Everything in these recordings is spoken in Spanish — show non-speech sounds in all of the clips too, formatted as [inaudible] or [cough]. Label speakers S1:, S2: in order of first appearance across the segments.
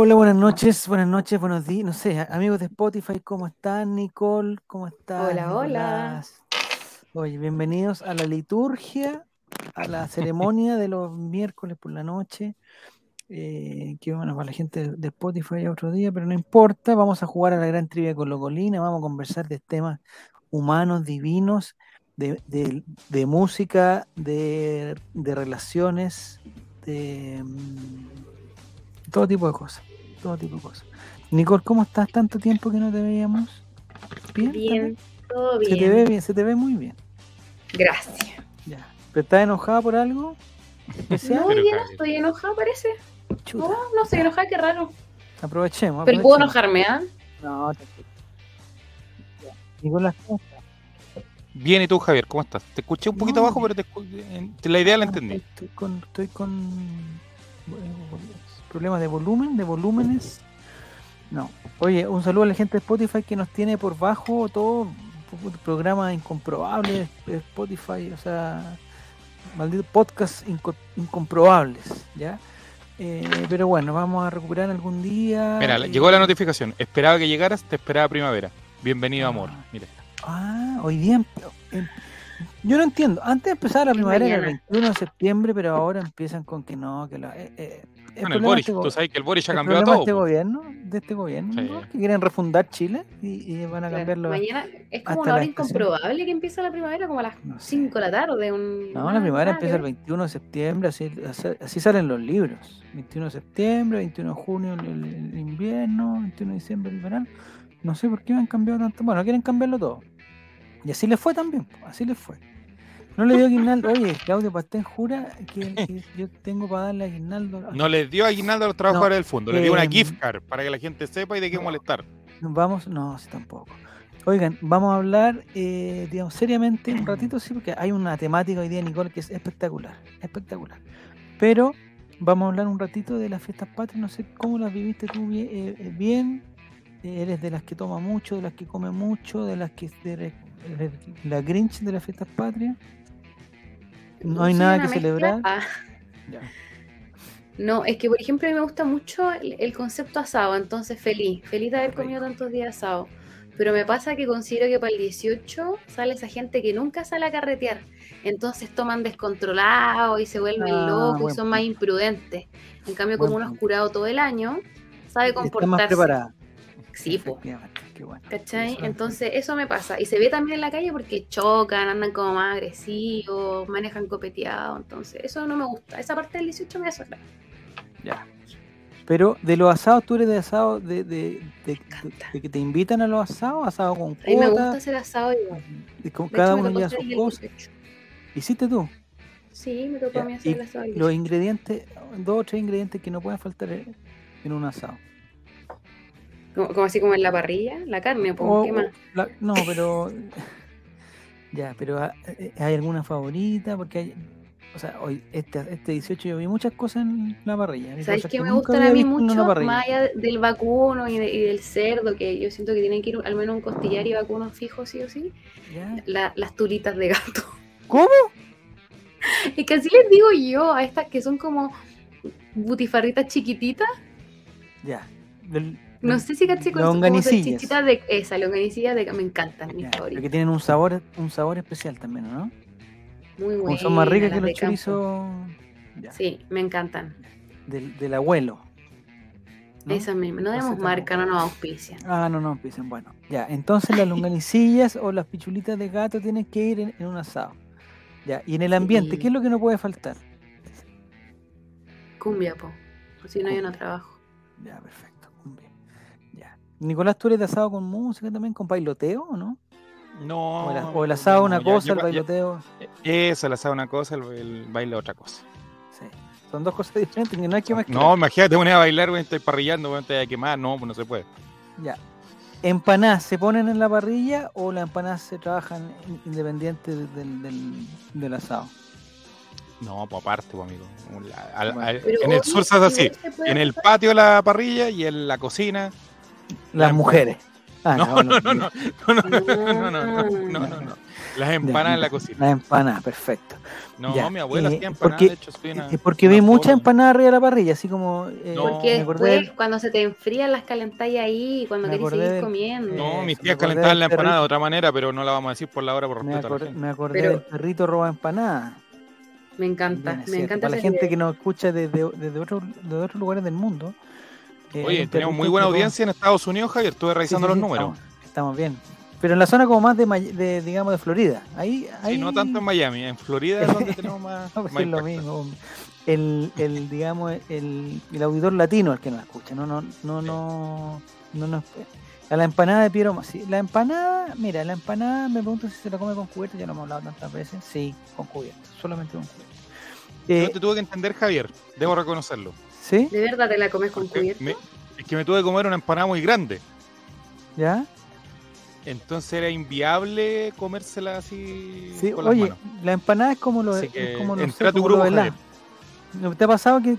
S1: Hola, buenas noches, buenas noches, buenos días. No sé, amigos de Spotify, ¿cómo están? Nicole, ¿cómo estás?
S2: Hola, hola.
S1: Oye, bienvenidos a la liturgia, a la ceremonia de los miércoles por la noche. eh, que bueno, para la gente de Spotify otro día, pero no importa. Vamos a jugar a la gran trivia con Locolina, vamos a conversar de temas humanos, divinos, de, de- de música, de, de relaciones, de mm, todo tipo de cosas. Todo tipo de cosas. Nicole, ¿cómo estás? Tanto tiempo que no te veíamos. Bien.
S2: Bien, todo
S1: ¿Está bien? Se te ve bien, se te ve muy bien.
S2: Gracias.
S1: Ya. ¿Pero estás enojada por algo? especial?
S2: No, ya no estoy enojada, parece.
S1: Chuta,
S2: No, no estoy enojada, qué raro.
S1: aprovechemos.
S2: Pero puedo enojarme, ¿ah?
S1: No, te Ya. Nicolás, ¿cómo estás?
S3: Bien, ¿y tú, Javier? ¿Cómo estás? Te escuché un poquito
S1: No.
S3: bajo, pero te la idea la entendí.
S1: Estoy con, estoy con bueno, problemas de volumen, de volúmenes. No. Oye, un saludo a la gente de Spotify que nos tiene por bajo todo programa incomprobable Spotify, o sea, maldito podcast inco- incomprobables, ¿ya? Eh, pero bueno, vamos a recuperar algún día.
S3: Mira,
S1: eh,
S3: llegó la notificación. Esperaba que llegaras, te esperaba primavera. Bienvenido,
S1: Ah.
S3: amor. Mira.
S1: Ah, hoy día. em- em- yo no entiendo. Antes empezaba la primavera era el
S2: mañana.
S1: 21 de septiembre, pero ahora empiezan con que no, que la. eh, el
S3: Bueno, el Boris,
S1: este
S3: tú sabes que el Boris ya
S1: el
S3: cambió
S1: problema de
S3: todo.
S1: este
S3: po.
S1: gobierno, de este gobierno,
S3: Sí.
S1: ¿no? que quieren refundar Chile y, y van a
S2: Claro,
S1: cambiarlo.
S2: Mañana es como una hora incomprobable que empieza la primavera, como a las
S1: No sé.
S2: 5 de la tarde. Un...
S1: No, la primavera
S2: nada
S1: empieza el
S2: que ver.
S1: 21 de septiembre, así, así, salen los libros. 21 de septiembre, 21 de junio el, el- invierno, 21 de diciembre el verano. No sé por qué han cambiado tanto. Bueno, quieren cambiarlo todo. Y así les fue también, así les fue. No le dio aguinaldo. Oye, Claudio Pastén jura que, que yo tengo para darle aguinaldo. a-
S3: No les dio aguinaldo a los trabajadores del fondo, les dio una
S1: em,
S3: gift card para que la gente sepa y de qué
S1: no.
S3: molestar.
S1: Vamos, no, sí, tampoco. Oigan, vamos a hablar, eh, digamos, seriamente un ratito, sí, porque hay una temática hoy día, Nicole, que es espectacular, espectacular. Pero vamos a hablar un ratito de las fiestas patrias, no sé cómo las viviste tú bien, eh, eh, bien. Eh, eres de las que toma mucho, de las que come mucho, de las que la Grinch de las fiestas patrias. No hay nada que
S2: mezcla.
S1: celebrar.
S2: Ah,
S1: Ya.
S2: no, es que por ejemplo a mí me gusta mucho el, el concepto asado, entonces feliz, feliz de haber comido tantos días asado. Pero me pasa que considero que para el 18 sale esa gente que nunca sale a carretear. Entonces toman descontrolados y se vuelven
S1: Ah,
S2: locos y son más imprudentes. En cambio, como uno es curado todo el año, sabe
S1: Está más
S2: comportarse.
S1: preparada.
S2: Sí, po.
S1: Efectivamente, qué bueno.
S2: ¿Cachai?
S1: Eso
S2: Entonces eso me pasa. Y se ve también en la calle porque chocan, andan como más agresivos, manejan copeteado. Entonces eso no me gusta. Esa parte del 18 me desagrada.
S1: Ya. Pero de los asados, tú eres de asado de, de, de-
S2: encanta.
S1: de que te invitan a los asados, asado con
S2: A mí me gusta
S1: cuota,
S2: hacer asado igual.
S1: y con cada
S2: hecho,
S1: uno
S2: hacer
S1: sus cosas.
S2: 18.
S1: ¿Hiciste tú?
S2: Sí, me tocó
S1: Ya,
S2: a mí hacer
S1: y
S2: el asado.
S1: Los
S2: 18.
S1: ingredientes, dos o tres ingredientes que no pueden faltar en un asado.
S2: Como, como así como en la parrilla, la carne,
S1: O-
S2: ¿qué
S1: o
S2: más?
S1: la- no, pero. [laughs] ya, pero ah, eh, ¿hay alguna favorita? Porque hay. O sea, hoy, este, este 18 yo vi muchas cosas en la parrilla.
S2: ¿Sabes qué
S1: que
S2: me gustan a mí mucho? Más allá del vacuno y, de- y del cerdo, que yo siento que tienen que ir al menos un costillar y vacuno fijo, sí o sí. Las tulitas de gato. [laughs]
S1: ¿Cómo?
S2: Es que así les digo yo a estas que son como butifarritas chiquititas.
S1: Ya. Del-
S2: No sé si caché con
S1: longanicillas.
S2: chichitas de esa, longanicillas de me encantan, mis
S1: Ya, pero
S2: favoritas.
S1: que tienen un sabor, un sabor especial también, ¿no?
S2: Muy buenas.
S1: son más ricas que los chorizos
S2: Sí, me encantan.
S1: del, del abuelo. ¿no?
S2: Esas mismas. No demos marca, no nos auspician.
S1: Ah, no, no, empiecen. Bueno, ya. Entonces las longanicillas o las pichulitas de gato tienen que ir en, en un asado. Ya. Y en el ambiente,
S2: Sí.
S1: ¿qué es lo que no puede faltar?
S2: Cumbia, po. Por si no, yo no trabajo.
S1: Ya, perfecto. Nicolás, ¿tú eres de asado con música también, con bailoteo o no?
S3: No.
S1: O el, o el asado una
S3: no, ya-
S1: cosa,
S3: yo-
S1: el
S3: ya-
S1: bailoteo.
S3: Eso, el asado una cosa, el, el baile otra cosa.
S1: Sí. Son dos cosas [laughs] diferentes, que no hay que más
S3: No, imagínate, poner a bailar, güey, estoy parrillando, güey, te voy a quemar. No, pues no se puede.
S1: Ya. ¿Empanadas se ponen en la parrilla o las empanadas se trabajan in- independientes del, del, del asado?
S3: No, pues aparte, pues, amigo. La- al-
S1: Bueno.
S3: al-
S2: Pero
S3: en el sur se hace así. En el patio la parrilla y en la cocina.
S1: Las
S3: La-
S1: mujeres. Ah,
S3: No, no, no, no, no, no, no, no, no, no, no. Las empanadas en la cocina.
S1: Las empanadas, perfecto.
S3: No,
S1: Ya,
S3: mi abuela
S1: eh,
S3: hacía empanadas,
S1: porque-
S3: de hecho, soy una-
S1: Eh, Porque
S3: una
S1: vi mucha
S3: forma.
S1: empanada arriba de la parrilla, así como. eh,
S3: No.
S2: Porque después, cuando se te enfrían las calentáis ahí, cuando
S1: Me
S2: querés seguir comiendo.
S3: No, mis tías calentaban la empanada de otra manera, pero no la vamos a decir por la hora por
S1: me,
S3: respeto a la
S1: acor-
S3: gente.
S1: me acordé
S2: Pero-
S1: del perrito roba empanada.
S2: Me encanta, me
S1: cierto.
S2: encanta
S1: Para la gente que nos escucha desde, desde, otro- de otros lugares del mundo. Eh,
S3: Oye, tenemos muy buena audiencia en Estados Unidos, Javier. Estuve revisando
S1: sí,
S3: los números.
S1: Estamos, estamos bien. Pero en la zona como más de, digamos, de Florida. Ahí, ahí
S3: Sí, no tanto en Miami. En Florida es donde tenemos más. [laughs]
S1: No, pues
S3: más
S1: es lo mismo. El, el digamos, el, el auditor latino el que nos escucha, no, no, no, no, no, nos- a la empanada de Piero, sí, la empanada, mira, la empanada me pregunto si se la come con cubierto, ya lo hemos hablado tantas veces, sí, con cubierto, solamente con cubierto. Eh,
S3: Yo te tuve que entender, Javier. Debo reconocerlo.
S1: ¿Sí?
S2: ¿De verdad te la comes con cubierto?
S3: me- es que me tuve que comer una empanada muy grande.
S1: ¿Ya?
S3: Entonces era inviable comérsela así
S1: Sí,
S3: con las
S1: oye,
S3: manos.
S1: la empanada es como lo
S3: que
S1: como, no
S3: entra
S1: sé,
S3: tu
S1: como lo
S3: grupo,
S1: de. ¿No ¿Te ha pasado que,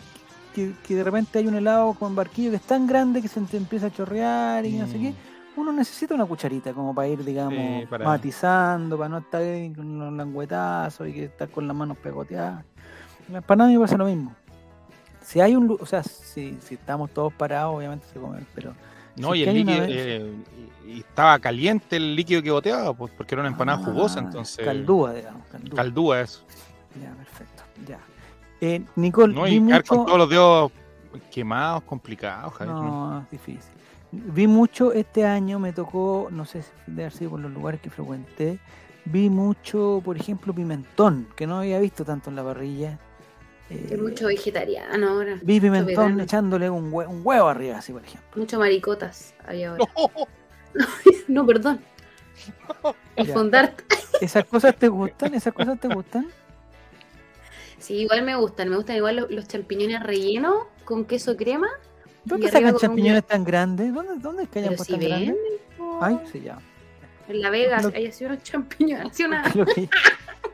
S1: que, que de repente hay un helado con barquillo que es tan grande que se te empieza a chorrear y no sé qué? Uno necesita una cucharita como para ir, digamos,
S3: Sí, para-
S1: matizando, para no estar ahí con los languetazos y que estar con las manos pegoteadas. La empanada me pasa lo mismo. Si hay un, o sea, si, si estamos todos parados, obviamente se come, pero
S3: No,
S1: si
S3: y el líquido.
S1: vez-
S3: eh, y estaba caliente el líquido que boteaba, pues, porque era una empanada
S1: Ah,
S3: jugosa, entonces.
S1: Caldúa, digamos, caldúa.
S3: Caldúa eso.
S1: Ya, perfecto, ya. Eh, Nicole,
S3: No, y
S1: mucho...
S3: con todos los dedos quemados, complicados, Javier. ¿no?
S1: No, es difícil. Vi mucho este año, me tocó, no sé si debe haber sido por los lugares que frecuenté, vi mucho, por ejemplo, pimentón, que no había visto tanto en la parrilla. Eh,
S2: mucho vegetariano ahora.
S1: vi pimentón echándole un, hue- un huevo arriba, así, por ejemplo.
S2: Mucho maricotas había ahora. [laughs]
S3: No, [laughs]
S2: No, perdón. [laughs] El
S1: Ya.
S2: fondart.
S1: ¿Esas cosas te gustan? ¿Esas cosas te gustan?
S2: Sí, igual me gustan. Me gustan igual los, los champiñones rellenos con queso crema.
S1: ¿Dónde sacan
S2: un
S1: champiñones tan grandes? ¿Dónde, dónde es que hayan puesto
S2: si
S1: tan grandes? Ay, sí, ya.
S2: En La Vega
S1: Lo-
S2: hay así unos champiñones. así una-
S1: Lo que-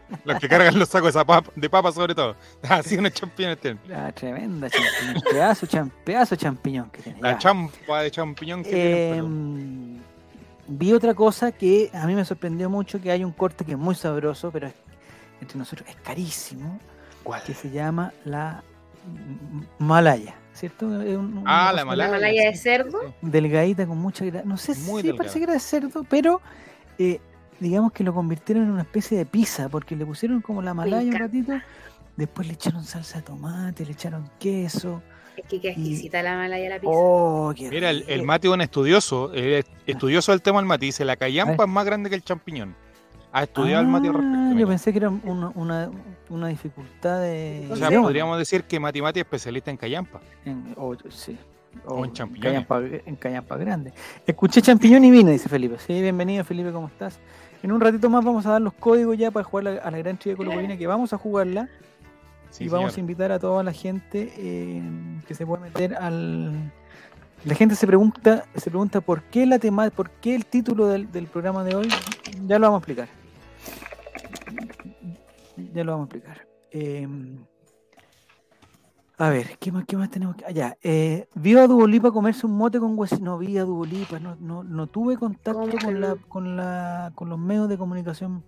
S1: [laughs]
S3: Los que cargan los sacos de, papa, de papa, sobre todo. [laughs] Así unos champiñones tienen.
S1: La tremenda champiñón, pedazo, cham- pedazo champiñón que tiene.
S3: La
S1: ya.
S3: champa de champiñón que tienen,
S1: Eh, vi otra cosa que a mí me sorprendió mucho, que hay un corte que es muy sabroso, pero es- entre nosotros es carísimo,
S3: ¿Cuál?
S1: que se llama la Malaya, ¿cierto? Es un-
S3: Ah, la malaya.
S2: malaya de cerdo.
S1: Delgadita con mucha grasa. No sé
S3: Muy
S1: si
S3: delgada.
S1: parece que era de cerdo, pero eh, digamos que lo convirtieron en una especie de pizza, porque le pusieron como la malaya un ratito, después le echaron salsa de tomate, le echaron queso.
S2: Es que queda
S1: Y-
S2: exquisita la malaya la pizza.
S1: Oh, qué
S3: Mira, el, el. Mati es un estudioso, eh, estudioso del tema del Mati, dice la callampa es más grande que el champiñón. Ha estudiado el Mati al respecto.
S1: Ah. Yo pensé que era una, una, una dificultad de.
S3: O sea,
S1: idioma.
S3: podríamos decir que Mati Mati es especialista en callampa.
S1: En, o- sí.
S3: O en champiñones.
S1: Callampa, en callampa grande. Escuché champiñón y vine, dice Felipe. Sí, bienvenido Felipe, ¿cómo estás? En un ratito más vamos a dar los códigos ya para jugar la- a la gran trivia colocolina que vamos a jugarla
S3: Sí,
S1: y vamos a invitar a toda la gente eh, que se pueda meter al. La gente se pregunta, se pregunta por qué la tema, por qué el título del, del programa de hoy. Ya lo vamos a explicar. Ya lo vamos a explicar. Eh, a ver, ¿qué más, qué más tenemos? que- Ah, ya, eh, ¿Vio a Duolipa comerse un mote con hueso? No vi a Duolipa, no, no, no tuve contacto
S2: ¿Cómo que
S1: con, la, con, la, con los medios de comunicación.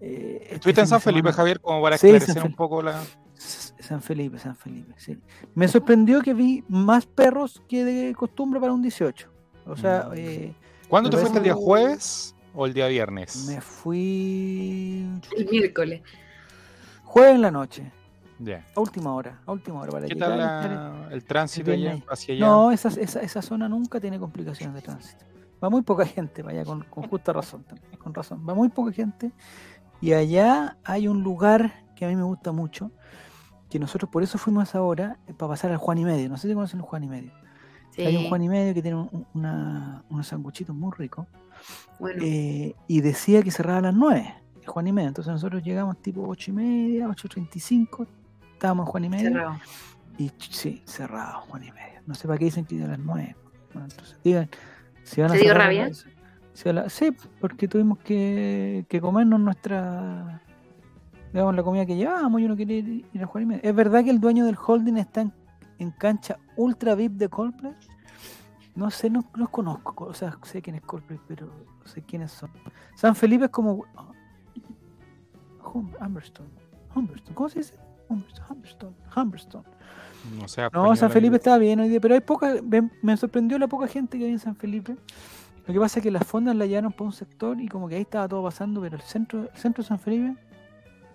S1: eh, este
S3: ¿Estuviste en San Felipe,
S1: semana.
S3: Javier, como para
S1: Sí,
S3: esclarecer un poco la...
S1: San Felipe, San Felipe, sí. Me sorprendió que vi más perros que de costumbre para un 18. O sea,
S3: Mm.
S1: eh,
S3: ¿Cuándo te fuiste el día jueves o el día viernes?
S1: me fui
S2: El miércoles.
S1: jueves en la noche, A última hora, a última hora para
S3: ¿Qué
S1: llegar
S3: tal la- el tránsito allá, hacia allá?
S1: No, esa, esa, esa zona nunca tiene complicaciones de tránsito. Va muy poca gente para allá, con, con justa razón también, con razón. Va muy poca gente. Y allá hay un lugar que a mí me gusta mucho, que nosotros por eso fuimos ahora, eh, para pasar al Juan y Medio. No sé si conocen el Juan y Medio.
S2: Sí.
S1: Hay un Juan y Medio que tiene un- una- unos sanguchitos muy ricos.
S2: Bueno,
S1: eh, y decía que cerraba a las 9, el Juan y Medio. Entonces nosotros llegamos tipo 8 y media, 8.35, estábamos en Juan y Medio.
S2: cerrado.
S1: Y sí, cerrado, Juan y medio. No sé para qué dicen que a las 9. Bueno, entonces digan, si van a
S2: ¿Te dio rabia?
S1: si a la- sí, porque tuvimos que, que comernos nuestra. Digamos, la comida que llevábamos. Yo no quería ir, ir a Juan y medio. ¿Es verdad que el dueño del holding está en, en cancha Ultra VIP de Coldplay? No sé, no los conozco. O sea, sé quién es Coldplay, pero no sé quiénes son. San Felipe es como. Hum- Humberstone. Humberstone. ¿Cómo se dice? Humberstone. Humberstone. Humberstone.
S3: No sé.
S1: No, San. Felipe estaba bien hoy día, pero hay poca. Me, me sorprendió la poca gente que había en San Felipe. Lo que pasa es que las fondas la llevaron por un sector y como que ahí estaba todo pasando, pero el centro, el centro de San Felipe,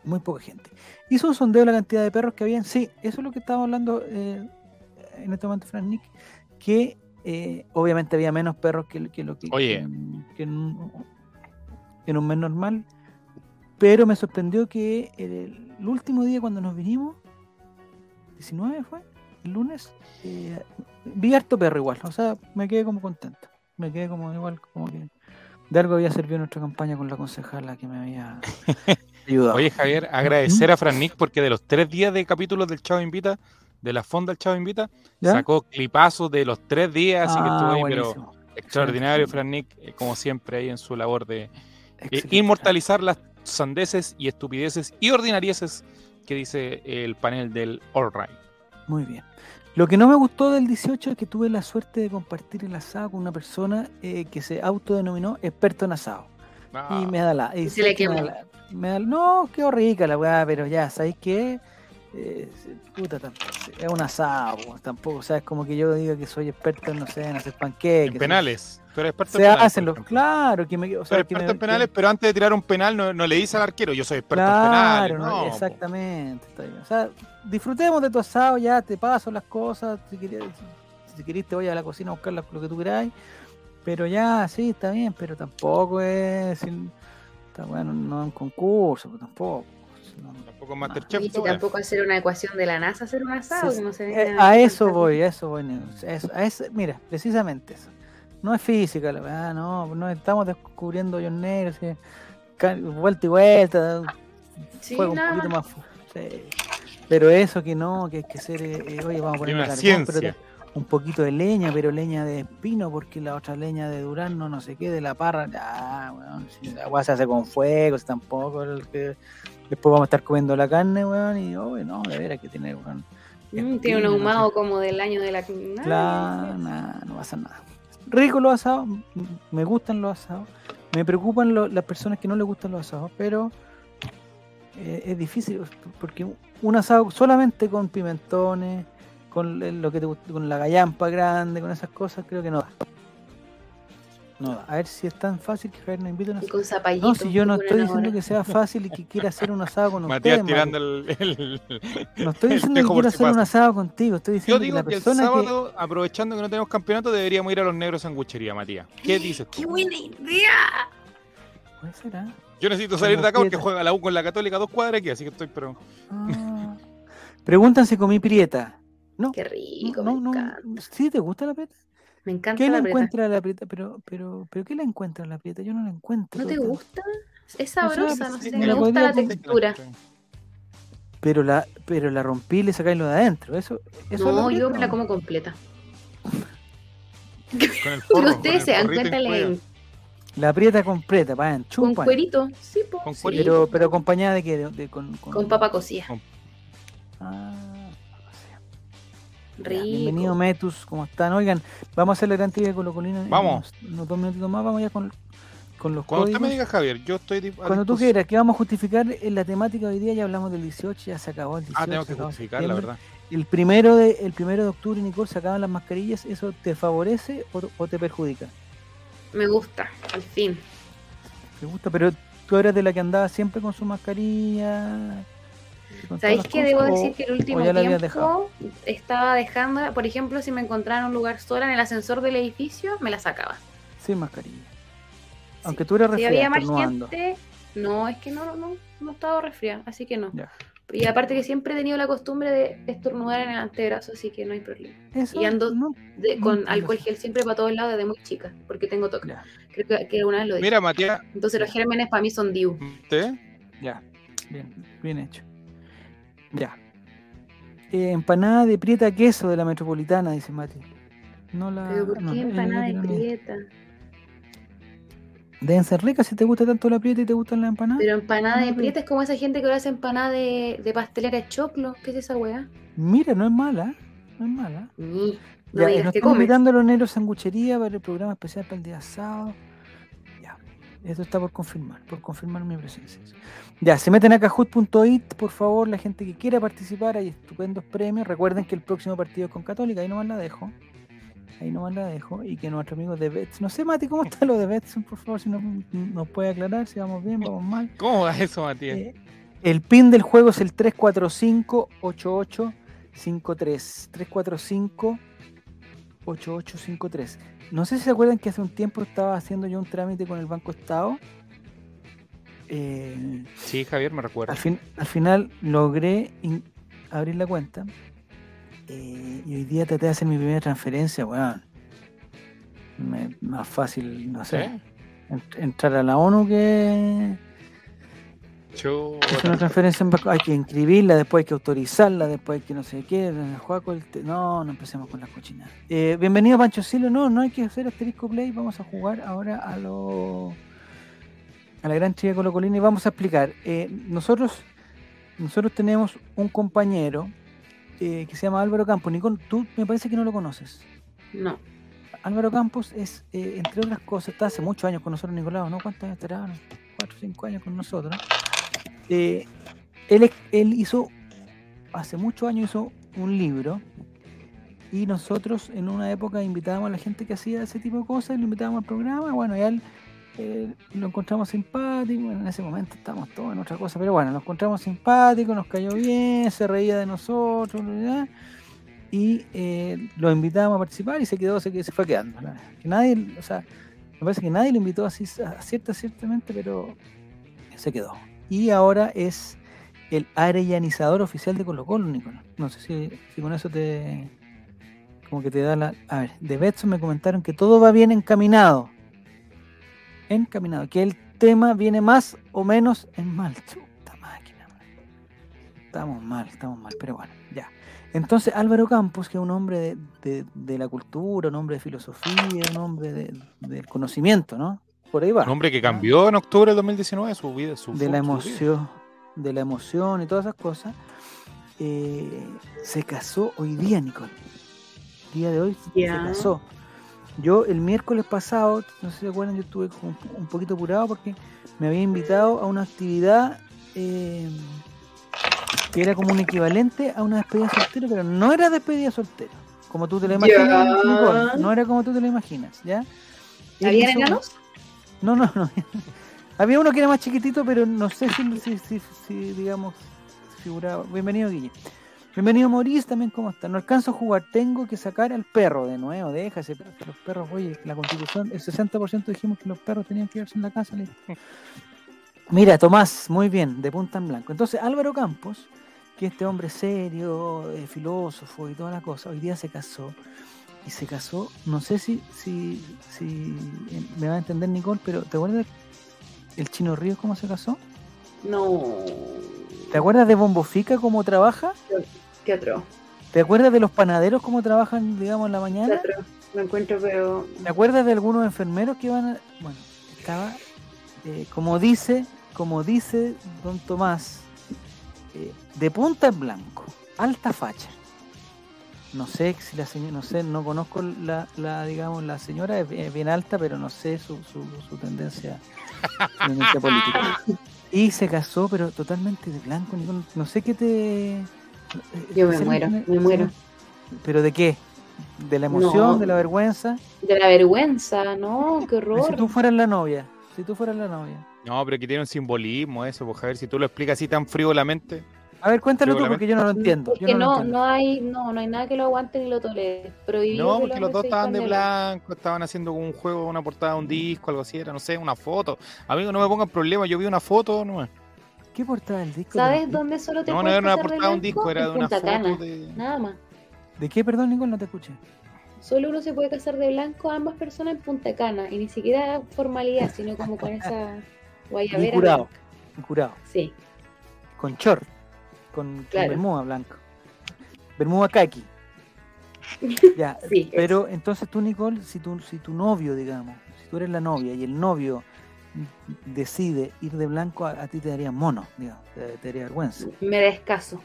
S1: muy poca gente. Hizo un sondeo de la cantidad de perros que habían. Sí, eso es lo que estábamos hablando eh, en este momento, Frank Nick, que eh, obviamente había menos perros que, que lo que,
S3: Oye.
S1: que, que en, un, que en un mes normal. Pero me sorprendió que el, el último día cuando nos vinimos, 19 fue, el lunes, eh, vi harto perro igual. O sea, me quedé como contento. Me quedé como igual, como que de algo había servido nuestra campaña con la concejala que me había [laughs] ayudado.
S3: Oye, Javier, agradecer a Fran Nick porque de los tres días de capítulos del Chavo Invita, de la fonda del Chavo Invita,
S1: ¿Ya?
S3: sacó clipazos de los tres días, así que
S1: Ah,
S3: estuvo ahí, pero extraordinario, Fran Nick, eh, como siempre, ahí en su labor de eh, inmortalizar las sandeces y estupideces y ordinarieces que dice el panel del All Right.
S1: Muy bien. Lo que no me gustó del 18 es que tuve la suerte de compartir el asado con una persona eh, que se autodenominó experto en asado. Y me da la. y
S2: se le
S1: me
S2: quemó.
S1: da la- me da- no, qué rica la weá, pero ya, ¿sabéis qué? Eh, puta, es un asado, tampoco, o sea, es como que yo diga que soy experto en, no sé, en hacer panqueques.
S3: En penales. Pero experto
S1: Se
S3: en penales.
S1: hacen los, claro, que me, o sea, me-
S3: en
S1: que-
S3: penales, pero antes de tirar un penal no, no le dice al arquero, yo soy experto
S1: Claro,
S3: en penales.
S1: no,
S3: No, po.
S1: exactamente. está bien. O sea, disfrutemos de tu asado, ya te paso las cosas. Si querés, si querés te voy a la cocina a buscar lo que tú queráis. Pero ya, sí, está bien, pero tampoco es. sin- está bueno, no es un concurso, pues tampoco. No,
S3: Tampoco Masterchef.
S2: Y
S3: esa weá.
S2: tampoco hacer una ecuación de la NASA, hacer un asado,
S1: Sí,
S2: que no se
S1: Eh, a eso voy, a eso voy. Eso- a eso- mira, precisamente eso. No es física, la verdad, no, no estamos descubriendo hoyos negros, sí, vuelta y vuelta,
S2: Sí,
S1: juego un
S2: nada
S1: poquito
S2: más.
S1: más. fu- sí. Pero eso que no, que hay que ser, eh, eh, oye, vamos a poner
S3: una
S1: carbón,
S3: ciencia.
S1: pero un poquito de leña, pero leña de espino, porque la otra leña de durazno, no sé qué, de la parra, ya, weón, si la agua se hace con fuego, si tampoco, el que- después vamos a estar comiendo la carne, weón, y, oye, no, de veras que tiene, weón.
S2: Mm, tiene un
S1: no
S2: ahumado como del año de la.
S1: Claro, nada, no pasa nada. Rico los asados, me gustan los asados. Me preocupan lo- las personas que no les gustan los asados, pero eh, es difícil porque un asado solamente con pimentones, con el- lo que te gusta, con la gallampa grande, con esas cosas, creo que no da. No da. A ver si es tan fácil que Javier nos invite a un
S2: Y con zapallito.
S1: No, si yo no estoy diciendo que sea fácil y que quiera hacer un asado con [laughs]
S3: Matías
S1: ustedes.
S3: tirando el, el-
S1: No estoy
S3: el
S1: diciendo que
S3: si
S1: hacer un asado contigo, estoy
S3: Yo
S1: diciendo que
S3: digo
S1: la
S3: que el
S1: persona que...
S3: sábado, aprovechando que no tenemos campeonato, deberíamos ir a los negros sanguchería, Matías. ¿Qué dices
S2: ¡Qué
S3: tú?
S2: buena idea!
S1: Puede ser, ¿ah?
S3: Yo necesito salir de acá porque juega la U con la Católica dos cuadras aquí, así que estoy, pero.
S1: Ah. Preguntan si comí prieta. No,
S2: ¡Qué rico!
S1: no,
S2: me
S1: no.
S2: encanta.
S1: ¿Sí te gusta la prieta?
S2: Me encanta
S1: ¿Qué
S2: la prieta.
S1: encuentra la prieta? Pero, pero, pero ¿qué le encuentra la prieta? Yo no la encuentro.
S2: ¿No te
S1: tanto.
S2: gusta? Es sabrosa, no
S1: sí,
S2: sé.
S1: me
S2: Me
S1: la
S2: gusta la textura.
S1: Pero la, pero la rompí y le sacáis lo de adentro. Eso, eso es la
S2: No, yo me la
S1: ¿o
S2: como completa.
S3: Con el
S2: Y
S3: forro, [laughs] con
S2: ustedes
S3: el
S2: se dan cuenta le-
S1: La prieta completa, para adentro.
S2: con cuerito. Sí, po,
S3: Con
S2: sí.
S3: cuerito.
S1: Pero, pero acompañada de qué? De, de- con, con,
S2: Con papa cocida.
S1: Ah,
S2: Rico.
S1: bienvenido Metus, ¿cómo están? Oigan, vamos a hacer la gran trivia de Colo Colina en
S3: Vamos.
S1: unos, unos dos minutitos más, vamos ya con, con los
S3: Cuando usted
S1: códigos.
S3: me diga, Javier, yo estoy.
S1: Cuando tú quieras, que vamos a justificar en la temática de hoy día, ya hablamos del 18, ya se acabó el 18.
S3: Ah, tengo
S1: se
S3: que justificar, la verdad.
S1: El primero de, el primero de octubre, Nicole, se acaban las mascarillas, ¿eso te favorece o, o te perjudica?
S2: Me gusta, al fin.
S1: ¿Te gusta? Pero tú eres de la que andaba siempre con su mascarilla.
S2: ¿Sabéis
S1: cosas,
S2: Debo decir que el último tiempo estaba dejando, por ejemplo, si me encontraba en un lugar sola en el ascensor del edificio, me la sacaba.
S1: Sin mascarilla. Aunque tú eres
S2: Si
S1: resfriada,
S2: había más
S1: estornudando.
S2: gente, no, es que no, no, no estaba resfriada, así que no.
S1: Ya.
S2: Y aparte que siempre he tenido la costumbre de estornudar en el antebrazo, así que no hay problema.
S1: Eso,
S2: Y ando
S1: no,
S2: De-
S1: no
S2: con
S1: entiendo
S2: alcohol gel siempre para todos lados desde muy chica, porque tengo.
S1: Ya,
S2: Creo que, que una vez lo dije.
S3: Mira, Matías,
S2: Entonces los gérmenes para mí son DIU.
S3: ¿usted?
S1: ya. Bien, bien hecho. Ya. Eh, empanada de prieta queso de la metropolitana, dice Mati. No la.
S2: Pero ¿por qué
S1: no,
S2: empanada de prieta?
S1: Deben ser ricas si te gusta tanto la prieta y te gustan las empanadas.
S2: Pero empanada de prieta es como esa gente que ahora hace empanada de, de pastelera de choclo. ¿Qué es esa weá?
S1: Mira, no es mala. No es mala.
S2: No
S1: Ya, nos estamos invitando a los negros sanguchería para el programa especial para el día sábado. Esto está por confirmar, por confirmar mi presencia. Ya, se meten a cajut.it, por favor, la gente que quiera participar, hay estupendos premios. Recuerden que el próximo partido es con Católica, ahí nomás la dejo. Ahí nomás la dejo. Y que nuestro amigo de Bets, no sé, Mati, ¿cómo está lo de Bets? Por favor, si nos, nos puede aclarar, si vamos bien, vamos mal. [laughs]
S3: ¿Cómo va eso, Matías?
S1: Eh, el pin del juego es el 345-8853. 345-8853. No sé si se acuerdan que hace un tiempo estaba haciendo yo un trámite con el Banco Estado. Eh,
S3: Sí, Javier, me recuerda.
S1: al, fin, al final logré in- abrir la cuenta. eh, y hoy día traté de hacer mi primera transferencia. Bueno, me- más fácil, no sé, entrar a la ONU que. Es una transferencia en banco, hay que inscribirla, después hay que autorizarla, después hay que no sé qué, no, no empecemos con las cochinas. Eh, bienvenido Pancho Silo, no, no hay que hacer asterisco play, vamos a jugar ahora a lo a la gran chica Colocolina y vamos a explicar. Eh, nosotros, nosotros tenemos un compañero eh, que se llama Álvaro Campos. Nicole, tú me parece que no lo conoces.
S2: No.
S1: Álvaro Campos es, eh, entre otras cosas, está hace muchos años con nosotros, Nicolás, ¿no? ¿Cuántos años estará? Cuatro o cinco años con nosotros. Eh, él, él hizo, hace muchos años hizo un libro y nosotros en una época invitábamos a la gente que hacía ese tipo de cosas, lo invitábamos al programa, bueno, y él eh, lo encontramos simpático, en ese momento estábamos todos en otra cosa, pero bueno, lo encontramos simpático, nos cayó bien, se reía de nosotros, y eh, lo invitamos a participar y se quedó, se, se fue quedando. Que nadie, o sea, me parece que nadie lo invitó así, a cierta, ciertamente, pero se quedó. Y ahora es el areyanizador oficial de Colo Colo, Nicolás. No sé si, si con eso te. Como que te da la. A ver, de Betson me comentaron que todo va bien encaminado. Encaminado. Que el tema viene más o menos en mal. Chuta máquina. Estamos mal, estamos mal, pero bueno, ya. Entonces Álvaro Campos, que es un hombre de, de- de la cultura, un hombre de filosofía, un hombre de- del conocimiento, ¿no? Por ahí va.
S3: Un hombre que cambió en octubre del 2019 su vida. Su,
S1: de la emoción, de la emoción y todas esas cosas, eh, se casó hoy día, Nicole. El día de hoy
S2: Ya.
S1: se casó. Yo el miércoles pasado, no sé si se acuerdan, yo estuve como un, un poquito apurado porque me había invitado a una actividad eh, que era como un equivalente a una despedida soltera, pero no era despedida soltera, como tú te lo imaginas,
S2: Ya.
S1: Nicole, no era como tú te lo imaginas, ¿ya? Él
S2: ¿Habían
S1: hizo-
S2: enanos?
S1: No, no, no. [laughs] Había uno que era más chiquitito, pero no sé si, si, si, si, digamos, figuraba. Bienvenido, Guille. Bienvenido, Maurice, también, ¿cómo está? No alcanzo a jugar, tengo que sacar al perro de nuevo, deja ese perro, que los perros, oye, la constitución, el 60% dijimos que los perros tenían que quedarse en la casa. [laughs] Mira, Tomás, muy bien, de punta en blanco. Entonces, Álvaro Campos, que este hombre serio, eh, filósofo y toda la cosa, hoy día se casó. Y se casó, no sé si, si, si eh, me va a entender Nicole, pero ¿te acuerdas el Chino Ríos cómo se casó?
S2: No.
S1: ¿Te acuerdas de Bombofica cómo trabaja?
S2: ¿Qué otro?
S1: ¿Te acuerdas de los panaderos cómo trabajan, digamos, en la
S2: ¿Qué
S1: mañana?
S2: otro? Me encuentro, pero.
S1: ¿Te acuerdas de algunos enfermeros que van a... Bueno, estaba, eh, como dice, como dice don Tomás, eh, de punta en blanco, alta facha. No sé si la señora, no sé, no conozco la, la digamos, la señora es bien, es bien alta, pero no sé su, su, su tendencia, su tendencia política. [laughs] Y se casó, pero totalmente de blanco, no sé qué te... eh,
S2: Yo me muero, me muero.
S1: ¿Pero de qué? ¿De la emoción,
S2: No.
S1: de la vergüenza?
S2: De la vergüenza, no, [laughs] qué
S1: Ay, Si
S2: horror.
S1: tú fueras la novia, si tú fueras la novia.
S3: No, pero que tiene un simbolismo eso, pues Javier, si tú lo explicas así tan frívolamente.
S1: A ver, cuéntalo tú, porque yo no lo entiendo. Yo
S2: Porque
S1: no, lo
S2: no,
S1: entiendo.
S2: no hay, no, no hay nada que lo aguante ni lo tolere. Prohibido
S3: No,
S2: que
S3: porque los dos estaban de blanco, estaban haciendo como un juego, una portada de un disco, algo así, era, no sé, una foto. Amigo, no me pongan problema, yo vi una foto nomás.
S1: ¿Qué portada del disco?
S2: ¿Sabes
S1: ¿De-
S2: dónde solo te
S3: No, no era una portada de un disco, era de una
S2: Punta
S3: foto
S2: Cana,
S3: de...
S2: Nada más.
S1: ¿De qué, perdón, Nicole? No te escuché.
S2: Solo uno se puede casar de blanco ambas personas en Punta Cana. Y ni siquiera formalidad, sino como con esa [laughs]
S1: Y
S2: guayabera.
S1: curado. Y curado.
S2: Sí.
S1: Con short. Con, con
S2: Claro.
S1: bermuda blanco. Bermuda kaki. [laughs] Ya,
S2: Sí,
S1: pero entonces tú, Nicole, si tu, si tu novio, digamos, si tú eres la novia y el novio decide ir de blanco, a, a ti te daría mono, digamos, te, te daría vergüenza.
S2: Me descaso.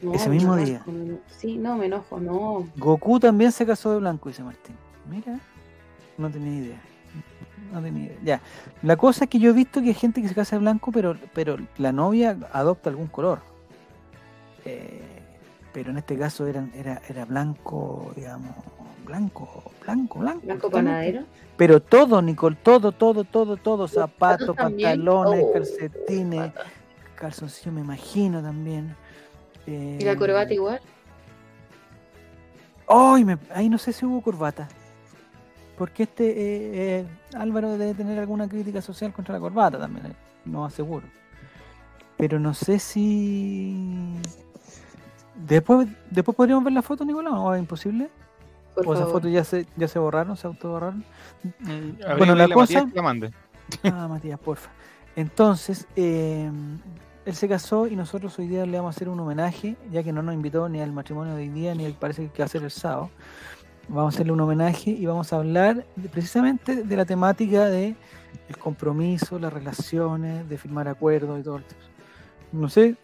S2: No,
S1: Ese mismo
S2: me
S1: día.
S2: me. Sí, no, me enojo, no.
S1: Goku también se casó de blanco, dice Martín. Mira, no tenía idea. No tenía idea. Ya. La cosa es que yo he visto que hay gente que se casa de blanco, pero, pero la novia adopta algún color. Eh, pero en este caso eran, era, era blanco, digamos, blanco, blanco, blanco.
S2: Blanco panadero.
S1: Pero todo, Nicole, todo, todo, todo, todo, zapatos, pantalones,
S2: Oh,
S1: calcetines, calzoncillos, me imagino también. Eh,
S2: Y la corbata igual.
S1: Ay, me- ahí no sé si hubo corbata. Porque este eh, eh, Álvaro debe tener alguna crítica social contra la corbata también, eh, no aseguro. Pero no sé si. Después, después podríamos ver la foto, Nicolás, o es imposible.
S2: Por
S1: o esas fotos ya se, ya se borraron, se autoborraron.
S3: Habría
S1: Bueno, la
S3: pedirle a Matías
S1: cosa-
S3: que la mande. [laughs]
S1: Ah, Matías, porfa. Entonces, eh, él se casó y nosotros hoy día le vamos a hacer un homenaje, ya que no nos invitó ni al matrimonio de hoy día, ni al parece que va a ser el sábado. Vamos a hacerle un homenaje y vamos a hablar de- precisamente de la temática de el compromiso, las relaciones, de firmar acuerdos y todo el tema. No sé,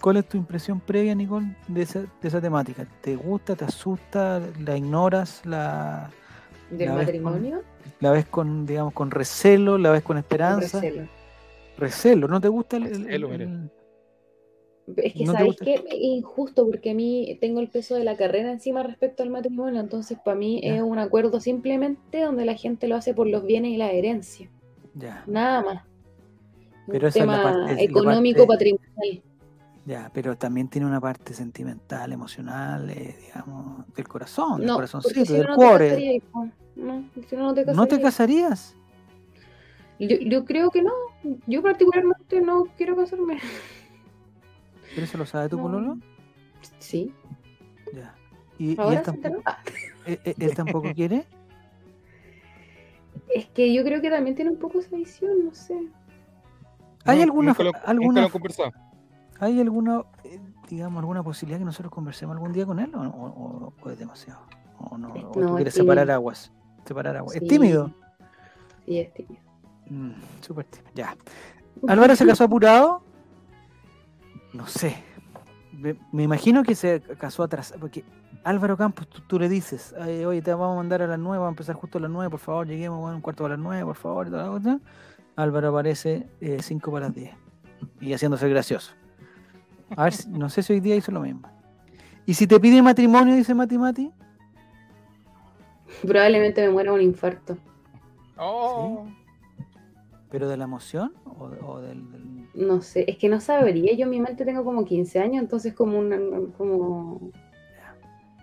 S1: ¿cuál es tu impresión previa, Nicole, de esa, de esa temática? ¿Te gusta, te asusta, la ignoras, la,
S2: Del
S1: la ves
S2: matrimonio.
S1: la ves con, digamos, con recelo, la ves con
S2: con
S1: esperanza?
S2: recelo.
S1: Recelo, ¿no te gusta el, el-
S3: Recelo,
S1: el-
S3: mire.
S1: el-
S2: Es que,
S1: ¿No
S2: qué? Es injusto porque a mí tengo el peso de la carrera encima respecto al matrimonio, entonces para mí
S1: Ya.
S2: es un acuerdo simplemente donde la gente lo hace por los bienes y la herencia,
S1: Ya,
S2: nada más.
S1: Pero
S2: un
S1: esa es la
S2: tema
S1: parte- es la
S2: económico,
S1: parte-
S2: patrimonial.
S1: Ya, pero también tiene una parte sentimental, emocional, eh, digamos, del corazón, del corazoncito,
S2: si
S1: del
S2: no, no te
S1: cuore.
S2: No, si no, no te
S1: ¿No te
S2: casarías. Yo, yo creo que no. Yo particularmente no quiero casarme.
S1: ¿Pero eso lo sabe tu
S2: No.
S1: pololo?
S2: Sí.
S1: Ya. ¿Y, y
S2: Ahora
S1: él, tampoco,
S2: pero- ah,
S1: él- él- él tampoco [laughs] quiere?
S2: Es que yo creo que también tiene un poco esa visión, no sé.
S1: ¿Hay
S3: No,
S1: alguna,
S3: nunca lo- nunca.
S1: ¿Hay alguna, eh, digamos, alguna posibilidad que nosotros conversemos algún día con él o, o- o es demasiado? ¿O, no, o tú
S2: no,
S1: quieres separar aguas? Separar aguas. ¿Es tímido?
S2: Sí, es tímido.
S1: Mm, súper tímido. Ya. ¿Álvaro se casó apurado? No sé. Me, me imagino que se casó atrás. Porque Álvaro Campos, tú, tú le dices, "Ay, oye, te vamos a mandar a las 9, vamos a empezar justo a las 9, por favor, lleguemos bueno, un cuarto a las 9, por favor. y toda la cosa. Álvaro aparece 5 para las 10. Y haciéndose gracioso. A ver, si- no sé si hoy día hizo lo mismo. ¿Y si te pide matrimonio, dice Mati Mati?
S2: Probablemente me muera un infarto.
S3: Oh.
S1: ¿Pero de la emoción o, o del, del-
S2: No sé, es que no sabría. Yo en mi mente tengo como 15 años, entonces como una, como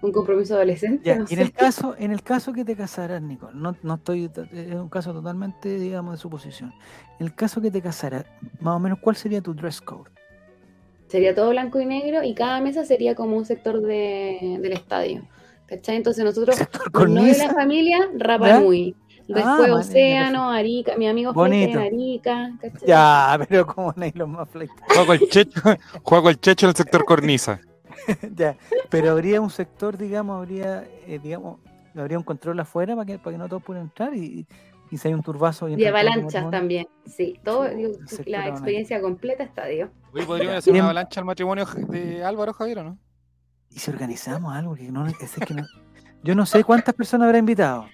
S2: un compromiso adolescente.
S1: Ya,
S2: no
S1: y en el caso, en el caso que te casaras, Nicole, no, no estoy, es un caso totalmente, digamos, de suposición. En el caso que te casaras, más o menos, ¿cuál sería tu dress code?
S2: Sería todo blanco y negro y cada mesa sería como un sector de, del estadio. ¿Cachai? Entonces nosotros, los novios de la familia, Rapa
S1: ¿Ya?
S2: Nui. Después
S1: Ah,
S2: Océano, Arica, mi amigo
S1: Bonito.
S2: en Arica. ¿cachai?
S1: ya, pero como Nylon más flight.
S3: Juego el checho, juego el checho en el sector cornisa. [laughs]
S1: ya, pero habría un sector, digamos, habría, eh, digamos, habría un control afuera para que, para que no todos puedan entrar y, y si hay un turbazo y,
S2: Y avalanchas también. Sí, todo, digo, la experiencia completa estadio.
S3: Oye, podríamos
S1: Ya.
S3: hacer una avalancha al matrimonio de Álvaro Javier, ¿o no?
S1: Y si organizamos algo que no, es que no- yo no sé cuántas personas habrá invitado.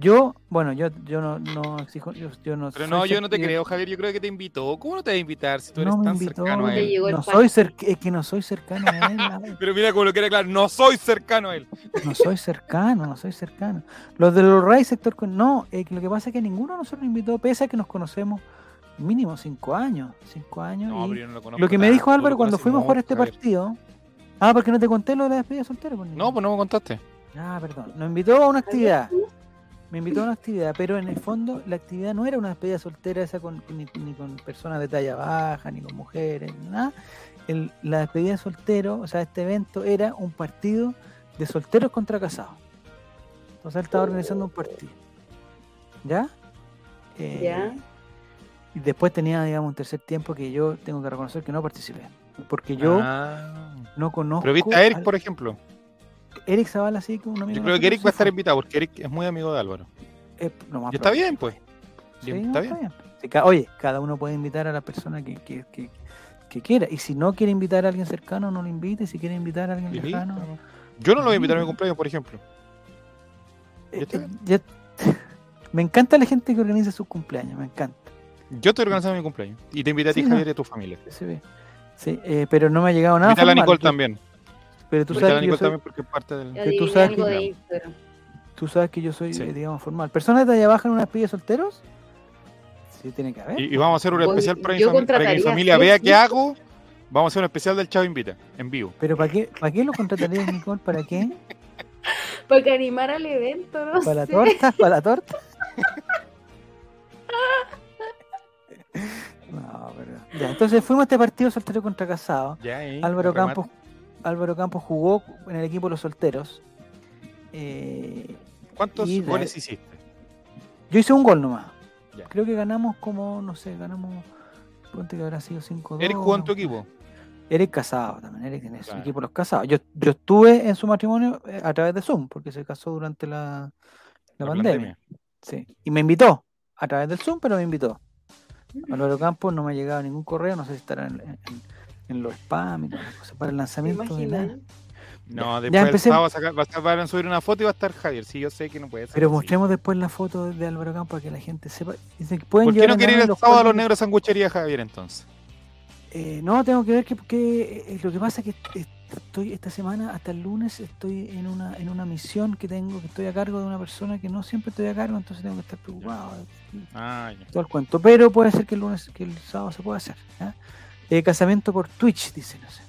S1: Yo, bueno, yo, yo no, no exijo, yo, yo no
S3: Pero no, yo no te creo, Javier. Yo creo que te invitó. ¿Cómo no te va a invitar si tú eres
S1: No
S3: tan
S1: invitó,
S3: cercano a él?
S1: no soy cer- es que no soy cercano a él,
S3: Pero mira cómo lo quiere aclarar. No soy cercano a él.
S1: no soy cercano, no soy cercano. Los de los Ray sector con no, eh, que lo que pasa es que ninguno de nosotros invitó, pese a que nos conocemos mínimo cinco años, cinco años.
S3: No,
S1: y
S3: pero yo no lo conozco.
S1: lo que me dijo Álvaro cuando fuimos a jugar este
S3: Javier.
S1: partido, ah, porque no te conté lo de la despedida soltera, pues,
S3: No, pues no me contaste.
S1: Ah, perdón. Nos invitó a una actividad. Me invitó a una actividad, pero en el fondo la actividad no era una despedida soltera esa con, ni, ni con personas de talla baja, ni con mujeres, ni nada. El- la despedida de soltero, o sea, este evento era un partido de solteros contra casados. Entonces él estaba organizando un partido. ¿Ya? Eh,
S2: Ya.
S1: Y después tenía, digamos, un tercer tiempo que yo tengo que reconocer que no participé. Porque yo
S3: Ah.
S1: no conozco.
S3: Pero viste a Eric,
S1: al-
S3: por ejemplo.
S1: Eric Zavala, sí, que un amigo
S3: Yo creo que Eric va a estar invitado porque Eric es muy amigo de Álvaro.
S1: Eh, más
S3: Y está bien, pues.
S1: Sí, no,
S3: está bien.
S1: Sí, ca- Oye, cada uno puede invitar a la persona que, que- que- que quiera. Y si no quiere invitar a alguien cercano, no lo invite. Si quiere invitar a alguien
S3: listo. Yo no lo voy a invitar a mi cumpleaños, por ejemplo.
S1: eh, eh, [laughs] me encanta la gente que organiza sus cumpleaños, me encanta.
S3: Yo estoy organizando mi cumpleaños. Y te invité a ti,
S1: Sí.
S3: Javier, y a tu familia.
S1: Sí, eh, pero no me ha llegado nada.
S3: Invítala a
S1: formal.
S3: Nicole también.
S1: Pero tú sabes, que yo
S3: Nicole
S1: soy,
S3: también porque es parte del.
S2: Ya
S1: Que tú
S2: adiviné
S1: sabes que-
S2: de Instagram.
S1: tú sabes que yo soy,
S3: Sí.
S1: eh, digamos, formal. ¿Personas de allá abajo en una de solteros? Sí, tiene que haber.
S3: Y, y vamos a hacer un especial para mi, para que mi familia vea qué hago. Vamos a hacer un especial del Chavo Invita, en vivo.
S1: ¿Pero para qué, para qué lo contratarías, Nicole? ¿Para qué? [laughs]
S2: Para que animar al evento, no
S1: ¿Para la torta? ¿Para la torta? [laughs] No, pero... Ya, entonces fuimos a este partido soltero contra casado.
S3: Ya, ahí,
S1: Álvaro
S3: el remate.
S1: Álvaro Campos jugó en el equipo de los solteros. Eh,
S3: ¿Cuántos
S1: y
S3: goles hiciste?
S1: yo hice un gol nomás.
S3: Ya.
S1: Creo que ganamos como, no sé, ganamos. Ponte que habrá sido 5-2.
S3: Eric jugó en tu equipo.
S1: Eric casado también, Eric tiene su
S3: Claro.
S1: equipo los casados. Yo, yo estuve en su matrimonio eh, a través de Zoom, porque se casó durante la, la
S3: La
S1: pandemia. Sí. Y me invitó a través del Zoom, pero me invitó. Álvaro Campos no me ha llegado ningún correo, no sé si estará en, en- en los spam y todas las cosas, para el
S2: ¿Te
S1: lanzamiento de nada.
S2: imaginas?
S3: No,
S1: Ya
S3: después
S1: empecé.
S3: el sábado va a, sacar, va a van a subir una foto y va a estar Javier. Sí, yo sé que no puede ser.
S1: Pero
S3: así.
S1: mostremos después la foto de Álvaro Campos para que la gente sepa. Dice que pueden
S3: ¿Por qué no quiere ir el sábado a los negros sanguchería Javier entonces?
S1: Eh, no, tengo que ver que, que, eh, lo que pasa es que estoy esta semana hasta el lunes estoy en una en una misión que tengo que estoy a cargo de una persona que no siempre estoy a cargo, entonces tengo que estar preocupado.
S3: Ah, ya.
S1: Todo el cuento, pero puede ser que el lunes, que el sábado se pueda hacer. ¿ya? Eh, casamiento por Twitch, dice, no sé.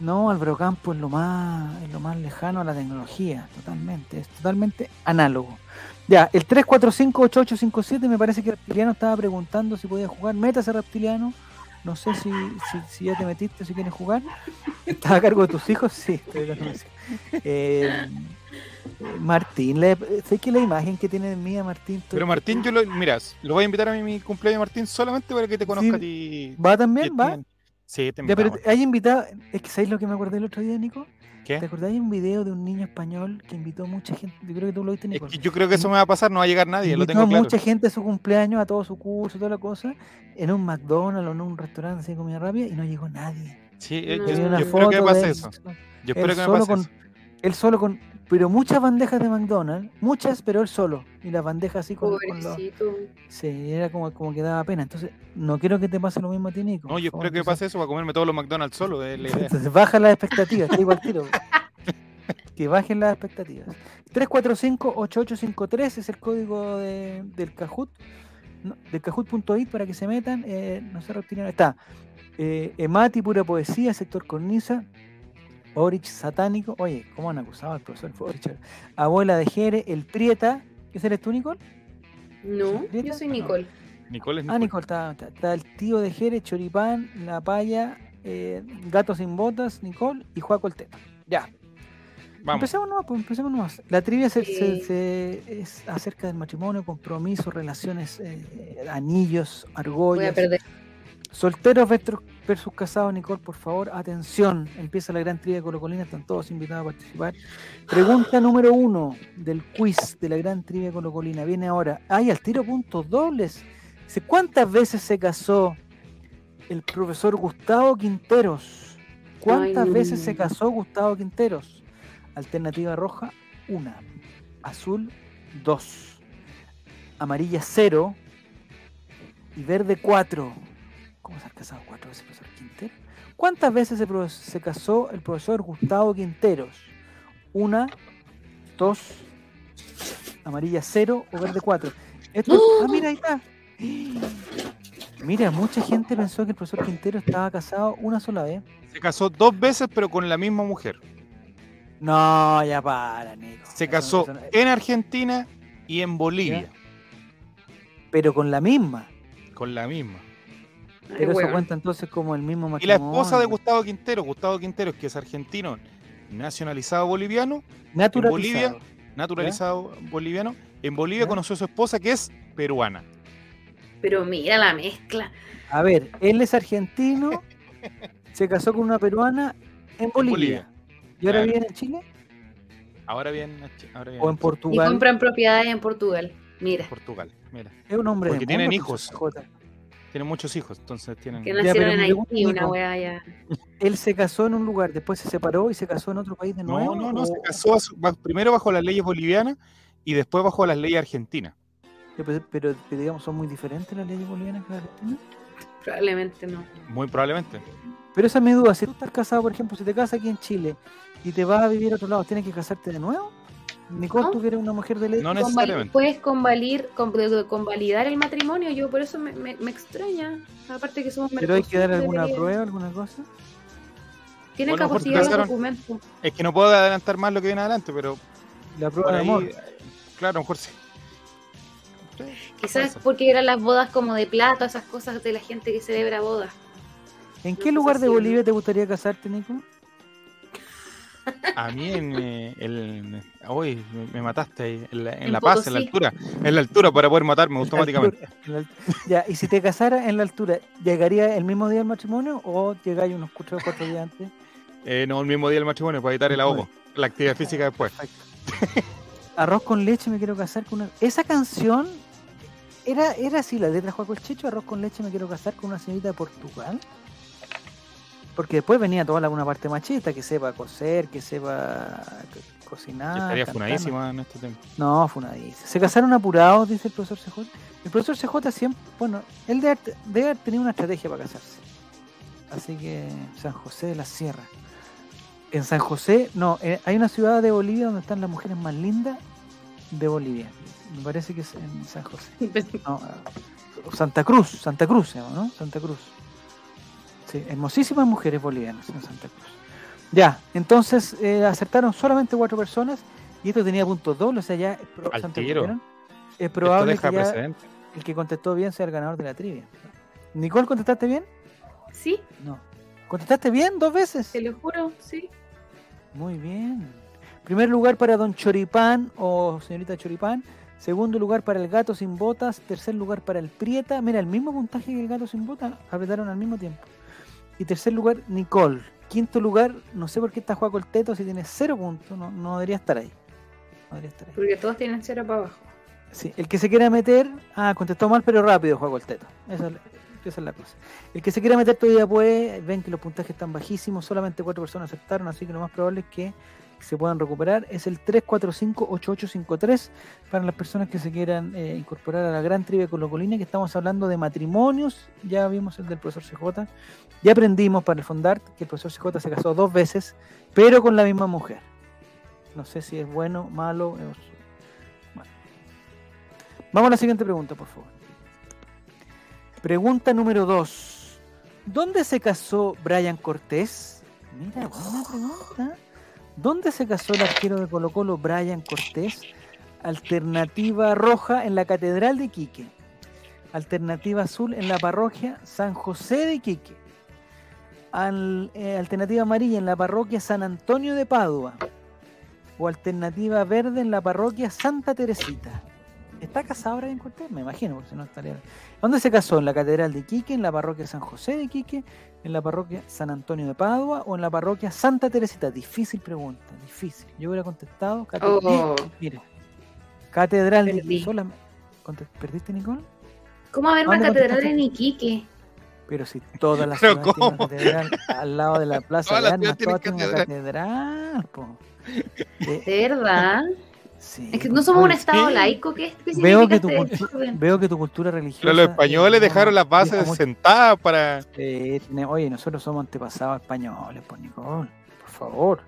S1: No, Álvaro Campo es lo más, es lo más lejano a la tecnología, totalmente, es totalmente análogo. Ya, el 3458857 me parece que Reptiliano estaba preguntando si podía jugar. Métase Reptiliano. No sé si, si, si ya te metiste, si quieres jugar. [laughs] ¿Estás a cargo de tus hijos? Sí, estoy eh, Martín, la- sé que la imagen que tiene de mía, Martín. estoy-
S3: Pero Martín, yo lo, mira, lo voy a invitar a mi, mi cumpleaños, Martín, solamente para que te conozca
S1: Sí.
S3: a ti.
S1: ¿Va también?
S3: a
S1: ¿Va?
S3: Sí, te
S1: Ya, pero hay invitado. Es que ¿sabéis lo que me acordé el otro día, Nico? ¿Te
S3: ¿Qué?
S1: acordás de un video de un niño español que invitó a mucha gente? Yo creo que tú lo viste,
S3: Es
S1: Nico.
S3: que yo creo que eso me va a pasar, no va a llegar nadie, lo
S1: invitó
S3: tengo
S1: a
S3: claro.
S1: mucha gente a su cumpleaños, a todo su curso, toda la cosa, en un McDonald's o en un restaurante así de comida rápida y no llegó nadie.
S3: Sí, eh,
S2: No.
S3: yo, yo espero que me pase
S1: él,
S3: eso. Yo espero que me pase
S1: con-
S3: eso.
S1: Él solo con, pero muchas bandejas de McDonald's, muchas, pero él solo. Y las bandejas así con, con los...
S2: Pobrecito.
S1: Sí, era como, como que daba pena. Entonces, no quiero que te pase lo mismo a ti, Nico.
S3: No,
S1: por
S3: yo espero que
S1: entonces-
S3: pase eso para comerme todos los McDonald's solo, es la idea.
S1: Entonces baja las expectativas, te digo al tiro. [laughs] que bajen las expectativas. 345-8853 es el código de- del Kahoot, no, del Kahoot.it para que se metan. Eh, no sé, reptiliano. Está eh, Emati, pura poesía, sector cornisa. Orich satánico. Oye, ¿cómo han acusado al profesor Orich? Abuela de Jere, el Prieta. ¿Ese eres tú, Nicole?
S2: No,
S1: ¿Prieta?
S2: yo soy
S1: No.
S2: Nicole.
S3: Nicole es
S1: Ah,
S3: Nicole.
S1: Nicole, está, está, está el tío de Jere, Choripán, La Paya, eh, Gato sin botas, Nicole y Juaco el Teta. Ya.
S3: Vamos.
S1: Empecemos nomás, pues, empecemos nomás. La trivia se- se-
S2: Eh.
S1: se- es acerca del matrimonio, compromiso, relaciones, eh, anillos,
S2: Voy
S1: argollas.
S2: a perder.
S1: Solteros versus, casados, Nicole, por favor, atención. Empieza la gran trivia de Colocolina, están todos invitados a participar. Pregunta número uno del quiz de la gran trivia de Colocolina. Viene ahora. Ay, al tiro puntos dobles. ¿cuántas veces se casó el profesor Gustavo Quinteros? ¿Cuántas
S2: Ay,
S1: veces se casó Gustavo Quinteros? Alternativa roja, una. Azul, dos. Amarilla, cero. Y verde, cuatro. ¿Cómo se ha casado cuatro veces el profesor Quintero? ¿Cuántas veces se, pro- se casó el profesor Gustavo Quinteros? Una, dos, amarilla cero o verde cuatro. Esto es- ah, mira, ahí está. Mira, mucha gente pensó que el profesor Quintero estaba casado una sola vez.
S3: Se casó dos veces, pero con la misma mujer.
S1: No, ya para, Nico.
S3: Se casó en Argentina y en Bolivia.
S1: pero con la misma.
S3: Con la misma.
S1: Pero eso cuenta entonces como el mismo
S3: Y
S1: matrimonio.
S3: la esposa de Gustavo Quintero, Gustavo Quintero, que es argentino, nacionalizado boliviano,
S1: Naturalizado.
S3: naturalizado boliviano, en Bolivia
S1: ¿Ya?
S3: conoció a su esposa que es peruana.
S2: Pero mira la mezcla.
S1: A ver, él es argentino, [laughs] se casó con una peruana en Bolivia.
S3: Bolivia.
S1: ¿Y ahora
S3: Claro.
S1: vive en Chile?
S3: Ahora bien, ahora bien
S1: ¿O en
S2: Y
S1: Portugal?
S2: compran propiedades en Portugal. Mira.
S3: Portugal. Mira.
S1: Es un hombre
S3: Porque
S1: de
S3: tienen
S1: mundo,
S3: hijos.
S1: Pues.
S3: Tienen muchos hijos, entonces tienen.
S2: Que nacieron en Haití, una weá ya.
S1: Él se casó en un lugar, después se separó y se casó en otro país de nuevo.
S3: No, no, no, se casó primero bajo las leyes bolivianas y después bajo las leyes argentinas.
S1: Pero, pero, pero, digamos, son muy diferentes las leyes bolivianas que las argentinas.
S2: Probablemente no.
S3: Muy probablemente.
S1: Pero esa es mi duda, si tú estás casado, por ejemplo, si te casas aquí en Chile y te vas a vivir a otro lado, ¿tienes que casarte de nuevo? Nicole,
S2: No.
S1: tú que eres una mujer de ley.
S3: No necesariamente.
S2: Puedes convalir, con- convalidar el matrimonio, yo por eso me, me- me extraña. Aparte que somos
S1: pero hay que dar alguna
S2: debería-
S1: prueba, alguna cosa.
S2: Tienen
S3: Bueno,
S2: los
S3: casaron-
S2: documentos.
S3: Es que no puedo adelantar más lo que viene adelante, pero
S1: La prueba
S3: por
S1: de
S3: ahí,
S1: amor.
S3: claro, a lo mejor sí.
S2: Quizás porque eran las bodas como de plata, esas cosas de la gente que celebra bodas.
S1: ¿En qué lugar de Bolivia te gustaría casarte, Nico?
S3: A mí en eh, el. Uy, me, mataste ahí. En la, en
S2: En
S3: la paz, en la altura. En la altura para poder matarme automáticamente.
S1: altura, Ya, y si te casara en la altura, ¿llegaría el mismo día del matrimonio o llegáis unos cuatro o cuatro días antes?
S3: Eh, no, el mismo día del matrimonio para evitar el ahogo. La actividad física después.
S1: Arroz con leche, me quiero casar con una. Esa canción era, era así, la letra Juaco el Checho, Arroz con leche, me quiero casar con una señorita de Portugal. Porque después venía toda la una parte machista, que sepa coser, que sepa co- cocinar.
S3: Estaría funadísima en este tiempo.
S1: No, funadísima. Se casaron apurados, dice el profesor CJ. El profesor CJ siempre, bueno, él debe, debe haber tenido una estrategia para casarse. Así que San José de la Sierra. En San José, no, eh, hay una ciudad de Bolivia donde están las mujeres más lindas de Bolivia. Me parece que es en San José. [laughs] No, ah, Santa Cruz, Santa Cruz se llama, ¿no? Santa Cruz. Sí, hermosísimas mujeres bolivianas en Santa Cruz. Ya, entonces eh, acertaron solamente cuatro personas y esto tenía puntos dobles, o sea, ya es, pro-
S3: Al
S1: Santa
S3: tiro.
S1: ¿vieron? es
S3: Esto
S1: probable que ya el que contestó bien sea el ganador de la trivia. Nicole, ¿contestaste bien?
S2: Sí,
S1: No. ¿Contestaste bien dos veces?
S2: te lo juro, sí.
S1: Muy bien. Primer lugar para Don Choripán o señorita Choripán. Segundo lugar para el gato sin botas. Tercer lugar para el Prieta. Mira, el mismo puntaje que el gato sin botas. Apretaron al mismo tiempo. Y tercer lugar, Nicole. Quinto lugar, no sé por qué está Juaco el Teto si tiene cero puntos. No, no debería estar ahí. No debería estar ahí.
S2: Porque todos tienen cero para abajo.
S1: Sí, el que se quiera meter. Ah, contestó mal, pero rápido, Juaco el Teto. Esa es, esa es la cosa. El que se quiera meter todavía puede. Ven que los puntajes están bajísimos. Solamente cuatro personas aceptaron, así que lo más probable es que se puedan recuperar. Es el 345-8853 para las personas que se quieran eh, incorporar a la gran trivia colocolina, que estamos hablando de matrimonios. Ya vimos el del profesor CJ. Ya aprendimos para el Fondart que el profesor CJ se casó dos veces, pero con la misma mujer. No sé si es bueno, malo. es-. Vamos a la siguiente pregunta, por favor. Pregunta número 2. ¿Dónde se casó Brian Cortés? Mira, buena pregunta. ¿Dónde se casó el arquero de Colo Colo Brian Cortés? Alternativa roja en la Catedral de Iquique. Alternativa azul en la parroquia San José de Iquique. Al- eh, alternativa amarilla en la parroquia San Antonio de Padua. O alternativa verde en la parroquia Santa Teresita. ¿Está casado Brian Cortés? Me imagino, porque si no estaría. ¿Dónde se casó? ¿En la Catedral de Iquique, en la parroquia San José de Iquique, en la parroquia San Antonio de Padua o en la parroquia Santa Teresita? Difícil pregunta, difícil. Yo hubiera contestado. cate-
S2: Oh.
S1: Mira, Catedral de
S2: Perdí.
S1: Iquique. ¿Perdiste, Nicole?
S2: ¿Cómo haber una
S1: ¿Dónde
S2: catedral en Iquique?
S1: Pero si todas las [laughs]
S3: ¿Pero
S1: ciudades tienen una catedral al lado de la [laughs] plaza
S3: Todas
S1: de armas, todas
S3: tienen
S1: una catedral. po. [laughs]
S2: ¿De verdad?
S1: Sí,
S2: Es que no somos un estado
S3: sí.
S2: laico. ¿Qué, qué
S1: Veo que tu
S2: este desorden?
S1: Veo que tu cultura religiosa.
S3: Pero los españoles
S1: eh,
S3: dejaron las bases sentadas para.
S1: Eh, oye, nosotros somos antepasados españoles, por Nicole, por favor.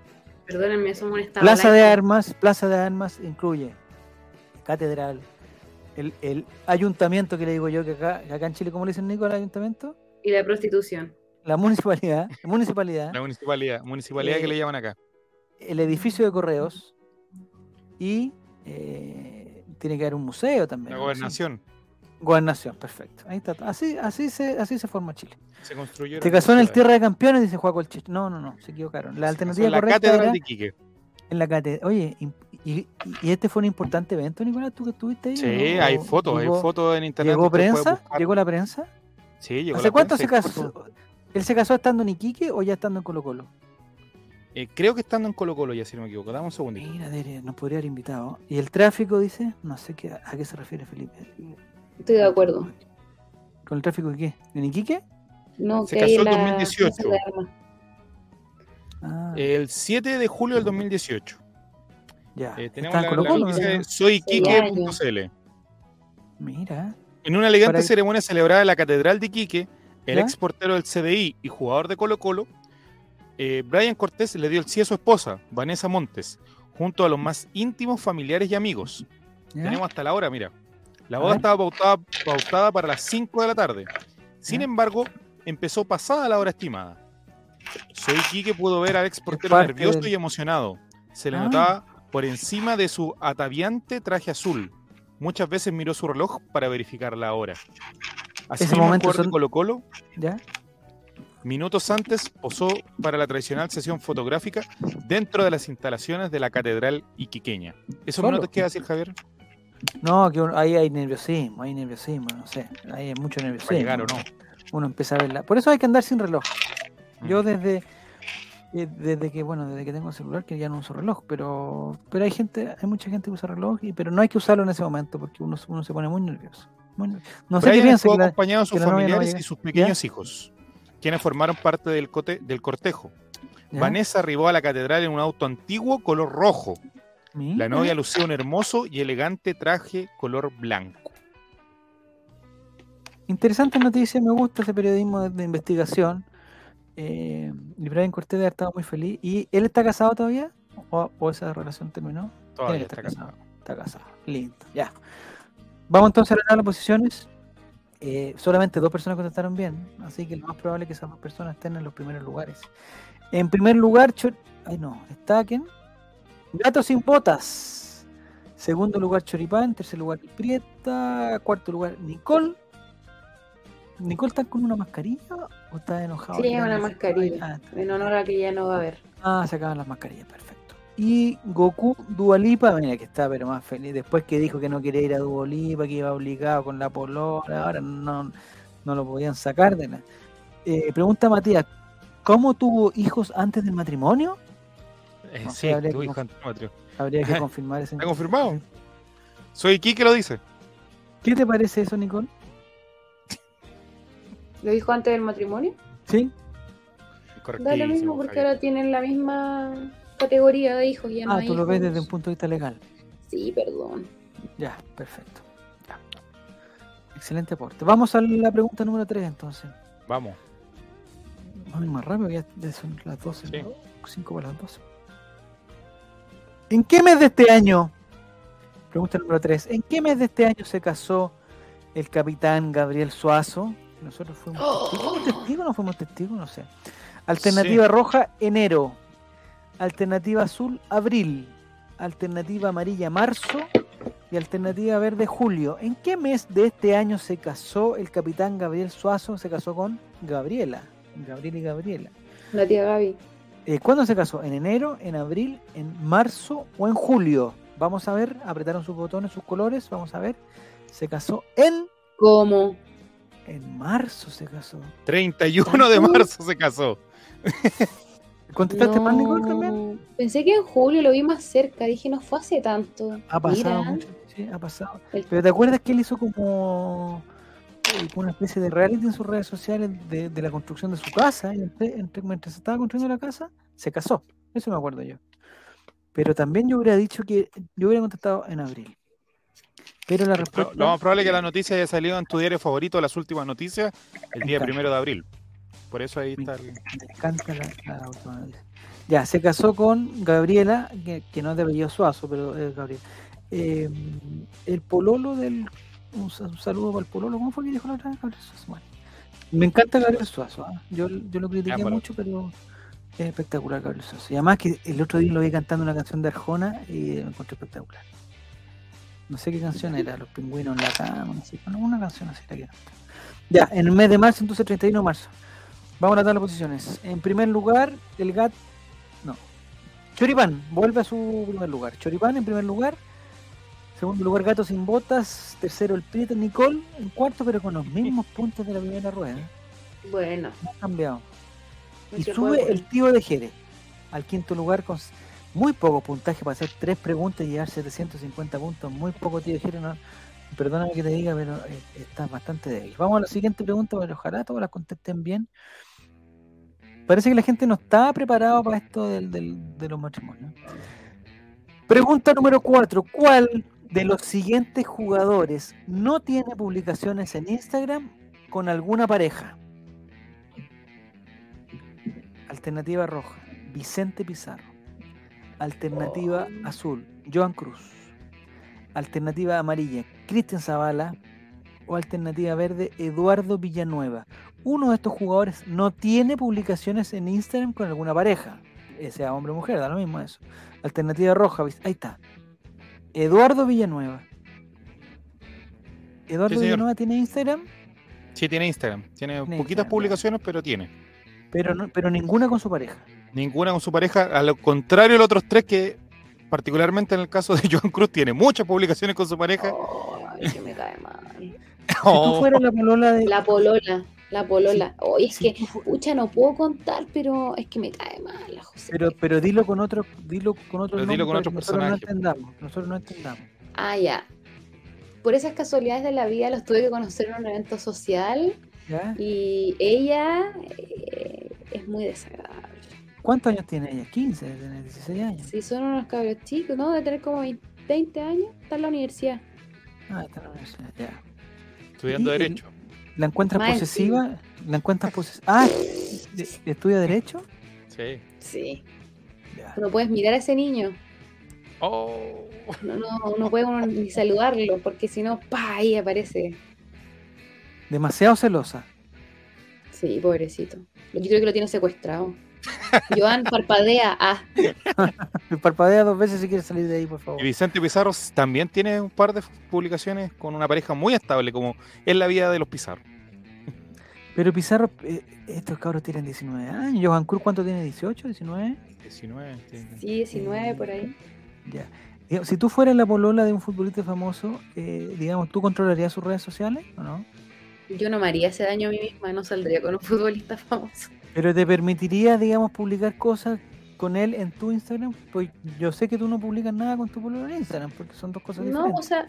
S2: Perdónenme, somos un estado
S1: Plaza de. Armas, Plaza de Armas incluye catedral, el, el ayuntamiento que le digo yo que acá, que acá en Chile, ¿cómo le dicen Nico al ayuntamiento?
S2: Y la prostitución.
S1: La municipalidad, municipalidad,
S3: La municipalidad. Municipalidad
S1: Eh,
S3: que le llaman acá.
S1: el edificio de correos y eh, tiene que haber un museo también.
S3: La gobernación.
S1: Sí. Gobernación, perfecto. Ahí está. Así, así se, así se forma Chile.
S3: Se construyó.
S1: Se casó en el Tierra de Campeones, dice Juaco el Chicho. No, no, no, se equivocaron. La alternativa
S3: en la
S1: correcta
S3: cátedra
S1: era
S3: de Iquique.
S1: en la catedral. Oye, y, y- este fue un importante evento, Nicolás, tú que estuviste ahí.
S3: Sí, hay
S1: ¿O
S3: fotos, hay fotos en internet.
S1: ¿Llegó prensa? ¿Llegó la prensa?
S3: Sí, llegó
S1: ¿Hace
S3: la
S1: cuánto se
S3: prensa,
S1: casó? ¿Él se casó estando en Iquique o ya estando en Colo Colo?
S3: Eh, creo que estando en Colo Colo, ya si no me equivoco. Dame un segundito.
S1: Mira, debería- nos podría haber invitado. ¿Y el tráfico, dice? No sé qué, a qué se refiere Felipe.
S2: Estoy de acuerdo.
S1: ¿Con el tráfico de qué? ¿En Iquique?
S2: No,
S3: Se
S2: que
S3: casó en
S2: la
S3: 2018.
S2: plaza de armas.
S1: Ah,
S3: El 7 de julio del 2018.
S1: ya.
S3: Eh, tenemos
S1: Está en
S3: la,
S1: Colo
S3: la
S1: Colo,
S3: de
S1: ¿no?
S3: soyiquique.cl.
S1: Mira.
S3: En una elegante
S1: Para-
S3: ceremonia celebrada en la Catedral de Iquique, el
S1: ¿Ya?
S3: ex portero del CDI y jugador de Colo Colo, eh, Brian Cortés le dio el sí a su esposa, Vanessa Montes, junto a los más íntimos familiares y amigos. Tenemos hasta la hora, mira. La boda estaba pautada, pautada para las 5 de la tarde. Sin embargo, empezó pasada la hora estimada. Soy Quique pudo ver al ex portero nervioso
S1: del-
S3: y emocionado. Se le
S1: Ah.
S3: notaba por encima de su ataviante traje azul. Muchas veces miró su reloj para verificar la hora. Así
S1: Ese momento son-
S3: Colo Colo,
S1: ¿Ya?
S3: Minutos antes, posó para la tradicional sesión fotográfica dentro de las instalaciones de la Catedral Iquiqueña. ¿Esos
S1: Solo.
S3: minutos qué va a decir Javier?
S1: No, que ahí hay nerviosismo, hay nerviosismo, no sé. Ahí hay mucho nerviosismo.
S3: ¿Va a llegar o no?
S1: Uno empieza a verla. Por eso hay que andar sin reloj. Yo
S3: Mm.
S1: desde eh, desde que bueno desde que tengo celular que ya no uso reloj pero pero hay gente hay mucha gente que usa reloj y pero no hay que usarlo en ese momento porque uno, uno se pone muy nervioso Muy ner- no sé qué
S3: Brian
S1: piensa
S3: acompañado de sus
S1: no a
S3: familiares y sus pequeños hijos, quienes formaron parte del, cote- del cortejo.
S1: ¿ya?
S3: Vanessa arribó a la catedral en un auto antiguo color rojo. La novia lucía un hermoso y elegante traje color blanco.
S1: Interesante noticia, me gusta ese periodismo de, de investigación. Eh, y Brian Cortés haber estado muy feliz. ¿Y él está casado todavía? ¿O, o esa relación terminó?
S3: Todavía está
S1: estar
S3: casado.
S1: Está casado. Lindo. Ya. Vamos entonces a las posiciones. Eh, solamente dos personas contestaron bien. Así que lo más probable es que esas dos personas estén en los primeros lugares. En primer lugar, Chor- Ay, no. ¿Está quién? Gato sin botas. Segundo lugar, Choripán. Tercer lugar, Prieta. Cuarto lugar, Nicole. ¿Nicole está con una mascarilla o está enojado?
S2: Sí, una mascarilla.
S1: Ah,
S2: En honor a que ya no va a haber.
S1: Ah, se acaban las mascarillas, perfecto. Y Goku Dualipa, mira que está pero más feliz. Después que dijo que no quería ir a Dualipa, que iba obligado con la polola, ahora no, no lo podían sacar de la. Eh, pregunta Matías, ¿cómo tuvo hijos antes del matrimonio?
S3: Eh,
S1: No,
S3: sí,
S1: habría
S3: tu
S1: que
S3: hijo antimatrio.
S1: Habría que [laughs] confirmar ese.
S3: ¿Está confirmado? Soy Quique lo dice.
S1: ¿Qué te parece eso, Nicole?
S2: ¿Lo dijo antes del matrimonio?
S1: ¿Sí?
S2: Da lo mismo porque ahora tienen la misma categoría de hijos. Ya no
S1: Ah,
S2: hay
S1: tú lo ves desde un punto de vista legal.
S2: Sí, perdón.
S1: Ya, perfecto. Ya. Excelente aporte. Vamos a la pregunta número 3 entonces.
S3: Vamos.
S1: Vamos a ir más rápido, ya ya son las 12,
S3: Sí.
S1: 5 para las 12. ¿En qué mes de este año? Pregunta número 3. ¿En qué mes de este año se casó el capitán Gabriel Suazo? Nosotros fuimos
S2: Oh.
S1: testigos. ¿Fuimos testigos o no fuimos testigos? No sé. Alternativa roja, enero. Alternativa azul, abril. Alternativa amarilla, marzo. Y alternativa verde, julio. ¿En qué mes de este año se casó el capitán Gabriel Suazo? Se casó con Gabriela. Gabriel y Gabriela.
S2: La tía Gaby.
S1: Eh, ¿Cuándo se casó? ¿En enero, en abril, en marzo o en julio? Vamos a ver, apretaron sus botones, sus colores, vamos a ver. Se casó en,
S2: ¿Cómo?
S1: en marzo, se casó.
S3: 31 de marzo se casó. [laughs]
S1: ¿Contestaste mal, Nicole,
S2: No.
S1: también?
S2: Pensé que en julio lo vi más cerca. Dije, no fue hace tanto.
S1: Ha pasado
S2: Mira,
S1: mucho, sí, ha pasado.
S2: el-
S1: Pero ¿te acuerdas que él hizo como eh, una especie de reality en sus redes sociales de, de la construcción de su casa? Y entre- entre- mientras se estaba construyendo la casa, se casó. Eso me acuerdo yo. Pero también yo hubiera dicho que yo hubiera contestado en abril. Pero la
S3: Lo,
S1: respuesta...
S3: lo más probable es que la noticia haya salido en tu diario favorito, las últimas noticias, el día primero de abril. Por eso ahí
S1: Me,
S3: está el...
S1: me encanta la, la. Ya, se casó con Gabriela, que, que no es de apellido Suazo, pero es Gabriela. Eh, el pololo del. Un, sa- un saludo para el pololo. ¿Cómo fue que dijo la otra vez? Gabriel Suazo. Bueno, me encanta Gabriel Suazo. ¿ah? Yo, yo lo critiqué
S3: Ámbalo.
S1: mucho, pero es espectacular Gabriel Suazo. Y además que el otro día lo vi cantando una canción de Arjona y me encontré espectacular. No sé qué canción era, Los pingüinos en la cama, no sé, bueno, una canción así la que cantó. Ya, en el mes de marzo, entonces 31 de marzo. Vamos a las posiciones. En primer lugar, el GAT. No. Choripán, vuelve a su primer lugar. Choripán en primer lugar. Segundo lugar, Gato sin botas. Tercero, el Prieto Nicole. En cuarto, pero con los mismos [laughs] puntos de la primera rueda.
S2: Bueno.
S1: No ha cambiado. Y sube el tío de Jerez al quinto lugar con muy poco puntaje para hacer tres preguntas y llevar 750 puntos. Muy poco tío de Jerez. No, Perdóname que te diga, pero eh, estás bastante débil. Vamos a la siguiente pregunta, pero ojalá todos las contesten bien. Parece que la gente no está preparada para esto del, del- de los matrimonios. Pregunta número 4. ¿Cuál de los siguientes jugadores no tiene publicaciones en Instagram con alguna pareja? Alternativa roja, Vicente Pizarro. Alternativa azul, Joan Cruz. Alternativa amarilla, Cristian Zavala. O alternativa verde, Eduardo Villanueva. Uno de estos jugadores no tiene publicaciones en Instagram con alguna pareja. eh, Sea hombre o mujer, da lo mismo eso. Alternativa roja, ahí está. Eduardo Villanueva. ¿Eduardo
S3: Sí.
S1: Villanueva tiene Instagram?
S3: Sí, tiene Instagram. Tiene
S1: Tiene
S3: poquitas
S1: Instagram,
S3: publicaciones, pero tiene.
S1: Pero, no, pero ninguna con su pareja.
S3: Ninguna con su pareja. A lo contrario de los otros tres, que particularmente en el caso de [laughs] Joan Cruz, tiene muchas publicaciones con su pareja.
S2: Ay, que me cae mal.
S1: Si tú
S3: Oh,
S1: fueras la polola de...
S2: La polola, la polola. Oye, es
S1: si
S2: que, pucha, no puedo contar, pero es que me cae mal la José.
S1: Pero, pero dilo con otro, dilo con otro
S3: Pero dilo
S1: nombre
S3: con otro
S1: que nosotros no
S3: personaje.
S1: entendamos. Nosotros no entendamos.
S2: Ah, ya. Por esas casualidades de la vida los tuve que conocer en un evento social
S1: ¿Ya?
S2: y ella eh, es muy desagradable.
S1: ¿Cuántos años tiene ella? 15, debe tener 16 años.
S2: Si son unos cabros chicos, ¿no? De tener como 20 años, está en la universidad.
S1: Ah, está en la universidad, ya.
S3: estudiando Derecho.
S1: ¿La encuentras posesiva? ¿La encuentras posesiva? Ah, ¿de- ¿estudia Derecho?
S3: Sí.
S2: Sí.
S1: Ya.
S2: No puedes mirar a ese niño.
S3: Oh.
S2: No, no, no puede uno ni saludarlo, porque si no, pa, ahí aparece.
S1: Demasiado celosa.
S2: Sí, pobrecito. Yo creo que lo tiene secuestrado. Joan parpadea. Ah, [laughs]
S1: Parpadea dos veces si quieres salir de ahí, por favor.
S3: Y Vicente Pizarro también tiene un par de publicaciones con una pareja muy estable, como es la vida de los Pizarro.
S1: Pero Pizarro, eh, estos cabros tienen 19 años. Johan Cruz, ¿cuánto tiene? ¿18? ¿19?
S3: 19. tiene-
S2: sí, 19 por ahí.
S1: Ya. Digamos, Si tú fueras la polola de un futbolista famoso, eh, digamos, ¿tú controlarías sus redes sociales o no?
S2: Yo no me haría ese daño a mí misma, no saldría con un futbolista famoso.
S1: Pero te permitiría, digamos, publicar cosas con él en tu Instagram. Pues yo sé que tú no publicas nada con tu polola en Instagram, porque son dos cosas
S2: No, o
S1: diferentes.
S2: sea,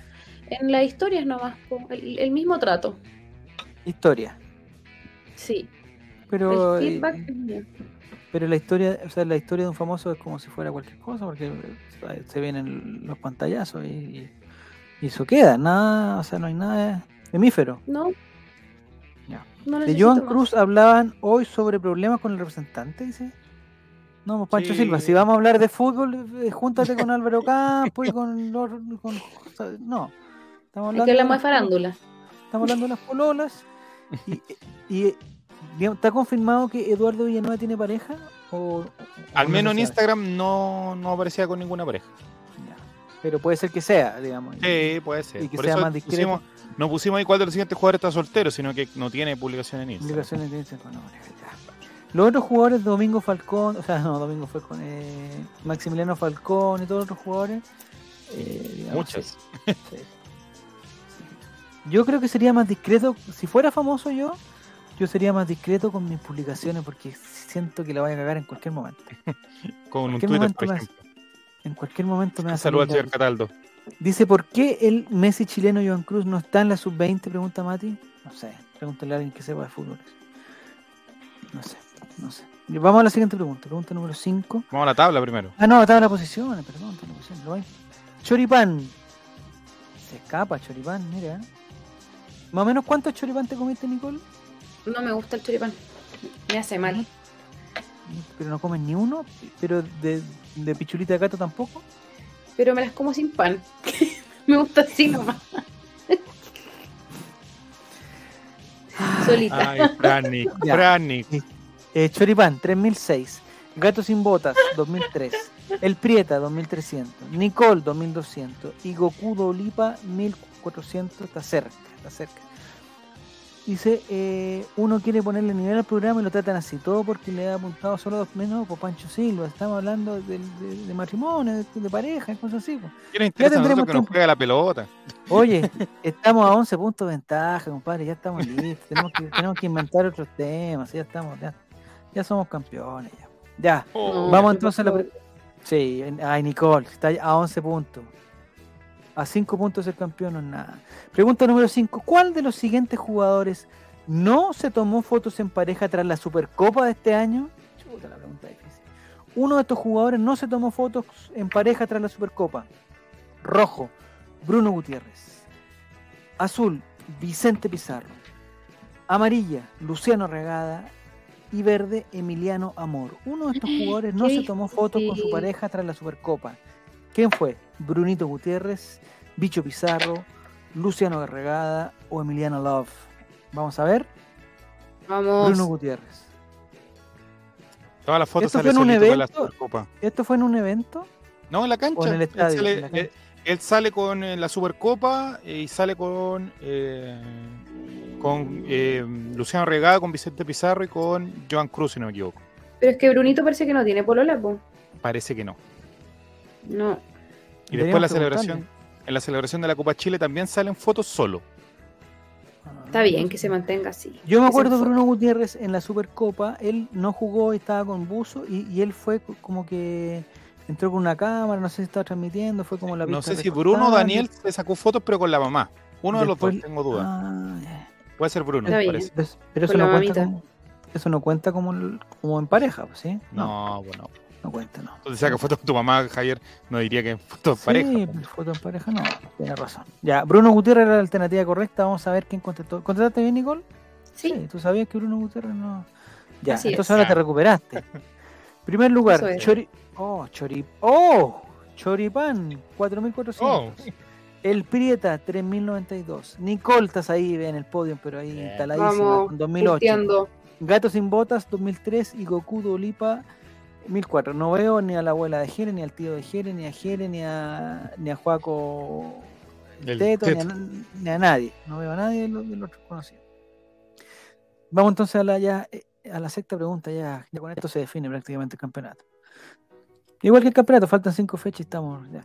S2: en las historias nomás, el, el mismo trato.
S1: Historia.
S2: Sí.
S1: Pero,
S2: el
S1: eh,
S2: feedback mío.
S1: pero la historia, o sea, la historia de un famoso es como si fuera cualquier cosa, porque eh, se vienen los pantallazos y, y- y eso queda, nada, o sea, no hay nada hemífero.
S2: No. No
S1: De Joan
S2: más.
S1: Cruz hablaban hoy sobre problemas con el representante, dice. No, pues Pancho
S3: Sí.
S1: Silva, si vamos a hablar de fútbol, eh, júntate con Álvaro Campos y con no, estamos hablando,
S2: que
S1: pololas,
S2: farándula.
S1: estamos hablando de las pololas. Y, y, digamos, ¿está confirmado que Eduardo Villanueva tiene pareja? O, o-
S3: Al menos en? Instagram no, no aparecía con ninguna pareja.
S1: Pero puede ser que sea, digamos.
S3: Sí, puede ser.
S1: Y que
S3: Por
S1: sea
S3: eso
S1: más discreto.
S3: pusimos- no pusimos ahí cuál de los siguientes jugadores está soltero, sino que no tiene publicación en Instagram.
S1: Publicaciones de Instagram ya. Los otros jugadores, Domingo Falcón, o sea, no, Domingo Falcón, eh, Maximiliano Falcón y todos los otros jugadores. eh, digamos,
S3: Muchas.
S1: sí, sí. Yo creo que sería más discreto, si fuera famoso yo, yo sería más discreto con mis publicaciones porque siento que la voy a cagar en cualquier momento. [laughs]
S3: Con un Twitter, por.
S1: En cualquier momento me va a
S3: Saludos al
S1: salir
S3: señor Cataldo.
S1: Dice, ¿por qué el Messi chileno Joan Cruz no está en la sub-20? Pregunta Mati. No sé, pregúntale a alguien que sepa de fútbol. No sé, no sé. Vamos a la siguiente pregunta, pregunta número 5.
S3: Vamos a la tabla primero.
S1: Ah, no, la posición, perdón, estaba la posición. lo hay. Choripán. Se escapa Choripán, mira. Más o menos, ¿cuántos choripán te comiste, Nicole?
S2: No me gusta el choripán. Me hace mal.
S1: Pero no comes ni uno, pero de, de pichulita de gato tampoco.
S2: Pero me las como sin pan. [laughs] me gusta así nomás. [laughs] Solita.
S3: Ay, Franny, [laughs]
S1: Ya.
S3: Franny.
S1: Eh, Choripán, 3006. Gato sin botas, 2003. El Prieta, 2300. Nicole, 2200. Y Goku Dolipa, 1400. Está cerca, está cerca. Dice, eh, uno quiere ponerle nivel al programa y lo tratan así, todo porque le ha apuntado solo dos menos por Pancho Silva. Estamos hablando de, de- de matrimonio, de, de pareja, cosas así. po.
S3: ¿Quién le interesa a
S1: tendremos
S3: que nos juega la pelota?
S1: Oye, estamos a 11 puntos de ventaja, compadre, ya estamos listos. Tenemos que, tenemos que inventar otros temas, ya estamos, ya, ya somos campeones. Ya, ya
S3: Oh,
S1: Vamos entonces a la Sí, ay Nicole, está a 11 puntos. A cinco puntos el campeón no es nada. Pregunta número 5. ¿Cuál de los siguientes jugadores no se tomó fotos en pareja tras la Supercopa de este año? Chuta, la pregunta difícil. Uno de estos jugadores no se tomó fotos en pareja tras la Supercopa. Rojo, Bruno Gutiérrez. Azul, Vicente Pizarro. Amarilla, Luciano Regada. Y verde, Emiliano Amor. Uno de estos [laughs] jugadores no se tomó fotos con su pareja tras la Supercopa. ¿Quién fue? Brunito Gutiérrez, Bicho Pizarro, Luciano Regada o Emiliano Love. Vamos a ver.
S2: Vamos.
S1: Bruno Gutiérrez.
S3: Todas las fotos
S1: ¿Esto
S3: sale
S1: fue en un
S3: la
S1: evento?
S3: Supercopa.
S1: ¿Esto fue en un evento?
S3: No, en la cancha.
S1: ¿O en el
S3: Él
S1: estadio?
S3: sale,
S1: En la cancha.
S3: eh, él sale con eh, la Supercopa eh, y sale con eh, con eh, Luciano Regada, con Vicente Pizarro y con Joan Cruz, si no me equivoco.
S2: Pero es que Brunito parece que no tiene polola, po.
S3: Parece que no.
S2: No.
S3: Y después la celebración, en la celebración de la Copa Chile también salen fotos solo.
S2: Está bien que se mantenga así.
S1: Yo me acuerdo. Bruno Gutiérrez en la Supercopa, él no jugó y estaba con buzo y, y él fue co- como que entró con una cámara, no sé si estaba transmitiendo, fue como la
S3: No sé si. Bruno o Daniel se sacó fotos, pero con la mamá. Uno de los dos, tengo dudas.
S1: Ah.
S3: Puede ser Bruno,
S2: Está
S3: me
S2: bien.
S3: parece.
S1: Pero, pero eso no cuenta
S2: mamita.
S1: como, eso no cuenta como en pareja, pues, ¿sí?
S3: No, bueno.
S1: No cuenta, no.
S3: Entonces saca fotos con tu mamá, Javier, no diría que fotos
S1: Sí,
S3: pareja.
S1: pero foto en pareja no, tiene razón. Ya, Bruno Gutiérrez era la alternativa correcta, vamos a ver quién contestó. ¿Contestaste bien, Nicole?
S2: Sí.
S1: ¿Tú sabías que Bruno Gutiérrez no...? Ya,
S2: Así
S1: entonces
S2: es.
S1: ahora te recuperaste. [laughs] Primer lugar,
S2: es.
S1: Chori... Oh, Chori... ¡Oh! Choripán, 4.400.
S3: Oh.
S1: El Prieta, 3.092. Nicole, estás ahí en el podio, pero ahí
S3: Bien.
S1: instaladísima,
S2: Vamos.
S1: con 2008.
S2: Punteando.
S1: Gato sin botas, 2003. Y Goku Dolipa, 1004. No veo ni a la abuela de Jere, ni al tío de Jere, ni a Jere, ni a, ni a Juaco
S3: El
S1: Teto, ni a, ni a nadie. No veo a nadie de los, de los conocidos. Vamos entonces a la, ya, eh, a la sexta pregunta. Ya, ya con esto se define prácticamente el campeonato. Igual que el campeonato, faltan cinco fechas y estamos. Ya.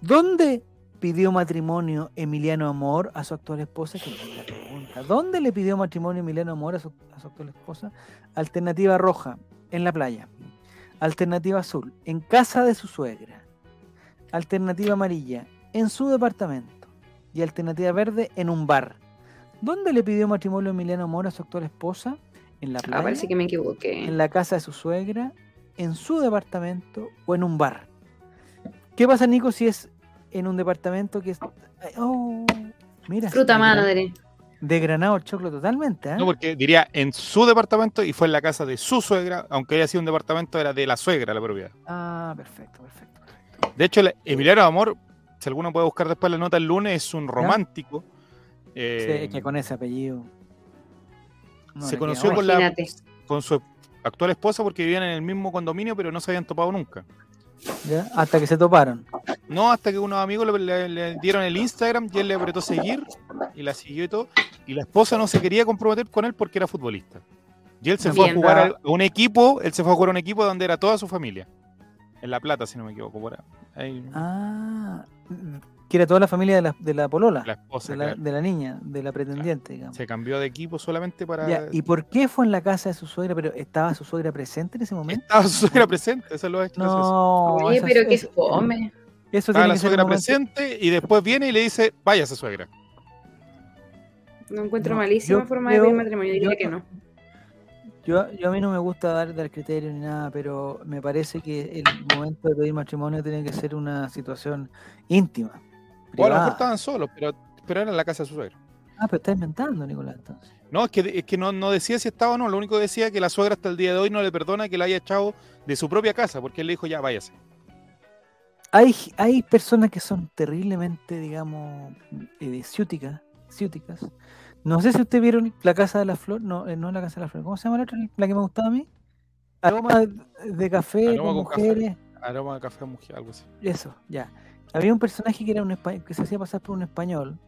S1: ¿Dónde pidió matrimonio Emiliano Amor a su actual esposa? Que es la pregunta. ¿Dónde le pidió matrimonio Emiliano Amor a su, a su actual esposa? Alternativa roja, en la playa. Alternativa azul, en casa de su suegra. Alternativa amarilla, en su departamento. Y alternativa verde, en un bar. ¿Dónde le pidió matrimonio Emiliano Amor a su actual esposa? En la playa,
S2: Ah, parece que me equivoqué.
S1: en la casa de su suegra, en su departamento o en un bar. ¿Qué pasa, Nico, si es en un departamento que es... Oh, mira.
S2: Fruta madre.
S1: De granado el choclo totalmente, ¿eh?
S3: No, porque diría en su departamento y fue en la casa de su suegra, aunque haya sido un departamento, era de la suegra la propiedad.
S1: Ah, perfecto, perfecto. perfecto.
S3: De hecho, Emiliano Amor, si alguno puede buscar después la nota el lunes, es un romántico. Eh,
S1: Sí, es que con ese apellido... no
S3: se conoció con, la, con su actual esposa porque vivían en el mismo condominio, pero no se habían topado nunca.
S1: Hasta que se toparon.
S3: No, hasta que unos amigos le, le- le dieron el Instagram y él le apretó seguir y la siguió y todo. Y la esposa no se quería comprometer con él porque era futbolista. Y él se fue a jugar a a un equipo, él se fue a jugar a un equipo donde era toda su familia. En La Plata, si no me equivoco. Por ahí.
S1: Ah, que era toda la familia de la, de la polola,
S3: la esposa
S1: de la,
S3: claro,
S1: de la niña, de la pretendiente, digamos.
S3: se cambió de equipo solamente para.
S1: Ya, ¿Y por qué fue en la casa de su suegra? ¿Pero estaba su suegra presente en ese momento?
S3: Estaba su suegra [laughs] presente, eso es lo gracioso.
S1: No,
S2: Oye,
S1: eso-
S2: pero qué fome.
S1: Eso
S3: Estaba la
S1: que
S3: suegra presente y después viene y le dice, váyase suegra.
S2: No encuentro
S1: No,
S2: malísima forma de pedir matrimonio. Diría
S1: yo-
S2: que no.
S1: Yo, yo a mí no me gusta dar, dar criterio ni nada, pero me parece que el momento de pedir matrimonio tiene que ser una situación íntima.
S3: O a lo mejor estaban solos, pero, pero era en la casa de su suegra.
S1: Ah, pero está inventando, Nicolás, entonces.
S3: No, es que, es que no, no decía si estaba o no, lo único que decía es que la suegra hasta el día de hoy no le perdona que la haya echado de su propia casa, porque él le dijo, ya, váyase.
S1: Hay, hay personas que son terriblemente, digamos, eh, ciúticas, ciúticas. No sé si ustedes vieron La Casa de la Flor, no, eh, no es La Casa de la Flor, ¿cómo se llama la otra? La que me gustaba a mí. Aroma de café
S3: Aroma
S1: con
S3: con café.
S1: mujeres.
S3: Aroma de café mujer, algo así.
S1: Eso, ya. Había un personaje que era un que se hacía pasar por un español,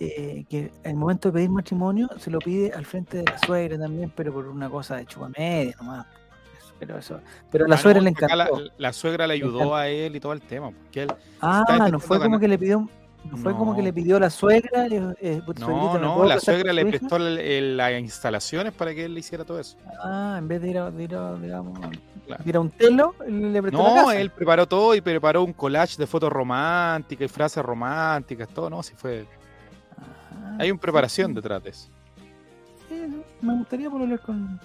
S1: eh, que en el momento de pedir matrimonio se lo pide al frente de la suegra también, pero por una cosa de chupa media nomás. Pero eso, pero la
S3: Ah,
S1: suegra
S3: no,
S1: le encantó.
S3: La, la suegra le ayudó a él y todo el tema, porque él...
S1: Ah, no fue como
S3: ganar.
S1: que le pidió, no fue como que le pidió a la suegra, eh, eh, "Suegrita,
S3: No,
S1: ¿me
S3: no, la suegra le
S1: tu hija?".
S3: prestó el- el- las instalaciones para que él le hiciera todo eso.
S1: Ah, en vez de ir a, de ir a, digamos,
S3: Claro.
S1: Era un telo, él le prestó la
S3: No,
S1: casa.
S3: él preparó todo y preparó un collage de fotos románticas y frases románticas, todo, ¿no? Sí fue.
S1: Ajá.
S3: Hay una preparación detrás de eso.
S1: Sí, me gustaría volver con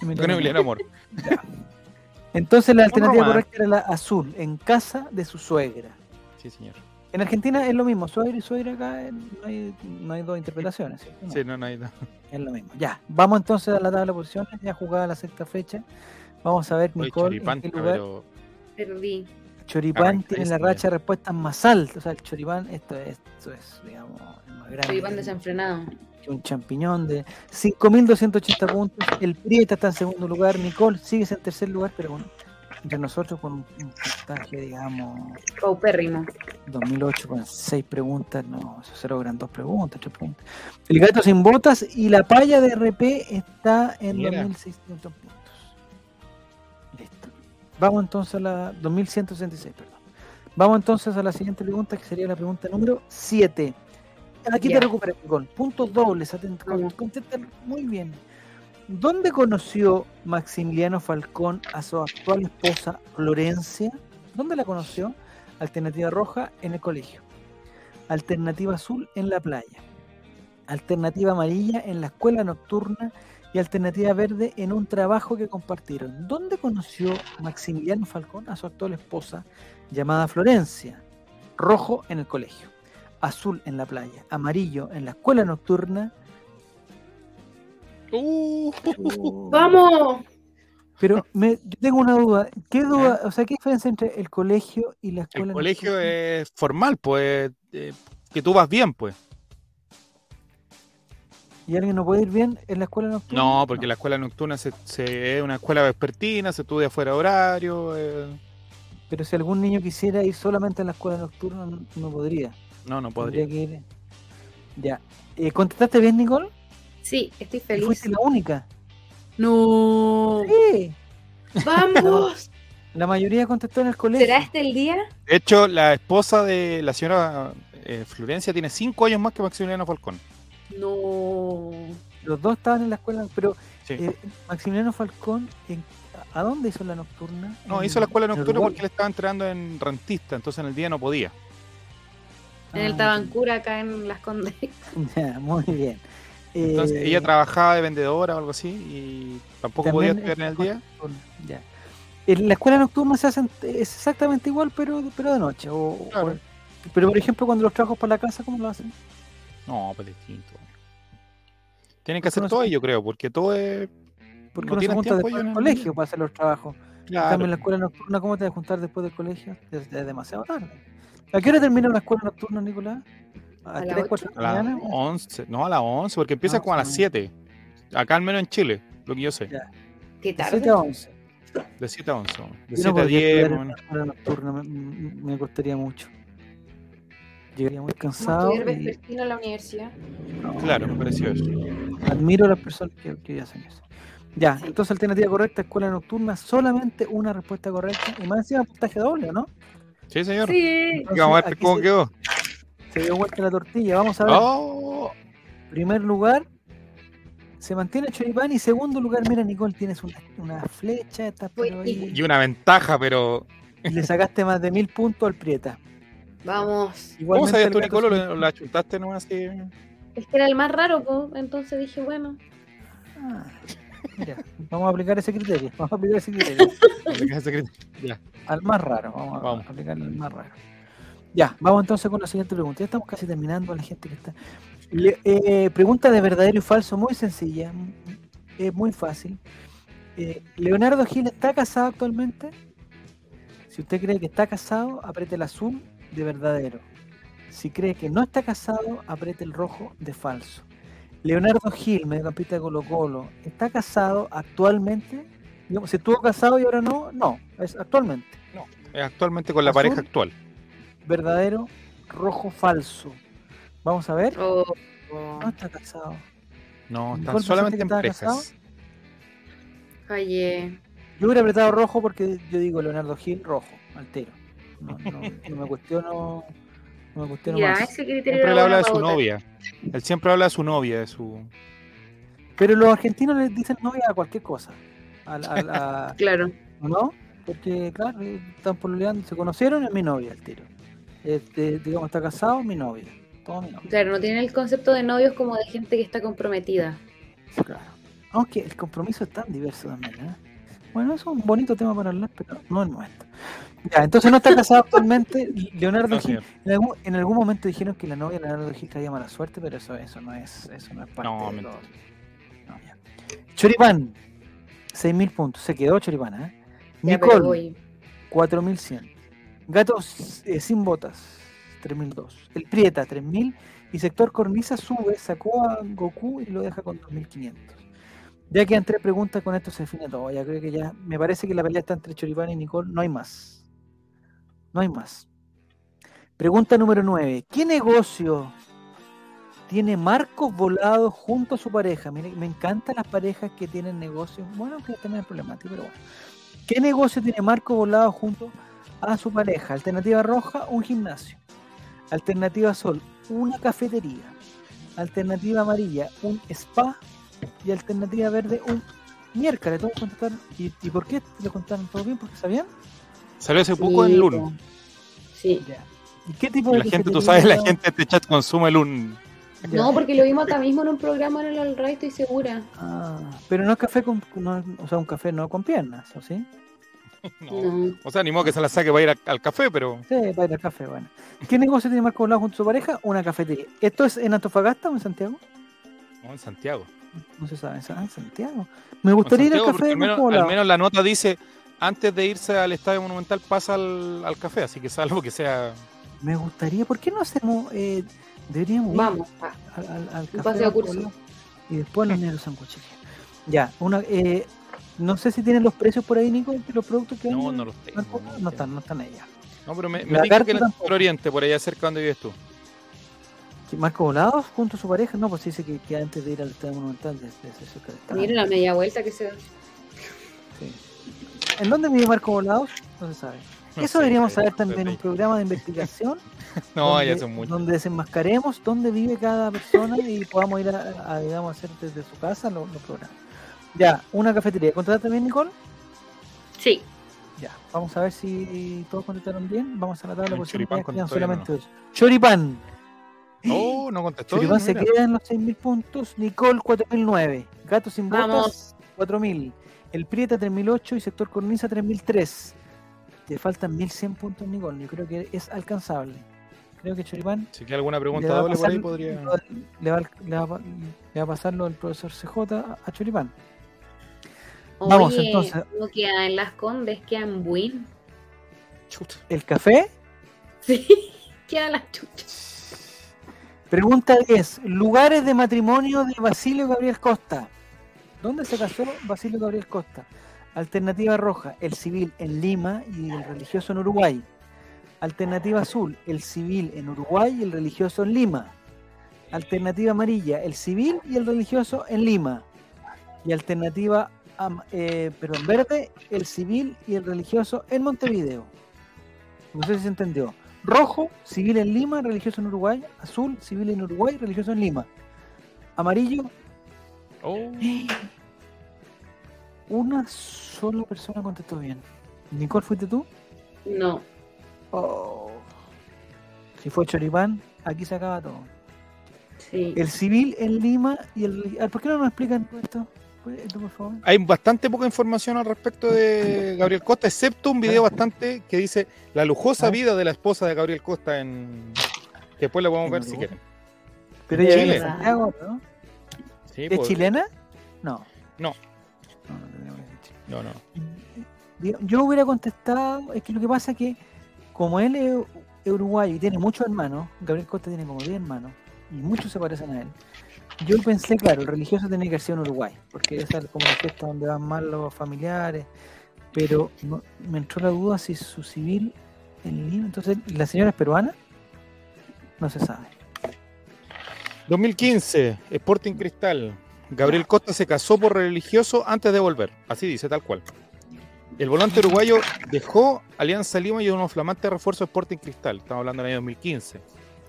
S3: Con Emiliano Amor. [laughs]
S1: Entonces la alternativa correcta era la azul, en casa de su suegra.
S3: Sí, señor.
S1: En Argentina es lo mismo, suegra y suegra acá eh, no hay, no hay dos interpretaciones.
S3: Sí, no, no hay. no.
S1: Es lo mismo. Ya, vamos entonces a la tabla de posiciones, ya jugada la sexta fecha. Vamos a ver,
S3: Oye,
S1: Nicole, en
S3: Choripán,
S1: qué lugar.
S3: pero
S2: Perdí.
S1: Choripán
S3: Arranca
S1: tiene la
S3: ese,
S1: racha de respuestas más alta. O sea, el Choripán, esto es, esto es digamos, el más grande. Que-
S2: desenfrenado.
S1: que un champiñón de 5.280 puntos. El Prieta está en segundo lugar. Nicole sigues en tercer lugar, pero bueno, entre nosotros con un, un puntaje, digamos,
S2: Paupérrimo.
S1: 2008 con seis preguntas, no, eso se logran dos preguntas, tres preguntas. El gato sin botas y la palla de RP está en
S3: Mira.
S1: 2.600 puntos. Vamos entonces a la 2.166, perdón. Vamos entonces a la siguiente pregunta, que sería la pregunta número 7. Aquí te recuperas, Nicole. Puntos dobles, atento, muy bien. ¿Dónde conoció Maximiliano Falcón a su actual esposa Florencia? ¿Dónde la conoció? Alternativa roja en el colegio. Alternativa azul en la playa. Alternativa amarilla en la escuela nocturna. Y alternativa verde en un trabajo que compartieron. ¿Dónde conoció Maximiliano Falcón a su actual esposa llamada Florencia? Rojo en el colegio. Azul en la playa. Amarillo en la escuela nocturna.
S3: Uh,
S1: Oh.
S2: ¡Vamos!
S1: Pero me, yo tengo una duda. ¿Qué duda, o sea, qué diferencia entre el colegio y la escuela?
S3: el colegio
S1: nocturna?
S3: es formal, pues. eh, que tú vas bien, pues.
S1: ¿Y alguien no puede ir bien en la escuela nocturna?
S3: No, porque la escuela nocturna se, se- es una escuela vespertina, se estudia fuera de horario. eh,
S1: Pero si algún niño quisiera ir solamente a la escuela nocturna, no, no podría.
S3: no, no
S1: Tendría
S3: podría.
S1: que ir. Ya. Eh, ¿Contestaste bien, Nicole?
S2: Sí, estoy
S1: ¿Y
S2: feliz.
S1: Fuiste la única.
S2: No.
S1: Sí.
S2: ¡Vamos! [laughs]
S1: La mayoría contestó en el colegio.
S2: ¿Será este el día?
S3: De hecho, la esposa de la señora eh, Florencia tiene cinco años más que Maximiliano Falcón.
S2: No.
S1: Los dos estaban en la escuela, pero
S3: Sí.
S1: eh, Maximiliano Falcón, ¿en- ¿a dónde hizo la nocturna?
S3: no,
S1: En-
S3: hizo la escuela nocturna porque él estaba entrando en rentista, entonces en el día no podía.
S2: En el
S1: Ah,
S2: Tabancura, acá en Las Condes. [laughs]
S1: Ya, muy bien.
S3: Entonces
S1: Eh,
S3: ella trabajaba de vendedora o algo así y tampoco podía estudiar en el día.
S1: Ya. En la escuela nocturna se hacen es exactamente igual, pero, pero de noche. O, o-
S3: Claro.
S1: pero por ejemplo, cuando los trabajos para la casa, ¿cómo lo hacen?
S3: No, pues distinto. Tienen que hacer
S1: uno
S3: todo
S1: se-
S3: ello, creo, porque todo es.
S1: Porque
S3: no
S1: uno se
S3: tienen
S1: junta después del
S3: en el
S1: colegio para hacer los trabajos. En
S3: Claro.
S1: cambio, en la escuela nocturna, ¿cómo te vas a juntar después del colegio? Es, es demasiado tarde. ¿A qué hora termina la escuela nocturna, Nicolás? ¿A,
S2: ¿A las
S1: 3, 4 de
S3: A
S1: la
S3: las
S1: mañana?
S3: 11, no a las 11, porque empieza
S1: Ah,
S3: como a las
S1: sí.
S3: 7. Acá al menos en Chile, lo que yo sé.
S1: Ya.
S2: ¿Qué
S1: De 7
S2: tarde?
S1: a 11.
S3: De 7 a 11. De
S1: Yo
S3: 7
S1: no
S3: a
S1: podría
S3: 10.
S1: estudiar
S3: más o
S1: en la
S3: menos.
S1: escuela nocturna, me, me- me costaría mucho. Llegaría muy
S2: ¿Cómo
S1: cansado.
S2: estudiar
S1: y-
S2: vespertino en la universidad?
S1: no.
S3: Claro, me pareció eso.
S1: Admiro a las personas que, que hacen eso. Ya, entonces alternativa correcta, escuela nocturna, solamente una respuesta correcta y más encima puntaje doble, ¿no?
S3: Sí, señor.
S2: Sí.
S1: Entonces,
S3: Vamos a ver cómo
S1: se-
S3: quedó.
S1: Se dio vuelta la tortilla, vamos a ver.
S3: Oh,
S1: Primer lugar, se mantiene Choripán y segundo lugar, mira Nicole, tienes una, una flecha, estás pero ahí,
S3: y una ventaja, pero.
S1: y le sacaste más de mil puntos al Prieta.
S2: Vamos.
S3: ¿Cómo sabías tú, Nicolo? ¿Lo- ¿La chuntaste nomás así?
S2: Es que era el más raro, po. entonces dije, bueno.
S1: Ah, mira, vamos a aplicar ese criterio, vamos a aplicar ese criterio. [laughs]
S3: Ya.
S1: al más raro, vamos,
S3: Vamos.
S1: a aplicarle al más raro. Ya, vamos entonces con la siguiente pregunta. Ya estamos casi terminando la gente que está. Le- eh, pregunta de verdadero y falso, muy sencilla, es muy fácil. Eh, ¿Leonardo Gil está casado actualmente? Si usted cree que está casado, apriete el azul de verdadero. Si cree que no está casado, apriete el rojo de falso. Leonardo Gil, mediocampista de Colo Colo, ¿está casado actualmente? Digamos, si estuvo casado y ahora no, no, es actualmente.
S3: Es actualmente con la
S1: Azul.
S3: pareja actual.
S1: verdadero, rojo, falso. Vamos a ver.
S2: Oh, oh,
S1: No está casado.
S3: No, están
S1: ¿pensaste
S3: solamente
S1: que
S3: en parejas.
S2: Fallé.
S1: Yo hubiera apretado rojo porque yo digo Leonardo Gil, rojo, altero. No, no, no me cuestiono. No me cuestiono
S2: Mira,
S1: más.
S2: ese
S3: Siempre le habla de su
S2: votar.
S3: novia. Él siempre habla de su novia, de su.
S1: Pero los argentinos les dicen novia a cualquier cosa. A, la- a la- [laughs]
S2: Claro.
S1: ¿o ¿No? Porque, claro, están pololeando, se conocieron, es mi novia el tiro. Este, digamos, está casado, mi novia. Todo mi novia.
S2: Claro, no tienen el concepto de novios como de gente que está comprometida.
S1: Claro. Aunque el compromiso es tan diverso también, ¿eh? Bueno, eso es un bonito tema para hablar, pero no es el momento. Ya, entonces no está [laughs] casado actualmente. Leonardo
S3: No,
S1: Gil. En algún, en algún momento dijeron que la novia de Leonardo Gil traía mala suerte, pero eso, eso no es, eso no es parte
S3: No,
S1: de los- no, ya. Choripán, 6.000 puntos. Se quedó Choripán, ¿eh?
S2: Ya,
S1: Nicole,
S2: voy.
S1: 4100. Gatos eh, sin botas, 3002. El Prieta, 3000. Y Sector Cornisa sube, sacó a Goku y lo deja con 2500. Ya quedan tres preguntas, con esto se define todo. Ya creo que ya. Me parece que la pelea está entre Choripán y Nicole. No hay más. No hay más. Pregunta número 9. ¿Qué negocio tiene Marcos Volado junto a su pareja? Mire, me encantan las parejas que tienen negocios. Bueno, que también es problemático, pero bueno. ¿Qué negocio tiene Marco Volado junto a su pareja? Alternativa roja, un gimnasio. Alternativa azul, una cafetería. Alternativa amarilla, un spa. Y alternativa verde, un miércoles. Todos contestaron. ¿Y, y por qué te lo contaron todo bien? ¿Porque sabían?
S3: Salió hace poco en
S2: po. Sí.
S1: ¿Y qué tipo de
S3: La gente, tú sabes, la gente de este chat consume LUN.
S1: Ya.
S2: No, porque lo vimos acá mismo en un programa en el All Right, estoy segura.
S1: Ah, pero no es café con. no o sea, un café no con piernas, ¿o sí? [laughs]
S3: No.
S2: No.
S3: O sea, ni modo que se la saque para ir a- al café, pero
S1: Sí, para ir al café, bueno. ¿Qué negocio tiene Marco Volado junto a su pareja? Una cafetería. ¿Esto es en Antofagasta o en Santiago?
S3: no, en Santiago.
S1: No se sabe, ah, en Santiago. Me gustaría ir al
S3: Santiago,
S1: café de
S3: al menos, al menos la nota dice antes de irse al estadio monumental pasa al, al café, así que salvo que sea
S1: Me gustaría, ¿por qué no hacemos, eh, deberíamos ir
S2: Vamos.
S1: al, al, al café
S2: paseo
S1: de
S2: curso.
S1: Y después los negros sándwiches. Ya, una, eh, no sé si tienen los precios por ahí, Nico, de los productos que
S3: no,
S1: venden.
S3: no los tengo. No, los
S1: no
S3: tengo.
S1: están, no están allá.
S3: No, pero me, me que en el oriente, por allá cerca donde vives tú.
S1: ¿Que ¿Marco Volados junto a su pareja? No, pues dice que, que antes de ir al estadio monumental cerca del estadio.
S2: Miren la media vuelta que se da.
S1: Sí. ¿En dónde vive Marco Volados? No se sabe.
S3: No
S1: Eso deberíamos
S3: ahí,
S1: saber también en un programa de [laughs] investigación.
S3: No,
S1: donde,
S3: ya son muchos.
S1: donde desenmascaremos dónde vive cada persona y podamos ir a, a, digamos, hacer desde su casa los, los programas. Ya, una cafetería. ¿Contrataste bien, Nicole?
S2: Sí.
S1: Ya, vamos a ver si todos contestaron bien. Vamos a la tabla por
S3: choripán
S1: quedan
S3: contestó
S1: solamente dos. Choripán.
S3: Oh, no contestó.
S1: Choripán
S3: bien,
S1: se
S3: mira.
S1: queda en los 6.000 puntos. Nicole 4.009. Gato sin botas
S2: Vamos.
S1: 4.000. El Prieta 3.008 y Sector Cornisa 3.003. Te faltan 1.100 puntos, Nicole. Yo creo que es alcanzable. Creo que Choripán
S3: Si hay alguna pregunta doble por ahí, podría.
S1: le, va, le va- le va a pasar lo del profesor CJ a Choripán.
S2: Oye,
S1: Vamos, entonces.
S2: no queda en Las Condes, queda en Buin.
S3: Chuta.
S1: ¿El café?
S2: Sí, [laughs] queda las chuchas.
S1: Pregunta 10. Lugares de matrimonio de Basilio Gabriel Costa. ¿Dónde se casó Basilio Gabriel Costa? Alternativa roja, el civil en Lima y el religioso en Uruguay. Alternativa azul, el civil en Uruguay y el religioso en Lima. Alternativa amarilla, el civil y el religioso en Lima. Y alternativa eh, verde, el civil y el religioso en Montevideo. No sé si se entendió. Rojo, civil en Lima, religioso en Uruguay. Azul, civil en Uruguay, religioso en Lima. Amarillo,
S3: Oh,
S1: una sola persona contestó bien. Nicole, ¿fuiste tú?
S2: No.
S1: Oh. Si fue Choripán, aquí se acaba todo.
S2: Sí.
S1: El civil en Lima y el... ah, ¿Por qué no nos explican todo esto? ¿Puede- esto, por favor?
S3: hay bastante poca información al respecto de Gabriel Costa, excepto un video bastante que dice la lujosa
S1: Ah.
S3: vida de la esposa de Gabriel Costa en que después la podemos ver si quieren.
S1: Pero ella
S3: Chile.
S1: Santiago, ¿no?
S3: Sí,
S1: ¿Es
S3: pues,
S1: chilena? No.
S3: No.
S1: No, no tenemos.
S3: No, no.
S1: Yo hubiera contestado, es que lo que pasa es que como él es, uruguayo y tiene muchos hermanos, Gabriel Costa tiene como 10 hermanos, y muchos se parecen a él. Yo pensé, claro, el religioso tenía que ser en Uruguay, porque esa es como la fiesta donde van más los familiares, pero no- me entró la duda si su civil en Lima, entonces, ¿la señora es peruana? No se sabe.
S3: 2015, Sporting Cristal. Gabriel Costa se casó por religioso antes de volver. Así dice, tal cual. El volante uruguayo dejó Alianza Lima y unos flamantes refuerzos Sporting Cristal. Estamos hablando del año 2015.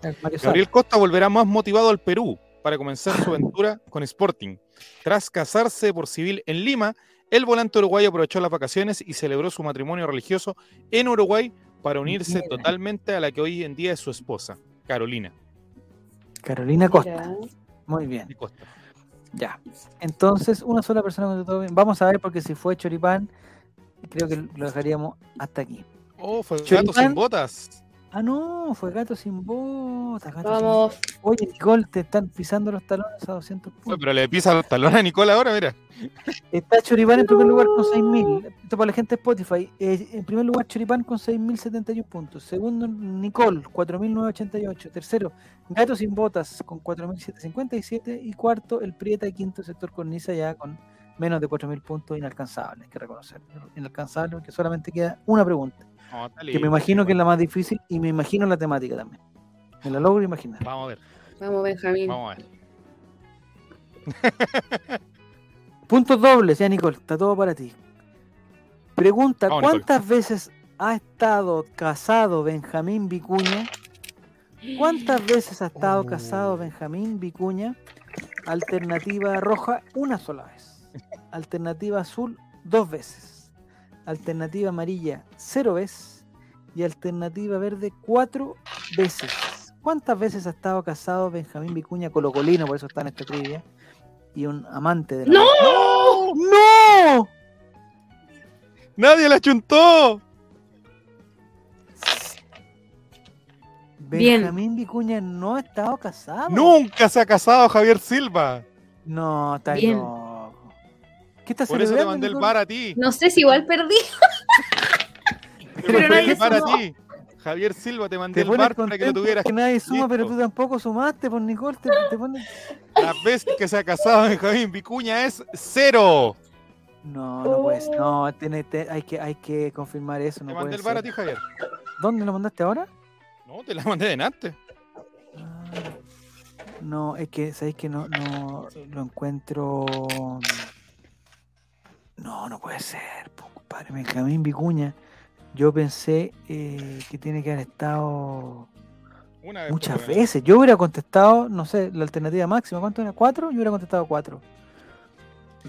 S1: El Mario
S3: Gabriel Costa volverá más motivado al Perú para comenzar su aventura con Sporting. Tras casarse por civil en Lima, El volante uruguayo aprovechó las vacaciones y celebró su matrimonio religioso en Uruguay para unirse totalmente a la que hoy en día es su esposa, Carolina
S1: Carolina Costa.
S2: Mira.
S1: Muy bien. Ya. Entonces, una sola persona contestó todo bien. Vamos a ver, porque si fue Choripán, creo que lo dejaríamos hasta aquí.
S3: Oh, fue gato
S1: Choripán.
S3: sin botas.
S1: Ah, no, fue gato sin botas. gato sin-
S2: Vamos.
S1: Oye, Nicole, te están pisando los talones a 200
S3: Oye,
S1: puntos.
S3: pero le pisa los talones a Nicole ahora, mira.
S1: Está Choripán en primer lugar con 6.000. Esto para la gente de Spotify. Eh, en primer lugar, Choripán con 6.071 puntos. Segundo, Nicole, 4.988. Tercero, Gato sin botas con 4.757. Y cuarto, el Prieta y quinto sector cornisa ya con menos de 4.000 puntos inalcanzables. Hay que reconocer. Inalcanzable porque solamente queda una pregunta. Que me imagino que es la más difícil y me imagino la temática también. Me la logro imaginar.
S3: Vamos a ver,
S2: Vamos, Benjamín.
S3: vamos a ver. [laughs]
S1: Puntos dobles, ya Nicole, está todo para ti. Pregunta,
S3: Vamos, Nicole.
S1: ¿cuántas veces ha estado casado Benjamín Vicuña? ¿Cuántas [gasps] veces ha estado
S3: Oh.
S1: casado Benjamín Vicuña? Alternativa roja, una sola vez. Alternativa azul, dos veces. Alternativa amarilla, cero veces. Y alternativa verde, cuatro veces. ¿Cuántas veces ha estado casado Benjamín Vicuña Colocolino? Por eso está en esta trivia. Y un amante de la
S2: ¡No!
S1: ¡No!
S3: ¡Nadie la chuntó!
S2: Bien.
S1: Benjamín Vicuña no ha estado casado.
S3: Nunca se ha casado Javier Silva.
S1: No, está
S2: Bien.
S1: ¿Qué estás
S3: Por eso te mandé el bar a ti.
S2: No sé si igual perdí. [laughs]
S3: Te
S1: Pero
S3: mandé
S2: nadie
S3: el bar a ti. Javier Silva, te mandé
S1: Te
S3: el bar para que lo tuvieras.
S1: porque nadie suma, pero tú tampoco sumaste, por Nicole. Te, te pones...
S3: Las veces que se ha casado Benjamín Vicuña es cero.
S1: No, no puedes. No, tiene, te- hay, que, hay que confirmar eso.
S3: Te
S1: No
S3: mandé el bar a ti, Javier.
S1: ¿Dónde lo mandaste ahora?
S3: No, te la mandé de antes.
S1: Ah, No, es que, ¿sabéis que no, no lo encuentro? No, no puede ser, po, compadre. Benjamín Vicuña. Yo pensé eh, que tiene que haber estado
S3: Una vez.
S1: muchas
S3: menos.
S1: veces. Yo hubiera contestado, no sé, la alternativa máxima, ¿cuánto era? ¿Cuatro? Yo hubiera contestado cuatro.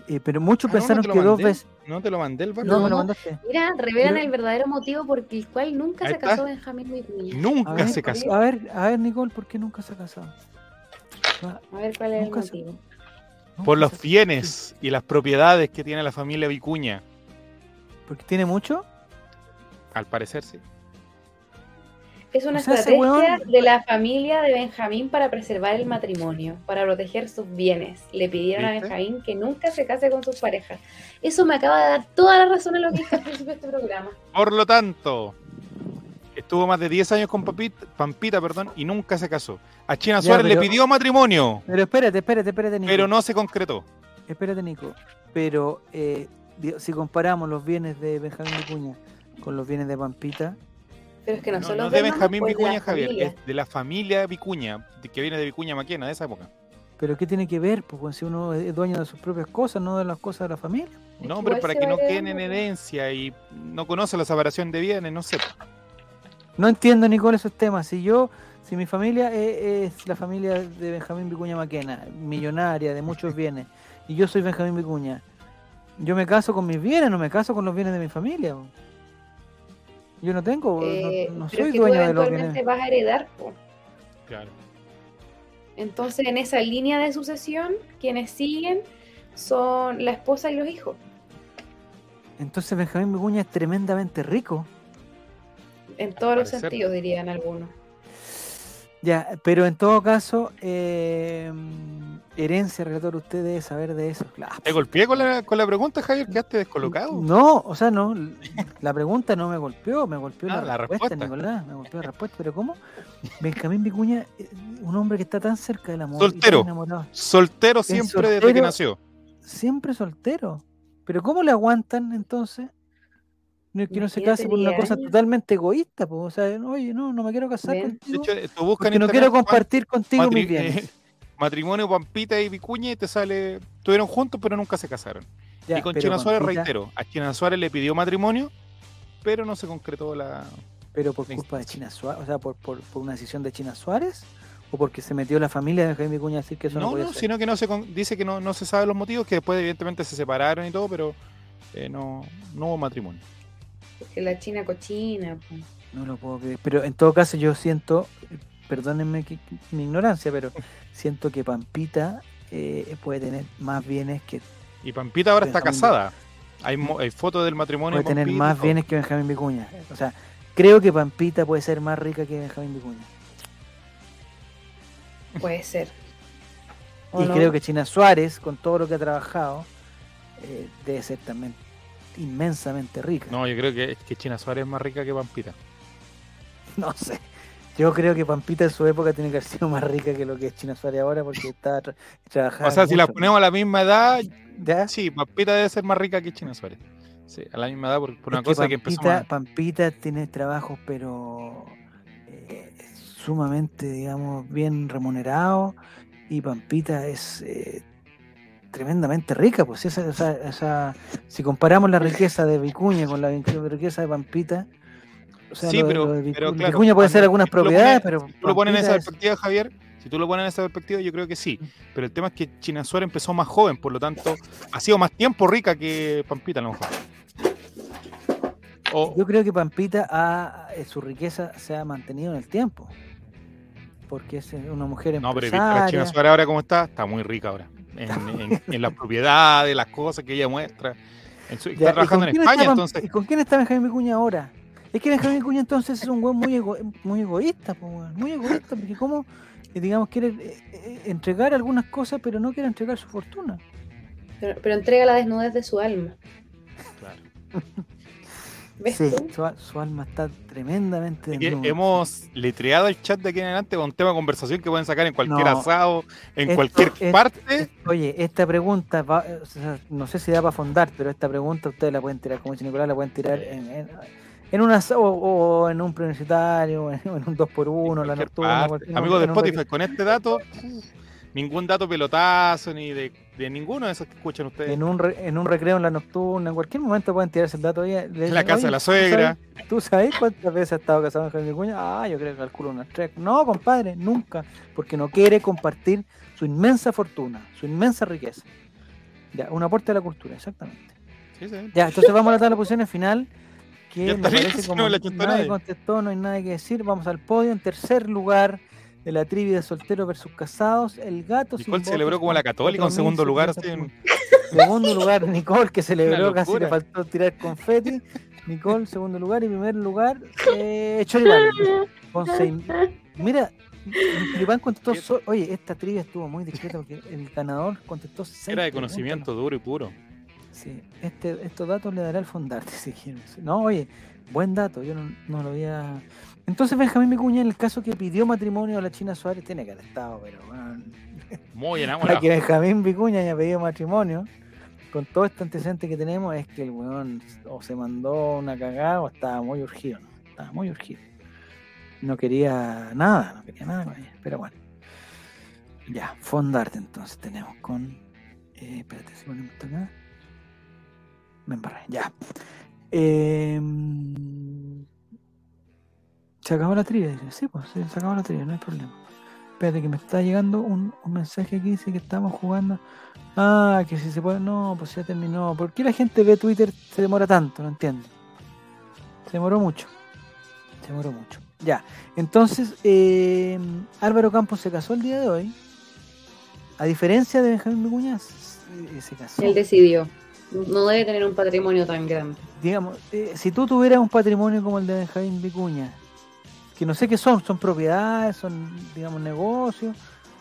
S1: Eh, pero muchos
S3: Ah, no, no
S1: pensaron que dos veces.
S3: No te lo mandé el bar.
S1: No, me lo
S2: No.
S1: mandaste.
S2: Mira, revelan
S1: Pero-
S2: el verdadero motivo por el cual nunca se casó Benjamín Vicuña.
S3: Nunca
S1: ver,
S3: se casó.
S1: a ver, a ver, Nicole, ¿por qué nunca se ha casado?
S2: A ver cuál es
S1: Nunca
S2: el
S1: se-
S2: motivo.
S3: Por los bienes y las propiedades que tiene la familia Vicuña.
S1: ¿Porque tiene mucho?
S3: Al parecer, sí.
S2: Es una
S1: O sea, ese
S2: estrategia
S1: weón-
S2: de la familia de Benjamín para preservar el matrimonio, para proteger sus bienes. Le pidieron a. Benjamín que nunca se case con sus parejas. Eso me acaba de dar toda la razón en lo que dije al principio de este programa.
S3: Por lo tanto, estuvo más de 10 años con Pampita perdón, y nunca se casó. A China
S1: Ya,
S3: Suárez
S1: pero-
S3: le pidió matrimonio,
S1: Pero espérate, espérate, espérate, Nico.
S3: pero no se concretó.
S1: Espérate, Nico. Pero eh, si comparamos los bienes de Benjamín Vicuña con los bienes de Pampita,
S2: Pero es que no,
S3: No,
S2: son
S3: no
S2: los
S3: de
S2: demás,
S3: Benjamín
S2: pues, de
S3: Vicuña, Javier,
S2: familia.
S3: es de la familia Vicuña, de- que viene de Vicuña Maquena, de esa época.
S1: ¿pero qué tiene que ver? Pues, si uno es dueño de sus propias cosas, no de las cosas de la familia.
S3: No, hombre, para que no queden en
S2: pues.
S3: herencia y no conoce la separación de bienes, no sé.
S1: No entiendo, Nicole, esos temas. Si yo, si mi familia es, es la familia de Benjamín Vicuña Maquena, millonaria, de muchos [laughs] bienes, y yo soy Benjamín Vicuña, yo me caso con mis bienes, no me caso con los bienes de mi familia. Yo no tengo, no-
S2: Eh,
S1: no, soy
S2: tú
S1: dueño de los
S2: eventualmente
S1: bienes.
S2: vas a heredar. po.
S3: Claro.
S2: Entonces, en esa línea de sucesión, quienes siguen son la esposa y los hijos.
S1: Entonces Benjamín Vicuña es tremendamente rico.
S2: En todos los sentidos, dirían algunos.
S1: Ya, pero en todo caso, eh, herencia, relator, usted debe saber de eso. Claro.
S3: ¿Te golpeé con la, con la pregunta, Javier? ¿Quedaste descolocado?
S1: No, o sea, no, la pregunta no me golpeó, me golpeó
S3: Ah,
S1: la,
S3: la
S1: respuesta,
S3: respuesta.
S1: Nicolás, me golpeó la respuesta, pero ¿cómo? Benjamín Vicuña, eh, un hombre que está tan cerca del amor,
S3: Soltero.
S1: enamorado,
S3: Soltero siempre desde que nació.
S1: siempre soltero. Pero ¿cómo le aguantan entonces? No es que no se case por una
S2: 10
S1: cosa totalmente egoísta, pues, o sea, oye, no, no me quiero casar
S2: Ven.
S3: De
S1: contigo
S3: hecho, tú buscas
S1: porque
S3: en
S1: no quiero compartir contigo
S3: matri-
S1: mis bienes.
S3: eh, matrimonio Pampita y Vicuña y te sale. Estuvieron juntos, pero nunca se casaron.
S1: Ya,
S3: y con China Suárez,
S1: Pampita-
S3: reitero, a China Suárez le pidió matrimonio, pero no se concretó la.
S1: Pero por
S3: La
S1: culpa de. China Suárez, o sea, por, por, por una decisión de China Suárez, o porque se metió la familia de Benjamín Vicuña a decir que eso no,
S3: No,
S1: podía
S3: no,
S1: ser.
S3: sino que no se con- dice que no, no se sabe los motivos, que después evidentemente se separaron y todo, pero eh, no, no hubo matrimonio.
S2: Porque la China cochina.
S1: No lo puedo creer. Pero en todo caso yo siento, perdónenme que- que- mi ignorancia, pero [laughs] siento que Pampita eh, puede tener más bienes que
S3: Y Pampita ahora está casada. Hay, mo- hay fotos del matrimonio.
S1: puede
S3: de
S1: tener más bienes que Benjamín Vicuña. O sea, creo que Pampita puede ser más rica que Benjamín Vicuña.
S2: Puede ser. ¿O
S1: Y
S2: no?
S1: creo que China Suárez, con todo lo que ha trabajado, eh, debe ser también inmensamente rica.
S3: No, yo creo que, que China Suárez es más rica que Pampita. [laughs]
S1: No sé. Yo creo que Pampita en su época tiene que haber sido más rica que lo que es China Suárez ahora porque está tra- trabajando.
S3: O sea, si las ponemos a la misma edad,
S1: ¿Ya?
S3: sí, Pampita debe ser más rica que China Suárez. Sí, a la misma edad, por, por una
S1: Es que
S3: cosa que empezó
S1: Pampita, Pampita tiene trabajos, pero eh, sumamente, digamos, bien remunerados. Y Pampita es eh, tremendamente rica. Pues esa, esa- esa- si comparamos la riqueza de Vicuña con la riqueza de Pampita. O sea,
S3: Sí,
S1: lo
S3: pero-
S1: lo de Vicu-
S3: pero claro,
S1: Vicuña puede ser algunas propiedades, pero.
S3: Si tú lo pones en esa
S1: es-
S3: perspectiva, Javier, si tú lo pones en esa perspectiva, yo creo que sí. Pero el tema es que China Suárez empezó más joven, por lo tanto, ha sido más tiempo rica que Pampita, a lo mejor. O,
S1: Yo creo que Pampita ha, eh, su riqueza se ha mantenido en el tiempo. Porque es una mujer
S3: no, pero ¿viste a la China
S1: empresaria.
S3: Suárez ahora cómo está? Está muy rica ahora. En, en- en las propiedades, las cosas que ella muestra. En su-
S1: Ya,
S3: está
S1: ¿y
S3: trabajando en España, entonces.
S1: ¿Y con quién está Benjamín Vicuña ahora? Es que Benjamín Vicuña entonces es un weón muy, ego- muy egoísta, po, muy egoísta, porque como, eh, digamos, quiere eh, eh, entregar algunas cosas, pero no quiere entregar su fortuna.
S2: Pero, pero entrega la desnudez de su alma.
S3: Claro. [laughs]
S2: ¿Ves
S1: Sí,
S2: tú?
S1: su, alma está tremendamente
S3: hemos letreado el chat de aquí en adelante con un tema de conversación que pueden sacar en cualquier
S1: No.
S3: asado, en
S1: Esto
S3: cualquier
S1: es-
S3: parte.
S1: Oye, esta pregunta, va- o sea, no sé si da para fondar, pero esta pregunta ustedes la pueden tirar, como dice Nicolás, la pueden tirar en, en, en una o, o en un preuniversitario, [laughs] o en, en un 2x1, la
S3: cualquier
S1: nocturna.
S3: Amigos de
S1: en un
S3: Spotify, con este dato, ningún dato pelotazo ni de, de ninguno de esos que escuchan ustedes.
S1: en un, re- en un recreo en la nocturna, en cualquier momento pueden tirarse el dato le
S3: En
S1: dicen,
S3: la casa
S1: "Oye,
S3: de la
S1: ¿tú
S3: suegra.
S1: sabes- ¿Tú sabes cuántas veces ha estado casado Jaime Vicuña? Ah, yo creo que calculo unas tres. No, compadre, nunca, porque no quiere compartir su inmensa fortuna, su inmensa riqueza. Ya, un aporte a la cultura, exactamente.
S3: Sí, sí.
S1: Ya, entonces vamos a la tabla de posiciones final. Que
S3: Ya
S1: me parece como
S3: no
S1: nadie. contestó, no hay nada que decir. Vamos al podio. En tercer lugar de la trivia de solteros versus casados, el gato. sin
S3: Nicole
S1: votos
S3: celebró como la católica en segundo lugar. así
S1: 4.700
S3: en-
S1: Segundo lugar, Nicole, que celebró, casi le faltó tirar confeti. Nicole, segundo lugar. Y primer lugar, eh, Choripán. Con seis- Mira, Choripán contestó. so- Oye, esta trivia estuvo muy discreta porque el ganador contestó seis
S3: Era de
S1: preguntas,
S3: conocimiento duro y puro.
S1: Sí, este, estos datos le dará el fondarte si quieres. No, oye, buen dato, yo no, no lo había. Entonces Benjamín Vicuña, en el caso que pidió matrimonio a la China Suárez, tiene que haber estado, pero bueno,
S3: Muy [laughs]
S1: para
S3: enamorado.
S1: que Benjamín Vicuña haya pedido matrimonio, con todo este antecedente que tenemos, es que el weón o se mandó una cagada o estaba muy urgido, ¿no? estaba muy urgido. No quería nada, no quería nada con ella, pero bueno. Ya, fondarte entonces tenemos con. Eh, espérate, si ponemos esto acá. Me embarré, ya. Em, se acabó la trivia, dice. Sí, pues se acabó la trivia, no hay problema. Espérate que me está llegando un, un mensaje aquí, dice que estamos jugando. Ah, que si se puede. No, pues ya terminó. ¿Por qué la gente ve Twitter se demora tanto? No entiendo. Se demoró mucho. Se demoró mucho. Ya. Entonces, eh, Álvaro Campos se casó el día de hoy. A diferencia de Benjamín Vicuña, se, se casó.
S2: Él decidió. No debe tener un patrimonio tan grande.
S1: digamos, eh, si tú tuvieras un patrimonio como el de Benjamín Vicuña, que no sé qué son, son propiedades, son, digamos, negocios,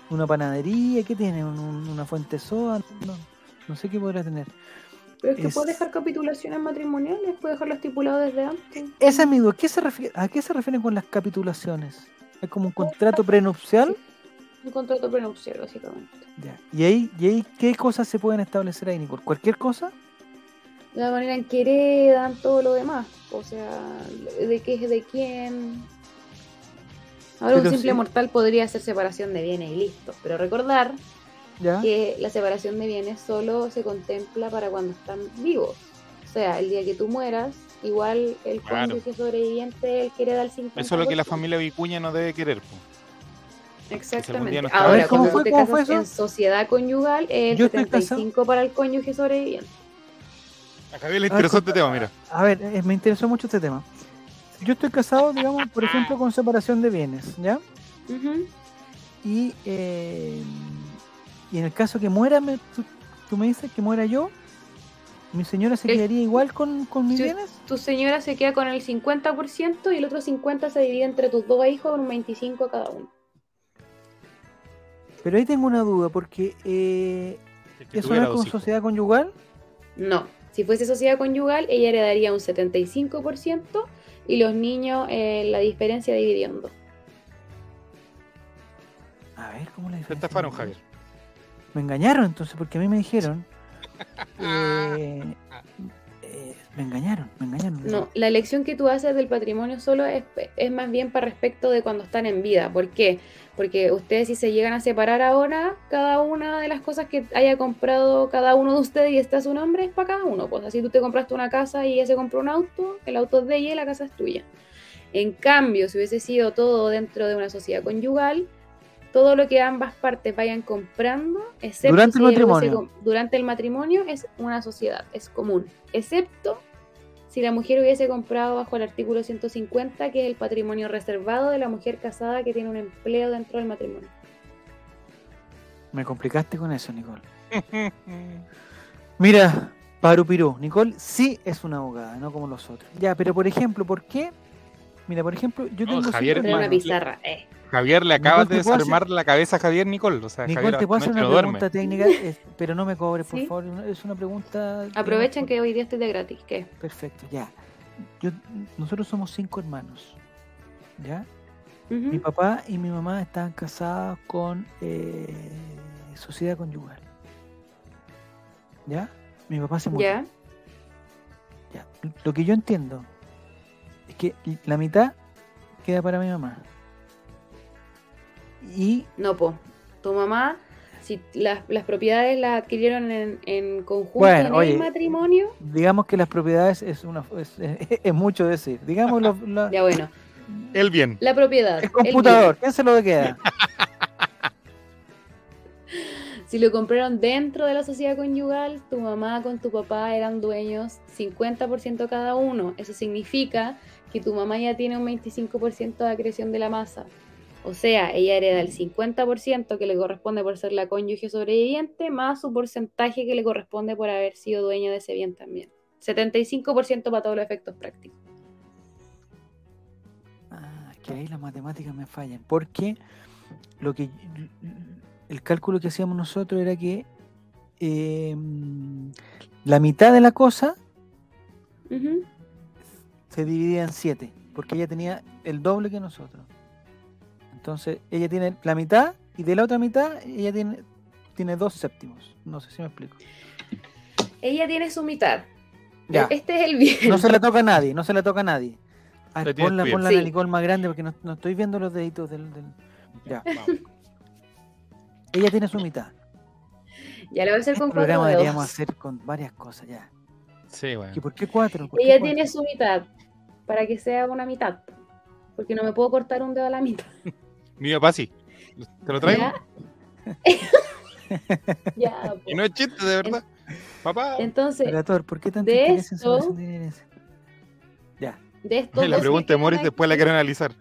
S1: una panadería, ¿qué tiene? Un- un- una fuente soda, no, no sé qué podrá tener.
S2: Pero es que
S1: Es-
S2: puede dejar capitulaciones matrimoniales, puede dejarlo estipulado desde antes.
S1: Esa es mi duda, ¿qué se refiere, ¿a qué se refieren con las capitulaciones? ¿Es como un contrato prenupcial?
S2: Un contrato prenupcial, básicamente.
S1: Ya. ¿Y ahí, ¿Y ahí qué cosas se pueden establecer ahí, Nicole? ¿Cualquier cosa?
S2: La manera en que heredan todo lo demás. O sea, de qué es de quién. Ahora,
S1: Pero
S2: un simple
S1: sí.
S2: mortal podría hacer separación de bienes y listo. Pero recordar
S1: ¿Ya?
S2: que la separación de bienes solo se contempla para cuando están vivos. O sea, el día que tú mueras, igual el
S3: Claro.
S2: cónyuge sobreviviente, el que hereda el 50%.
S3: Eso es lo que la familia Vicuña no debe querer. po.
S2: Exactamente.
S3: no
S1: ver,
S2: Ahora,
S1: ¿cómo
S2: cuando
S1: fue?
S2: te
S1: ¿Cómo fue
S2: casas
S1: eso?
S2: en sociedad conyugal, es el
S1: Yo estoy
S2: 75 para el cónyuge sobreviviente.
S3: A Javier le interesó este tema, mira.
S1: A ver, eh, me interesó mucho este tema. Yo estoy casado, digamos, por ejemplo, con separación de bienes, ¿ya? Y, eh, y en el caso que muera, me- tú, tú me dices que muera yo, mi señora se
S2: El-
S1: quedaría igual con, con mis bienes.
S2: Tu señora se queda con el 50% y el otro 50% se divide entre tus dos hijos con un 25 cada uno.
S1: Pero ahí tengo una duda, porque eh,
S3: que
S1: eso no es
S3: hijos.
S1: sociedad conyugal.
S2: No, si fuese sociedad conyugal, ella heredaría un 75% y los niños eh, la diferencia dividiendo.
S1: A ver, ¿cómo la
S3: Te
S1: diferencia?
S3: estafaron, Javier.
S1: Me engañaron entonces, porque a mí me dijeron. [laughs] eh, eh, me engañaron, me engañaron.
S2: No, la elección que tú haces del patrimonio solo es, es más bien para respecto de cuando están en vida. ¿Por qué? Porque ustedes si se llegan a separar ahora, cada una de las cosas que haya comprado cada uno de ustedes y está su nombre es para cada uno. Pues así tú te compraste una casa y ella se compró un auto, el auto es de ella y la casa es tuya. En cambio, si hubiese sido todo dentro de una sociedad conyugal, todo lo que ambas partes vayan comprando, excepto
S1: Durante el matrimonio.
S2: durante el matrimonio, es una sociedad, es común. Excepto si la mujer hubiese comprado bajo el artículo 150, que es el patrimonio reservado de la mujer casada que tiene un empleo dentro del matrimonio.
S1: Me complicaste con eso, Nicole. [laughs] Mira, Parupirú, Nicole sí es una abogada, no como los otros. Ya, pero por ejemplo, ¿por qué? Mira, por ejemplo, yo
S3: No,
S1: tengo cinco
S3: Javier,
S2: una pizarra, eh.
S3: Javier, le acabas
S1: Nicole,
S3: de
S1: ¿te puedo
S3: desarmar la cabeza a Javier Nicole. O sea,
S1: Nicole,
S3: Javier
S1: te puedo hacer una
S3: duerme.
S1: pregunta técnica, pero no me cobres, por
S2: Sí.
S1: favor. Es una pregunta.
S2: Aprovechen que hoy día estoy de gratis, ¿qué?
S1: Perfecto, ya. Yo, nosotros somos cinco hermanos. ¿Ya? Mi papá y mi mamá estaban casados con eh, sociedad conyugal. ¿Ya? Mi papá se murió.
S2: ¿Ya?
S1: Ya. Lo que yo entiendo es que la mitad queda para mi mamá. Y
S2: No, po. Tu mamá, si las, las propiedades las adquirieron en, en conjunto
S1: Bueno,
S2: en
S1: oye,
S2: el matrimonio,
S1: digamos que las propiedades es una es, es mucho decir. Digamos lo- la- [laughs]
S2: ya bueno.
S3: El bien.
S2: La propiedad.
S1: el
S2: el
S1: computador, ¿quién se lo queda? [laughs]
S2: Si lo compraron dentro de la sociedad conyugal, tu mamá con tu papá eran dueños 50% cada uno. Eso significa que tu mamá ya tiene un 25% de acreción de la masa. O sea, ella hereda el 50% que le corresponde por ser la cónyuge sobreviviente, más su porcentaje que le corresponde por haber sido dueña de ese bien también. 75% para todos los efectos prácticos.
S1: Ah, que ahí las matemáticas me fallan. Porque lo que el cálculo que hacíamos nosotros era que eh, la mitad de la cosa se dividía en siete, porque ella tenía el doble que nosotros. Entonces, ella tiene la mitad y de la otra mitad ella tiene, tiene dos séptimos. No sé si me explico.
S2: Ella tiene su mitad.
S1: Ya.
S2: Este es el bien.
S1: No se la toca a nadie, no se la toca a nadie. A
S3: Le
S1: ver,
S3: tienes
S1: ponla, ponla a la
S2: Sí.
S1: Nicole más grande porque no, no estoy viendo los deditos del. del- Ya.
S3: Vamos. [laughs]
S1: Ella tiene su mitad.
S2: Ya lo voy a hacer
S1: Este
S2: con cuatro
S1: programa deberíamos hacer con varias cosas ya.
S3: Sí, bueno.
S1: ¿Y por qué cuatro? ¿Por qué
S2: Ella
S1: cuatro?
S2: tiene su mitad. Para que sea una mitad. Porque no me puedo cortar un dedo a la mitad. [laughs]
S3: Mi papá sí. ¿Te lo traigo?
S2: ¿Ya? [laughs] ya, po. [laughs]
S3: Y no es chiste, de verdad. Papá.
S2: Entonces,
S1: Relator, ¿por qué tanta
S2: de
S1: en
S2: esto-
S1: bienes? Ya.
S2: de estos
S3: La pregunta de Morris después la quiero analizar.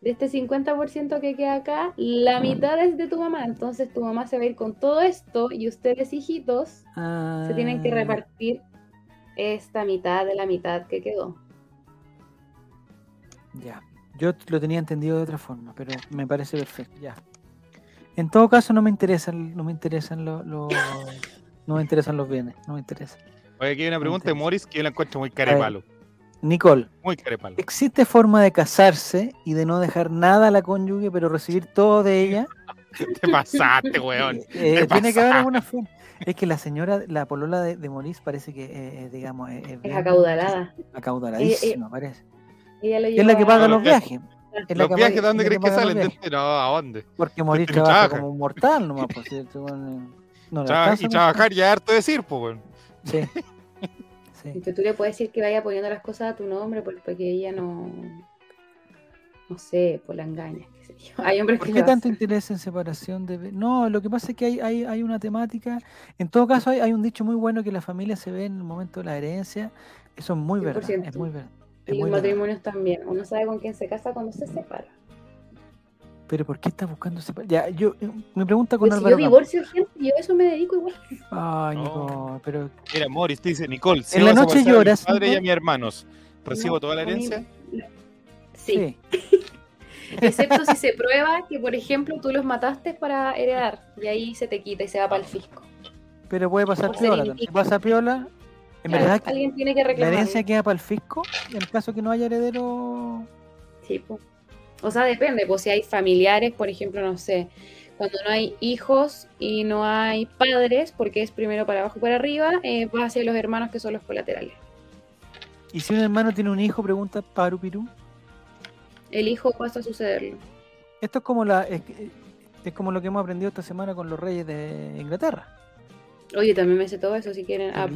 S2: De este 50% que queda acá, la mitad es de tu mamá. Entonces tu mamá se va a ir con todo esto y ustedes, hijitos, se tienen que
S1: Ah,
S2: repartir esta mitad de la mitad que quedó.
S1: Ya. Yo lo tenía entendido de otra forma, pero me parece perfecto. Ya. En todo caso, no me interesan, no me interesan los, los- no me interesan los bienes, no me interesan.
S3: Oye, aquí hay una pregunta de. Morris que yo la encuentro muy carepalo.
S1: Nicole,
S3: Muy carepalo.
S1: ¿existe forma de casarse y de no dejar nada a la cónyuge, pero recibir todo de ella? [laughs]
S3: Te pasaste, weón.
S1: Eh,
S3: Te
S1: tiene que haber alguna forma. Es que la señora, la polola de, de Maurice parece que, eh, eh, digamos, eh,
S2: Es
S1: bien
S2: acaudalada.
S1: Acaudaladísima, parece.
S2: Ella lo
S1: Es la que paga
S3: Los
S1: los viajes. Es
S3: Los viajes,
S1: paga-
S3: ¿de dónde crees que salen? Este- No, ¿a dónde?
S1: Porque [laughs]
S3: Este
S1: trabaja
S3: trabaja.
S1: como un mortal nomás, pues, ¿cierto? Bueno, no le
S3: Traba-
S1: alcanza
S3: y trabajar ya harto decir, pues.
S1: Sí. [laughs] Sí.
S2: Y tú le puedes decir que vaya poniendo las cosas a tu nombre por- porque ella no. No sé, por la engaña, qué sé yo. [laughs] Hay hombres
S1: ¿Por
S2: que
S1: qué tanto
S2: hacen.
S1: interés en separación de... No, lo que pasa es que hay, hay, hay una temática. En todo caso, hay, hay un dicho muy bueno que la familia se ve en el momento de la herencia. Eso es muy verdad. Es
S2: 100%.
S1: muy verdad. Es
S2: Y los
S1: verdad.
S2: matrimonios también. Uno sabe con quién se casa cuando se separa.
S1: Pero ¿por qué estás buscando separar? Ya, yo, eh, me pregunta con
S2: si
S1: Álvaro
S2: yo
S1: Campos.
S2: divorcio gente, yo a eso me dedico igual.
S1: Ay,
S3: No.
S1: Pero
S3: Mira, Morris te dice, Nicole,
S1: En la noche
S3: a
S1: lloras,
S3: mi padre y a mis hermanos. ¿Recibo
S2: No,
S3: toda la
S2: mí-
S3: herencia?
S2: Sí, [laughs] excepto si se prueba que, por ejemplo, tú los mataste para heredar y ahí se te quita y se va para el fisco.
S1: Pero puede pasar piola. Si pasa piola, en
S2: Claro,
S1: verdad que
S2: alguien tiene que
S1: la
S2: reclamar.
S1: herencia queda para el fisco en el caso que no haya heredero.
S2: Sí, po. O sea, depende, pues si hay familiares, por ejemplo, no sé, cuando no hay hijos y no hay padres, porque es primero para abajo y para arriba, eh, va hacia los hermanos que son los colaterales.
S1: Y si un hermano tiene un hijo, pregunta Paru Pirú.
S2: El hijo pasa a sucederlo.
S1: Esto es como la es, es como lo que hemos aprendido esta semana con los reyes de Inglaterra.
S2: Oye, también me sé todo eso si quieren.
S3: Ah.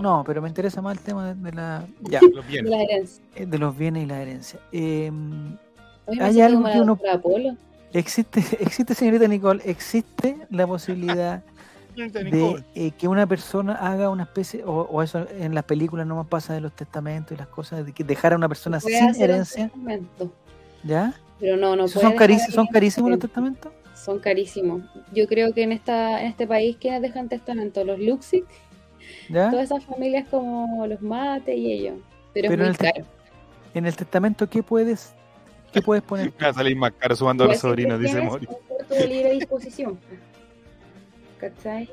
S1: No, pero me interesa más el tema de, de la ya,
S3: Los
S2: de
S3: bienes.
S2: la herencia.
S1: eh, de los bienes y la herencia. Eh,
S2: me
S1: Hay algo que uno- existe, [laughs] existe, señorita Nicole, existe la posibilidad [laughs] de eh, que una persona haga una especie, o, o eso en las películas no más pasa de los testamentos y las cosas, de que dejar a una persona sin herencia,
S2: testamento,
S1: ¿ya?
S2: Pero no, no
S1: ¿Esos
S2: puede
S1: son, ¿Son carísimos los testamentos?
S2: Son carísimos. Yo creo que en esta en este país, ¿quiénes dejan testamento? Los Luxi,
S1: ¿Ya?
S2: todas esas familias como los Mate y ellos. Pero,
S1: Pero en
S2: es
S1: el
S2: muy
S1: te-
S2: caro.
S1: En el testamento, ¿qué puedes, qué puedes poner? [laughs]
S3: Va a salir más caro sumando a los sobrinos, dice
S2: libre disposición. ¿Cachai?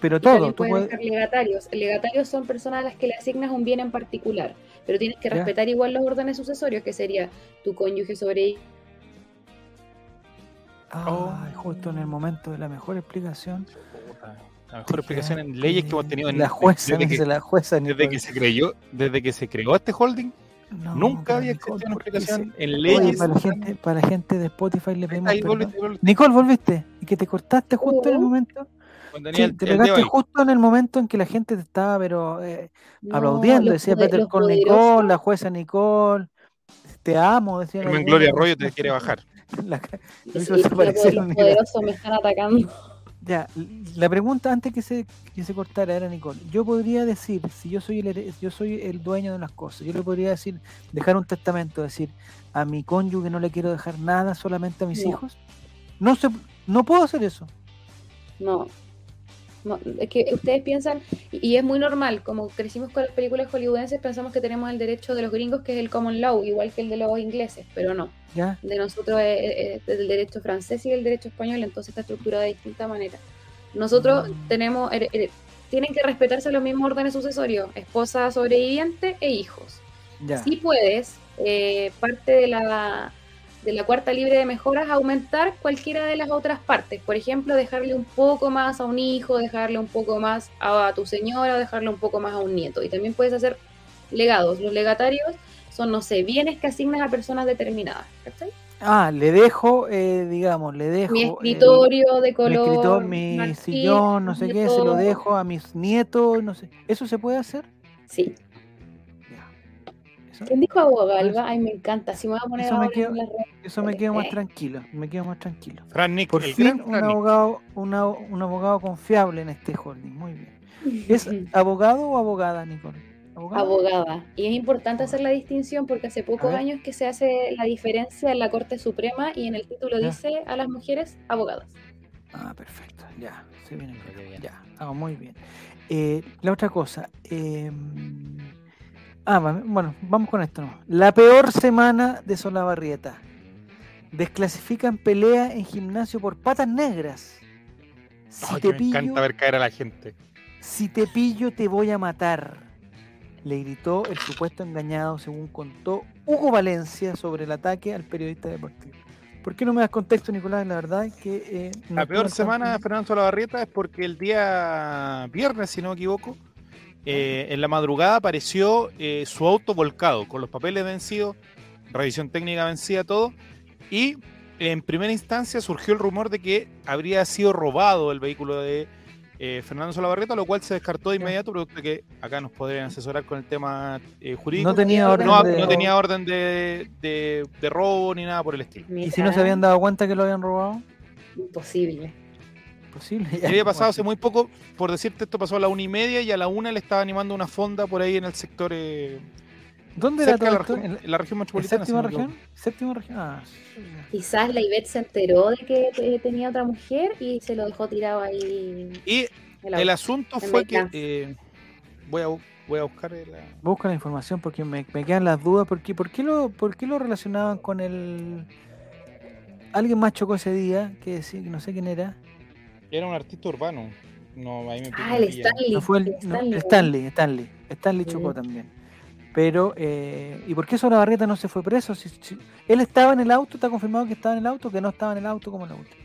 S1: Pero
S2: Y
S1: todo, tú
S2: puedes dejar legatarios. Legatarios son personas a las que le asignas un bien en particular, pero tienes que
S1: Ya.
S2: respetar igual los órdenes sucesorios, que sería tu cónyuge sobre
S1: Ay, justo en el momento de la mejor explicación.
S3: La mejor explicación en leyes que hemos tenido en
S1: La jueza,
S3: desde, que,
S1: la jueza.
S3: desde que se creyó, desde que se creó este holding,
S1: No,
S3: nunca había
S1: Nicole,
S3: existido una
S1: ¿por qué
S3: explicación en leyes.
S1: Oye, para la gente, para la gente de Spotify le pedimos
S3: Ahí, volviste, volviste.
S1: Nicole, volviste. Y que te cortaste justo en el
S2: Oh.
S1: momento. Sí, te pegaste justo en el momento en que la gente te estaba, pero eh,
S2: No,
S1: aplaudiendo. Decía
S2: poder-
S1: Peter con
S2: poderosos-
S1: Nicole, la jueza Nicole. Te amo, decía.
S3: Gloria Arroyo te quiere bajar. [laughs]
S1: La-
S2: Sí, los poderosos me están atacando.
S1: Ya, la pregunta antes que se, que se cortara era Nicole. Yo podría decir, si yo soy el yo soy el dueño de las cosas, yo le podría decir, dejar un testamento, decir, a mi cónyuge no le quiero dejar nada, solamente a mis
S2: No.
S1: hijos. No se, no puedo hacer eso.
S2: No. No, es que ustedes piensan, y es muy normal, como crecimos con las películas hollywoodenses, pensamos que tenemos el derecho de los gringos, que es el common law, igual que el de los ingleses, pero no.
S1: ¿Ya?
S2: De nosotros es, es el derecho francés y el derecho español, entonces está estructurado de distinta manera. Nosotros
S1: Mm.
S2: tenemos, her- her- tienen que respetarse los mismos órdenes sucesorios, esposa sobreviviente e hijos. Si puedes, eh, parte de la, de la cuarta libre de mejoras, aumentar cualquiera de las otras partes. Por ejemplo, dejarle un poco más a un hijo, dejarle un poco más a, tu señora, dejarle un poco más a un nieto. Y también puedes hacer legados. Los legatarios son, no sé, bienes que asignas a personas determinadas.
S1: Ah, le dejo, eh, digamos, le dejo.
S2: Mi
S1: el-
S2: escritorio de
S1: mi
S2: color.
S1: escritor, mi sillón, no sé qué, se lo dejo a mis nietos, no sé. ¿Eso se puede hacer?
S2: Sí.
S1: Eso,
S2: ¿Quién dijo agua galva? Ay, me encanta. Si me voy a poner
S1: Eso me quedo-
S2: en
S1: eso me quedo más
S2: Eh.
S1: tranquilo, me quedo más tranquilo.
S3: Fran Nick,
S1: Por fin un abogado, una- un abogado confiable en este holding. Muy bien. ¿Es abogado o abogada, Nicole? ¿Abogado?
S2: abogada. Y es importante hacer la distinción porque hace pocos años que se hace la diferencia en la Corte Suprema y en el título
S1: Ya.
S2: dice a las mujeres abogadas.
S1: Ah, perfecto. Ya, se viene
S3: Ya,
S1: ah, muy bien. Eh, la otra cosa. eh, ah, bueno, vamos con esto. ¿no? La peor semana de Solabarrieta. Desclasifican pelea en gimnasio por patas negras. Si te
S3: me
S1: pillo,
S3: encanta ver caer a la gente.
S1: si te pillo te voy a matar. Le gritó el supuesto engañado, según contó Hugo Valencia sobre el ataque al periodista deportivo. ¿Por qué no me das contexto, Nicolás? La verdad es que... eh,
S3: La peor semana de. Fernando Solabarrieta es porque el día viernes, si no me equivoco, eh, en la madrugada apareció eh, su auto volcado, con los papeles vencidos, revisión técnica vencida, todo. Y en primera instancia surgió el rumor de que habría sido robado el vehículo de eh, Fernando Solabarrieta, lo cual se descartó de inmediato, producto de que acá nos podrían asesorar con el tema eh, jurídico.
S1: No tenía orden
S3: no,
S1: de...
S3: no tenía orden de, de- de robo ni nada por el estilo.
S1: ¿Y si no se habían dado cuenta que lo habían robado?
S2: Imposible.
S1: Posible.
S3: Y había pasado hace muy poco, por decirte, esto pasó a la una y media y a la una le estaba animando una fonda por ahí en el sector. eh,
S1: ¿Dónde era todo
S3: la,
S1: esto?
S3: región,
S1: ¿En
S3: la región metropolitana.
S1: séptima región? ¿Séptima región? Ah.
S2: Quizás la Ivette se enteró de que tenía otra mujer y se lo dejó tirado ahí.
S3: Y el asunto fue que. Eh, voy, a, voy a buscar la.
S1: Busca la información porque me, me quedan las dudas. Porque, ¿por, qué lo, ¿Por qué lo relacionaban con el. Alguien más chocó ese día, que sí, no sé quién era.
S3: Era un artista urbano. No, ahí me
S2: Ah, el. Stanley.
S1: No fue el,
S2: el
S1: no,
S2: Stanley,
S1: Stanley, Stanley. Stanley
S2: Sí.
S1: chocó también. Pero, eh, ¿y por qué Solabarrieta no se fue preso? Si, si- él estaba en el auto, está confirmado que estaba en el auto, que no estaba en el auto como en la última.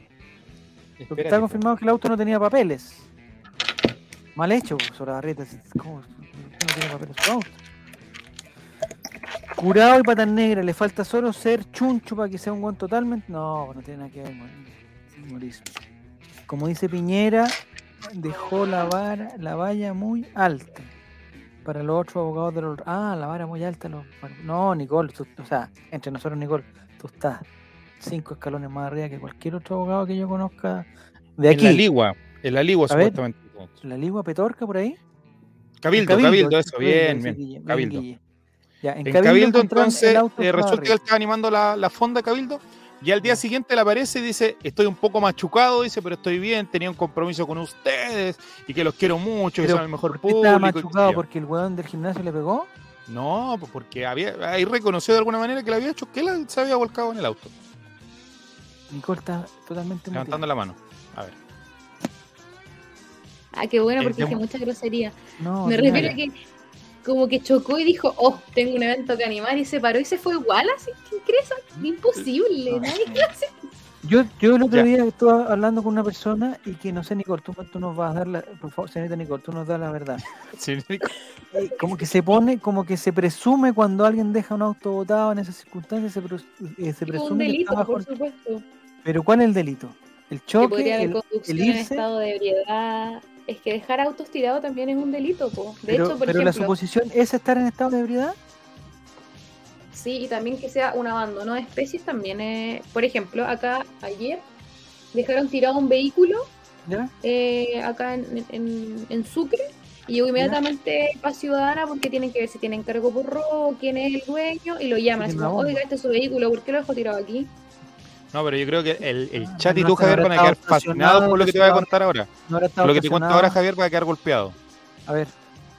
S1: Porque
S3: Espérate,
S1: está
S3: po.
S1: confirmado que el auto no tenía papeles. Mal hecho, pues, Solabarrieta. ¿Cómo no tiene papeles su auto? Curado y patas negras, le falta solo ser chuncho para que sea un buen totalmente. No, no tiene nada que ver, Mauricio. Como dice Piñera, dejó la vara, la valla muy alta. Para los otros abogados de los. Ah, la vara muy alta. Los, no, Nicole, tú- o sea, entre nosotros, Nicole, tú estás cinco escalones más arriba que cualquier otro abogado que yo conozca de
S3: En la
S1: aquí.
S3: Ligua. En la Ligua, supuestamente.
S1: La Ligua Petorca por ahí.
S3: Cabildo, Cabildo, eso, bien, bien. Cabildo.
S1: Ya, en
S3: En
S1: Cabildo,
S3: entonces, eh, resulta que él estaba animando la, la fonda Cabildo y al día siguiente le aparece y dice, estoy un poco machucado, dice, pero estoy bien, tenía un compromiso con ustedes y que los quiero mucho, que son el mejor
S1: ¿Por qué
S3: público.
S1: estaba machucado?
S3: yo".
S1: ¿Porque el weón del gimnasio le pegó?
S3: No, pues porque había, ahí reconoció de alguna manera que le había hecho, que él se había volcado en el auto,
S1: Nicole está totalmente
S3: levantando la mano. A ver.
S2: Ah, qué bueno, porque
S3: Eh,
S2: dije mucha grosería.
S1: No,
S2: Me refiero a que como que chocó y dijo, oh, tengo un evento que animar y se paró y se fue igual así. ¿Quién cree eso? Imposible,
S1: No,
S2: nadie
S1: no. Yo, yo el otro
S3: Ya.
S1: día estuve hablando con una persona y que no sé, Nicole, tú, tú nos vas a dar la, por favor, señorita Nicole, tú nos das la verdad. [laughs]
S3: Sí.
S1: Eh, Como que se pone, como que se presume cuando alguien deja un auto botado en esas circunstancias, se, eh, se
S2: un
S1: presume que
S2: delito,
S1: está bajo
S2: por supuesto.
S1: Pero ¿cuál es el delito? ¿El
S2: Que
S1: choque? el-
S2: conducción
S1: el
S2: en
S1: irse?
S2: estado de ebriedad. Es que dejar autos tirados también es un delito, po. De
S1: pero
S2: hecho, por
S1: pero la
S2: ejemplo,
S1: suposición es estar en estado de ebriedad.
S2: sí, y también que sea un abandono de especies también es, por ejemplo, acá ayer dejaron tirado un vehículo
S1: ¿Ya?
S2: eh, acá en, en, en Sucre y llegó inmediatamente para Ciudadana porque tienen que ver si tienen cargo por robo, quién es el dueño y lo llaman. Así como, oiga, este es su vehículo, ¿por qué lo dejó tirado aquí?
S3: No, pero yo creo que el, el
S1: Ah,
S3: chat y tú, Javier, van a quedar fascinados por lo que te voy a contar ahora.
S1: No
S3: lo que te cuento ahora, Javier, va a quedar golpeado.
S1: A ver,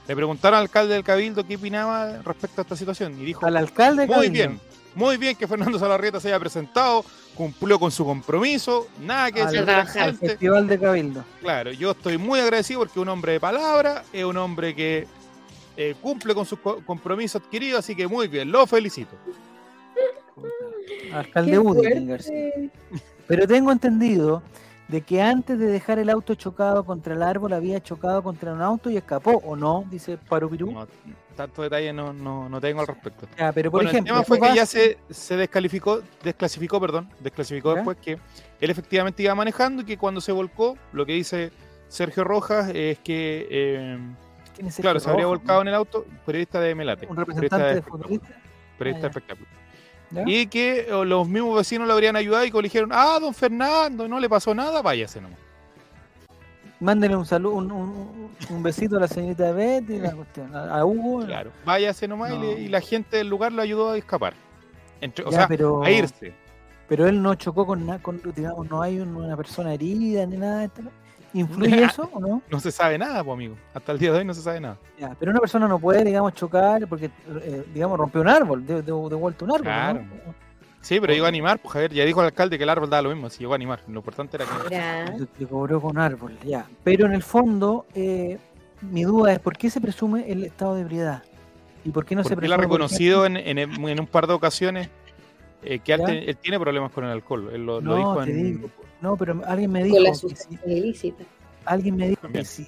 S3: Le preguntaron al alcalde del Cabildo qué opinaba respecto a esta situación y dijo,
S1: al alcalde de
S3: muy
S1: Cabildo,
S3: bien, muy bien que Fernando Salarrieta se haya presentado, cumplió con su compromiso, nada que
S1: al,
S3: decir
S2: Al
S1: festival de Cabildo.
S3: Claro, yo estoy muy agradecido porque es un hombre de palabra, es un hombre que eh, cumple con sus co- compromisos adquiridos, así que muy bien, lo felicito.
S1: Alcalde. García. Pero tengo entendido de que antes de dejar el auto chocado contra el árbol había chocado contra un auto y escapó, ¿o no? Dice Parupirú.
S3: No, tanto detalle no, no, no tengo al respecto.
S1: Ya, pero por
S3: Bueno,
S1: ejemplo,
S3: el tema fue que
S1: vas-
S3: ya se, se descalificó, desclasificó, perdón, desclasificó
S1: ¿Ya?
S3: después que él efectivamente iba manejando y que cuando se volcó, lo que dice Sergio Rojas es que, eh,
S1: ¿quién es
S3: claro, se habría volcado en el auto, periodista de Melate,
S1: Un
S3: periodista
S1: representante de
S3: espectáculo,
S1: futbolista.
S3: periodista
S1: Ah,
S3: de espectáculo.
S1: ¿Ya?
S3: Y que los mismos vecinos lo habrían ayudado y que le dijeron, ah, don Fernando, no le pasó nada, váyase nomás.
S1: Mándele un saludo, un, un- un besito a la señorita Betty, la cuestión, a, Hugo.
S3: Claro, váyase nomás y,
S1: No.
S3: le- y la gente del lugar lo ayudó a escapar. Entre- o sea,
S1: pero,
S3: a irse.
S1: pero él no chocó con nada, con, digamos, no hay un- una persona herida ni nada de esto. ¿No? ¿Influye [laughs] eso o no?
S3: No se sabe nada, pues, amigo. Hasta el día de hoy no se sabe nada.
S1: Ya, pero una persona no puede, digamos, chocar porque, eh, digamos, rompió un árbol, de, de, de vuelta un árbol.
S3: Claro.
S1: ¿no?
S3: Sí, pero llegó a animar, pues Javier, ya dijo el alcalde que el árbol daba lo mismo, así llegó a animar. Lo importante era que.
S1: Le cobró con árbol, ya. Pero en el fondo, eh, mi duda es por qué se presume el estado de ebriedad y por qué no se
S3: porque él ha
S1: presume.
S3: reconocido en, en, en un par de ocasiones eh, que él,
S1: ¿Ya?
S3: él tiene problemas con el alcohol. Él lo, lo
S1: No,
S3: dijo
S1: te
S3: en.
S1: digo. No, pero alguien me dijo
S2: con la
S1: que si-
S2: sustancia ilícita.
S1: alguien me dijo que si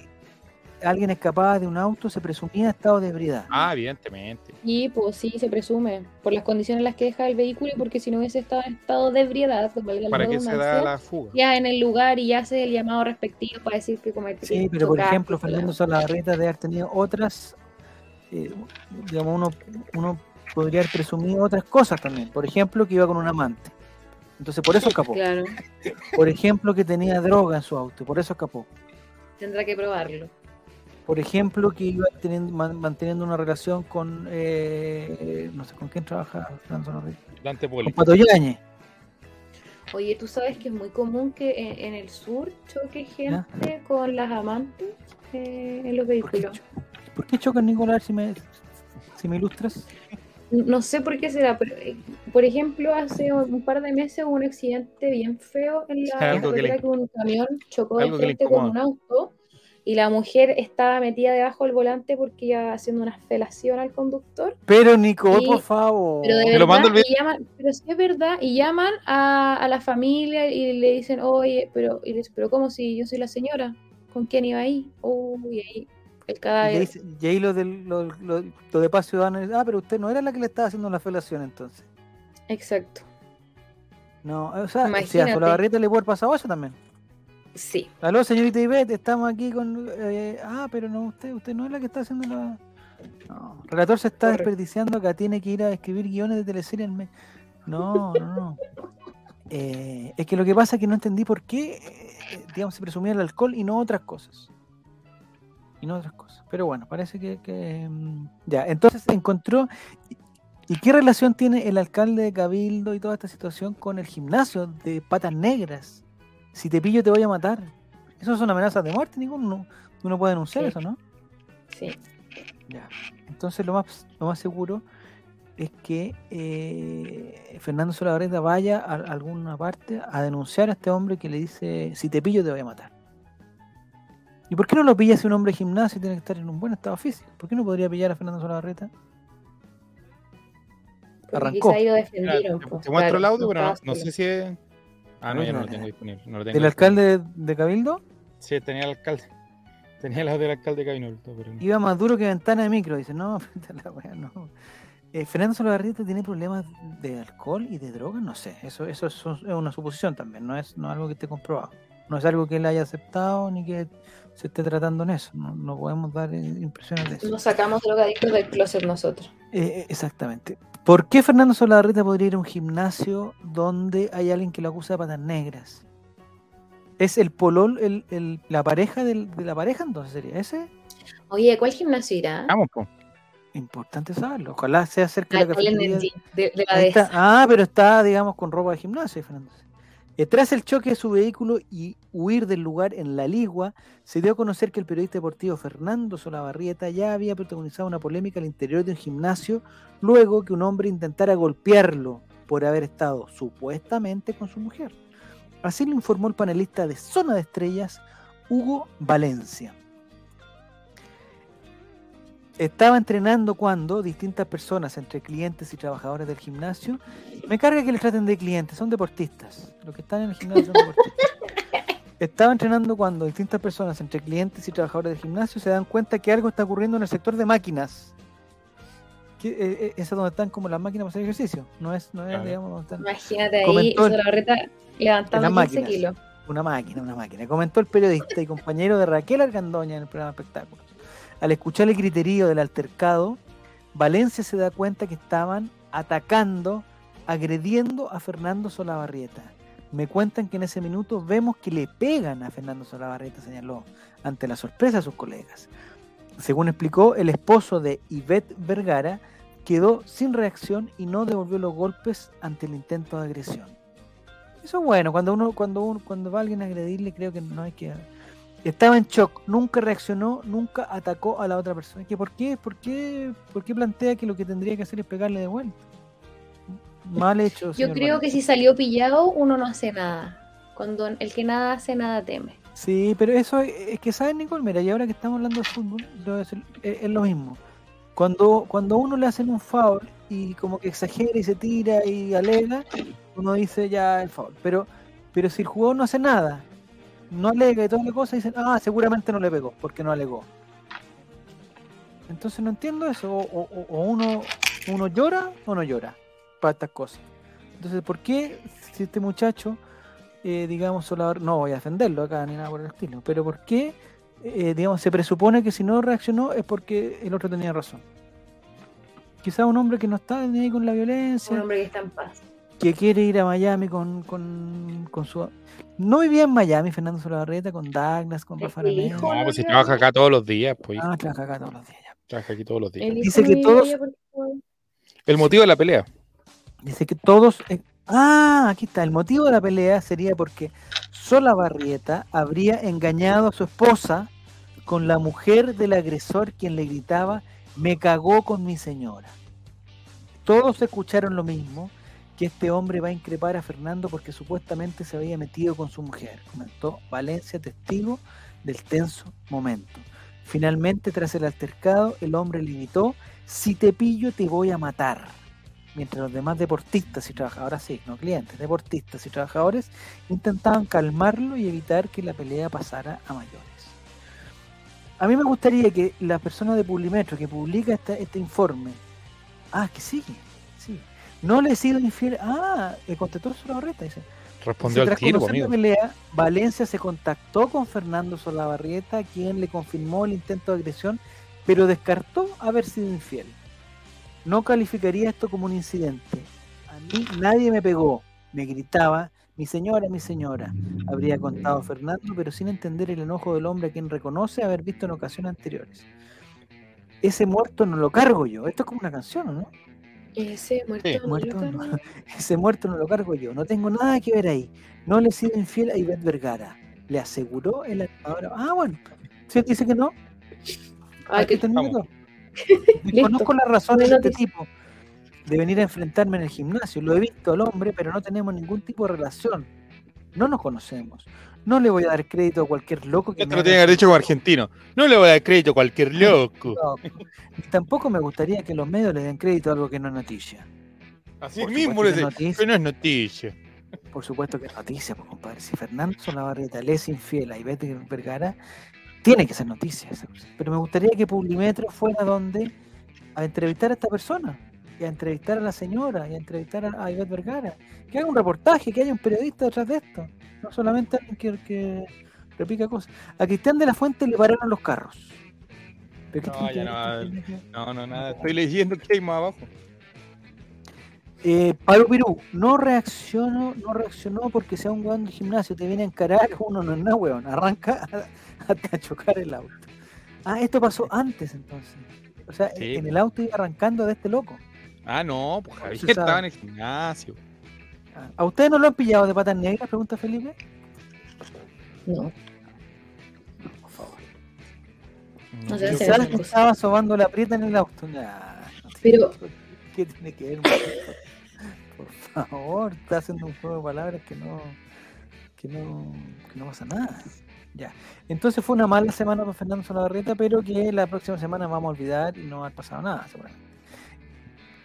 S1: alguien escapaba de un auto, se presumía estado de ebriedad.
S3: Ah, evidentemente.
S2: Y pues sí, se presume, por las condiciones en las que deja el vehículo y porque si no hubiese estado en estado de ebriedad, valga la
S3: ¿Para qué se da la fuga?
S2: ya en el lugar y hace el llamado respectivo para decir que cometió.
S1: Sí, pero por ejemplo, Fernando Solabarrieta debe haber tenido otras, eh, digamos, uno, uno podría haber presumido otras cosas también. Por ejemplo, que iba con un amante. Entonces, por eso [laughs] escapó.
S2: Claro,
S1: Por ejemplo, que tenía droga en su auto, por eso escapó.
S2: tendrá que probarlo.
S1: Por ejemplo, que iba teniendo, man- manteniendo una relación con, eh, no sé con quién trabaja.
S3: Dante
S1: Con
S3: Poli.
S1: Pato.
S2: Oye, tú sabes que es muy común que en, en el sur choque gente con las amantes eh, en los
S1: ¿Por qué,
S2: vehículos.
S1: cho- ¿Por qué chocan, Nicolás, si me, si me ilustras? [laughs]
S2: No sé por qué será, pero eh, por ejemplo, hace un par de meses hubo un accidente bien feo en la
S3: Algo que le-
S2: carretera que un camión chocó de frente con un auto y la mujer estaba metida debajo del volante porque iba haciendo una felación al conductor.
S1: Pero, Nico, por favor.
S2: Pero de
S3: lo
S2: verdad,
S3: mando el
S2: y llaman, pero sí es verdad, y llaman a, a la familia y le dicen, oye, pero, y le dicen, pero ¿cómo si yo soy la señora? ¿Con quién iba ahí? Uy, ahí el
S1: Y,
S2: cadáver.
S1: ahí lo, del, lo, lo- lo de paz ciudadano es, ah, pero usted no era la que le estaba haciendo la felación entonces.
S2: Exacto,
S1: No, o sea, si a
S2: Imagínate.
S1: Solabarrieta le puede pasado eso también.
S2: sí.
S1: Aló, señorita Ivette, estamos aquí con... eh, ah, pero no, usted usted no es la que está haciendo la... No, el relator se está desperdiciando, acá tiene que ir a escribir guiones de teleserie al mes. No, no, no. Eh, es que lo que pasa es que no entendí por qué, eh, digamos, se presumía el alcohol y no otras cosas. Y no otras cosas. Pero bueno, parece que... que, mm, ya, entonces encontró... ¿Y qué relación tiene el alcalde de Cabildo y toda esta situación con el gimnasio de patas negras? Si te pillo te voy a matar. Eso son amenazas de muerte, ninguno uno puede denunciar
S2: Sí.
S1: eso, ¿no?
S2: Sí.
S1: Ya. Entonces lo más, lo más seguro es que eh, Fernando Solabarrieta vaya a, a alguna parte a denunciar a este hombre que le dice, si te pillo te voy a matar. ¿Y por qué no lo pilla si un hombre de gimnasio tiene que estar en un buen estado físico? ¿Por qué no podría pillar a Fernando Solabarrieta?
S2: Porque
S1: Arrancó.
S3: Mira,
S2: defendieron.
S3: te, te muestro
S2: claro,
S3: el audio, pero no, no sé si es. Ah, no,
S1: Ay,
S3: ya no
S1: no,
S3: lo tengo
S1: no.
S3: disponible. No lo tengo
S1: ¿Del alcalde de, Cabildo?
S3: Sí, tenía el alcalde. [laughs] Tenía el audio del alcalde de Cabildo, pero no.
S1: Iba más duro que ventana de micro. Dice, no, [laughs] la wea, no. Eh, Fernando Solabarrieta tiene problemas de alcohol y de drogas, no sé. Eso, eso es, es una suposición también, no es, no es algo que esté comprobado. No es algo que él haya aceptado ni que se esté tratando en eso. No, no podemos dar eh, impresiones de eso.
S2: Nos sacamos drogadictos del closet nosotros.
S1: Eh, exactamente. ¿Por qué Fernando Solabarrieta podría ir a un gimnasio donde hay alguien que lo acusa de patas negras? ¿Es el polol, el, el- la pareja del- de la pareja entonces sería ese?
S2: Oye, ¿a cuál gimnasio irá?
S3: Vamos, po.
S1: Importante saberlo. Ojalá sea cerca de la cafetería.
S2: De, la.
S1: Ah, pero está, digamos, con ropa de gimnasio, Fernando. Eh, tras el choque de su vehículo y huir del lugar en La Ligua, se dio a conocer que el periodista deportivo Fernando Solabarrieta ya había protagonizado una polémica al interior de un gimnasio luego que un hombre intentara golpearlo por haber estado supuestamente con su mujer. Así lo informó el panelista de Zona de Estrellas, Hugo Valencia. Estaba entrenando cuando distintas personas, entre clientes y trabajadores del gimnasio, me carga que les traten de clientes, son deportistas. Los que están en el gimnasio son deportistas. [laughs] Estaba entrenando cuando distintas personas, entre clientes y trabajadores del gimnasio, se dan cuenta que algo está ocurriendo en el sector de máquinas. Que, eh, eh, esa es donde están como las máquinas para hacer ejercicio. No es, no es
S3: Claro.
S1: digamos, donde están
S2: Imagínate ahí,
S1: el-
S2: Solabarrieta levantando
S1: En las
S2: 15
S1: máquinas.
S2: kilos.
S1: Una máquina, una máquina. Comentó el periodista y compañero de Raquel Argandoña en el programa Espectáculos. Al escuchar el griterío del altercado, Valencia se da cuenta que estaban atacando, agrediendo a Fernando Solabarrieta. Me cuentan que en ese minuto vemos que le pegan a Fernando Solabarrieta, señaló, ante la sorpresa de sus colegas. Según explicó, el esposo de Ivette Vergara quedó sin reacción y no devolvió los golpes ante el intento de agresión. Eso es bueno, cuando uno, cuando uno, cuando va alguien a agredirle, creo que no hay que. Estaba en shock, nunca reaccionó, nunca atacó a la otra persona. ¿Que ¿Por qué? ¿Por qué? ¿Por qué plantea que lo que tendría que hacer es pegarle de vuelta? Mal [laughs] hecho.
S2: Yo creo que si salió pillado, uno no hace nada. Cuando el que nada hace, nada teme.
S1: Sí, pero eso es, que, ¿sabes, Nicole? Mira, y ahora que estamos hablando de fútbol, es lo mismo. Cuando, cuando a uno le hacen un foul y como que exagera y se tira y alega, uno dice ya el foul. Pero, pero si el jugador no hace nada, no alega y toda la cosa, dicen, ah, seguramente no le pegó, porque no alegó. Entonces no entiendo eso. O, o- uno, uno llora o no llora para estas cosas. Entonces, ¿por qué si este muchacho, eh, digamos, Solar- no voy a defenderlo acá ni nada por el estilo, pero ¿por qué, eh, digamos, se presupone que si no reaccionó es porque el otro tenía razón? Quizás un hombre que no está ni ahí con la violencia,
S2: Un hombre que está en paz.
S1: Que quiere ir a Miami con, con, con su... No vivía en Miami Fernando Solabarrieta con Douglas, con
S2: El
S1: Rafa
S2: hijo.
S3: No, pues si trabaja acá todos los días, pues.
S1: Ah, trabaja acá todos los días. ya.
S3: Trabaja aquí todos los días.
S1: Dice que todos-
S3: El motivo de la pelea.
S1: Dice que todos. eh, ah, aquí está. El motivo de la pelea sería porque Solabarrieta habría engañado a su esposa con la mujer del agresor, quien le gritaba: Me cagó con mi señora. Todos escucharon lo mismo: que este hombre va a increpar a Fernando porque supuestamente se había metido con su mujer, comentó Valencia, testigo del tenso momento. Finalmente, tras el altercado, el hombre le gritó: Si te pillo, te voy a matar mientras los demás deportistas y trabajadores, sí, no clientes, deportistas y trabajadores intentaban calmarlo y evitar que la pelea pasara a mayores. A mí me gustaría que la persona de Publimetro que publica este informe, ah, que sigue, no le he sido infiel, ah, el contestó Solabarrieta, dice.
S3: Respondió al tiro, amigo.
S1: pelea, Valencia se contactó con Fernando Solabarrieta, quien le confirmó el intento de agresión, pero descartó haber sido infiel. No calificaría esto como un incidente. A mí nadie me pegó, me gritaba, mi señora, mi señora, habría contado Fernando, pero sin entender el enojo del hombre a quien reconoce haber visto en ocasiones anteriores. Ese muerto no lo cargo yo. Esto es como una canción, ¿o ¿no?
S2: Ese muerto.
S3: Sí.
S2: no
S1: Muerto
S2: lo
S1: no.
S2: cargo. [laughs]
S1: Ese muerto no lo cargo yo. No tengo nada que ver ahí. No le sido infiel a Ivette Vergara. Le aseguró el animador. Ah, bueno. Si él dice que no,
S2: Ay,
S1: aquí
S2: que. [laughs]
S1: Desconozco las razones de este tipo de venir a enfrentarme en el gimnasio. Lo he visto al hombre, pero no tenemos ningún tipo de relación. No nos conocemos. No le voy a dar crédito a cualquier loco que
S3: Esto
S1: me
S3: lo tiene que haber dicho como argentino. No le voy a dar crédito a cualquier loco.
S1: Ni tampoco me gustaría que los medios le den crédito a algo que no es noticia.
S3: Así
S1: Por
S3: mismo le
S1: que
S3: dice,
S1: noticia.
S3: que no es noticia.
S1: Por supuesto que es noticia, pues, compadre. Si Fernando Solabarrieta le es infiel a Ivette Vergara, tiene que ser noticia. esa cosa. Pero me gustaría que Publimetro fuera donde a entrevistar a esta persona, y a entrevistar a la señora, y a entrevistar a Ivette Vergara. Que haga un reportaje, que haya un periodista detrás de esto. No solamente alguien que, que repica cosas. A Cristian de la Fuente le pararon los carros. ¿Pero qué
S3: No, ya no. No, no, nada. Estoy leyendo que hay más abajo.
S1: Eh, Pablo Pirú, no reacciono, no reaccionó porque sea un weón del gimnasio, te viene a encarar, [laughs] uno no es nada weón, arranca [laughs] a- hasta chocar el auto. Ah, esto pasó antes entonces. O sea,
S3: Sí.
S1: en el auto iba arrancando de este loco.
S3: Ah, no, pues Javier estaba en el gimnasio.
S1: ¿A ustedes no lo han pillado de patas negras? Pregunta Felipe.
S2: No.
S1: Por favor.
S2: No esas cosas.
S1: estaba sobando la prieta en el auto. Nah, no tiene-
S2: Pero-
S1: ¿Qué tiene que ver? Por favor, está haciendo un juego de palabras que no, que no, que no pasa nada. Ya. Entonces fue una mala semana para Fernando Solabarrieta, pero que la próxima semana vamos a olvidar y no va a haber pasado nada, seguramente.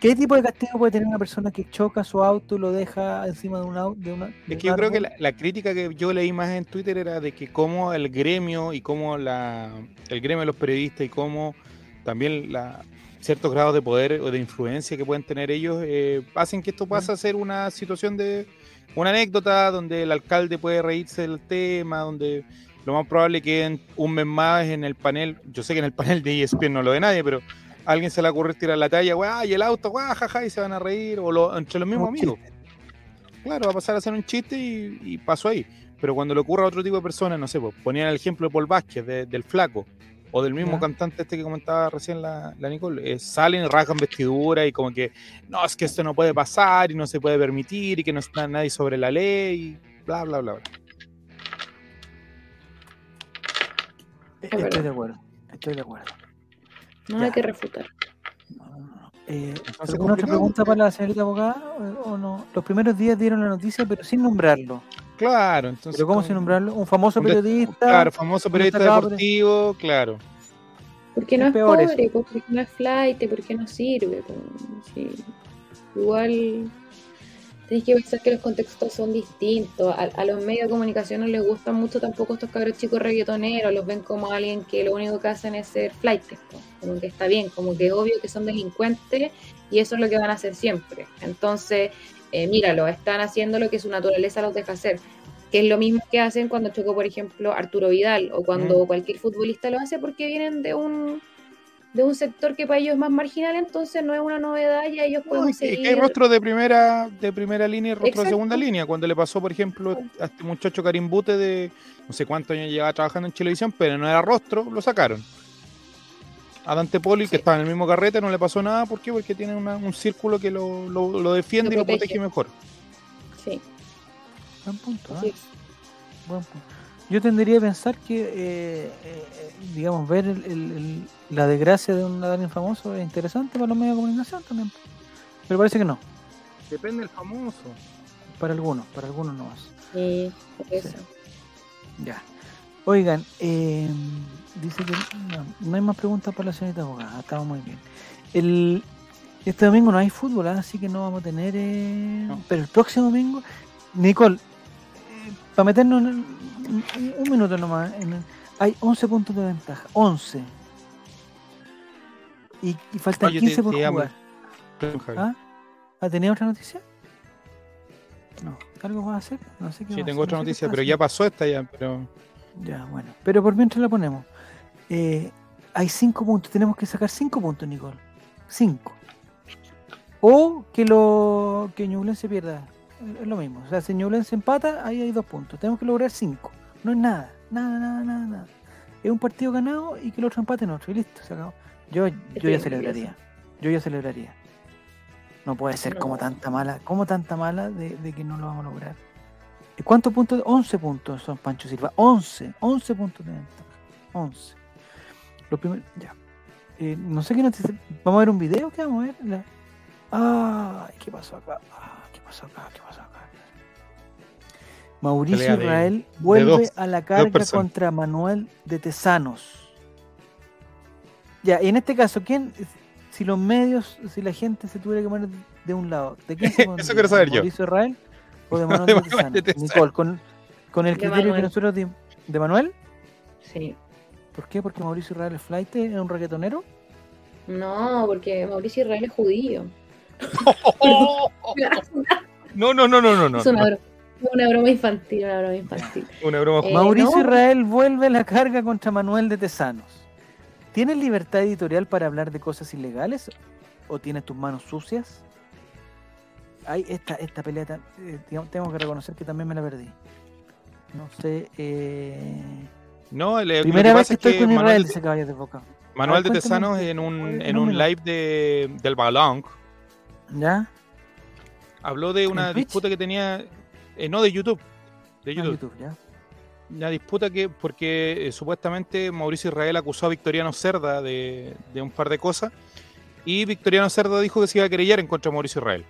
S1: ¿Qué tipo de castigo puede tener una persona que choca su auto y lo deja encima de un auto? De una, de
S3: Es que yo creo que la, la crítica que yo leí más en Twitter era de que cómo el gremio y cómo la, el gremio de los periodistas y cómo también la, ciertos grados de poder o de influencia que pueden tener ellos eh, hacen que esto pase a ser una situación de una anécdota donde el alcalde puede reírse del tema, donde lo más probable que en un mes más en el panel, yo sé que en el [laughs] panel de ESPN no lo ve nadie, pero a alguien se le ocurre tirar la talla, weá, y el auto, guau, jaja, y se van a reír, o lo- entre los mismos amigos. Claro, va a pasar a ser un chiste y, y pasó ahí. Pero cuando le ocurra a otro tipo de personas, no sé, pues, ponían el ejemplo de Paul Vázquez, de- del flaco, o del mismo
S1: Ya.
S3: cantante este que comentaba recién la, la Nicole, eh, salen y rasgan vestidura y como que, no, es que esto no puede pasar y no se puede permitir y que no está nadie sobre la ley, y bla, bla, bla, bla.
S1: Estoy de acuerdo. Estoy de acuerdo.
S2: Nada
S1: Ya.
S2: que refutar.
S1: No, no, no. Eh, ¿Alguna otra pregunta para la señorita abogada o o no? Los primeros días dieron la noticia, pero sin nombrarlo.
S3: Claro, entonces.
S1: ¿Pero cómo sin nombrarlo? Un famoso
S3: un
S1: periodista.
S3: Claro, famoso periodista deportivo, claro.
S2: Porque
S1: Es
S2: no es
S1: eso.
S2: pobre, porque no es flight, porque no sirve. pues, sí. Igual. Tenéis que pensar que los contextos son distintos. A, a los medios de comunicación no les gustan mucho tampoco estos cabros chicos reggaetoneros. Los ven como alguien que lo único que hacen es ser flight. Como que está bien, como que es obvio que son delincuentes y eso es lo que van a hacer siempre. Entonces, eh, míralo, están haciendo lo que su naturaleza los deja hacer. Que es lo mismo que hacen cuando chocó, por ejemplo, Arturo Vidal o cuando cualquier futbolista lo hace porque vienen de un de un sector que para ellos es más marginal, entonces no es una novedad y ellos pueden
S3: No, que-
S2: seguir.
S3: hay rostro de primera, de primera línea y rostro
S2: Exacto.
S3: de segunda línea. Cuando le pasó, por ejemplo, a este muchacho Karim Bute de no sé cuántos años llevaba trabajando en televisión, pero no era rostro, lo sacaron. A Dante Poli,
S2: Sí.
S3: que estaba en el mismo carrete, no le pasó nada. ¿Por qué? Porque tiene una- un círculo que lo, lo- lo defiende
S2: Lo
S3: y lo
S2: protege.
S3: mejor.
S2: Sí,
S1: Buen punto,
S2: así es.
S1: Buen punto. Yo tendría a pensar que, eh, eh, digamos, ver el- el- el- la desgracia de un alguien famoso es interesante para los medios de comunicación también. Pero parece que no,
S3: Depende del famoso.
S1: para algunos, para algunos no es.
S2: Sí, eso.
S1: Ya. Oigan, eh, dice que no, no hay más preguntas para la señorita abogada, estamos muy bien. El, este domingo no hay fútbol, ¿ah? así que no vamos a tener... eh,
S3: No.
S1: Pero el próximo domingo, Nicole, para meternos en el- un, un minuto nomás, hay 11 puntos de ventaja, 11. Y, y faltan
S3: Oye, te-
S1: 15 por
S3: te llamo.
S1: jugar. ¿Ah? ¿Ah, tenía otra noticia? No, ¿algo vas a hacer? No sé qué
S3: Sí, tengo
S1: hacer,
S3: otra
S1: no
S3: noticia, pero ya pasó esta ya, pero
S1: Ya, bueno. Pero por mientras la ponemos. Eh, hay cinco puntos. Tenemos que sacar cinco puntos, Nicole. Cinco. O que lo que Ñublense pierda. Es lo mismo. O sea, si Ñublense empata, ahí hay dos puntos. Tenemos que lograr cinco. No es nada. Nada, nada, nada, nada. Es un partido ganado y que el otro empate en otro. Y listo, se acabó. Yo, yo ya
S2: bien,
S1: celebraría. Yo ya celebraría. No puede ser como tanta mala. Como tanta mala de, de que no lo vamos a lograr. ¿Y ¿Cuántos puntos? 11 puntos son Pancho Silva. 11. 11 puntos de ventaja. 11. Los primeros. Ya. Eh, no sé qué noticia. ¿Vamos a ver un video? ¿Qué vamos a ver? La- Ay, ¿qué pasó acá? Ah, ¿Qué pasó acá? ¿Qué pasó acá? Mauricio
S3: Pelea de-
S1: Israel vuelve
S3: dos-
S1: a la carga contra Manuel de Tesanos. Ya, y en este caso, ¿quién, si los medios, si la gente se tuviera que poner de un lado, ¿de quién se [laughs]
S3: Eso quiero saber
S1: ¿De
S3: yo.
S1: Mauricio Israel o de [laughs] Manuel
S3: De
S1: de,
S3: Manuel
S1: Tesanos?
S3: de Tesanos.
S1: Nicole, con, con el
S2: De
S1: criterio que
S2: Manuel.
S1: nosotros dimos. ¿De Manuel?
S2: Sí.
S1: ¿Por qué? Porque Mauricio Israel es flight, es un reggaetonero.
S2: No, porque Mauricio Israel es judío. [laughs]
S3: No, no, no, no, no, no.
S2: Una, broma, infantil, una broma infantil. [laughs]
S3: Una broma.
S2: Eh,
S1: Mauricio
S2: no.
S1: Israel vuelve a la carga contra Manuel de Tesanos. ¿Tienes libertad editorial para hablar de cosas ilegales? ¿O tienes tus manos sucias? Hay esta, esta pelea, eh, digamos, tengo que reconocer que también me la perdí. No sé. Eh...
S3: No, le- lo
S1: Primera vez que
S3: es
S1: estoy
S3: que
S1: con Israel,
S3: Manuel,
S1: dice de Boca.
S3: Manuel de Tesanos
S1: ¿qué-
S3: en un,
S1: el
S3: en un live de, del Balón
S1: ¿Ya?
S3: habló de una disputa que tenía, eh, no de YouTube, de
S1: Ah,
S3: YouTube,
S1: YouTube, ¿ya?
S3: una disputa que porque eh, supuestamente Mauricio Israel acusó a Victoriano Cerda de, de un par de cosas y Victoriano Cerda dijo que se iba a querellar en contra de Mauricio Israel.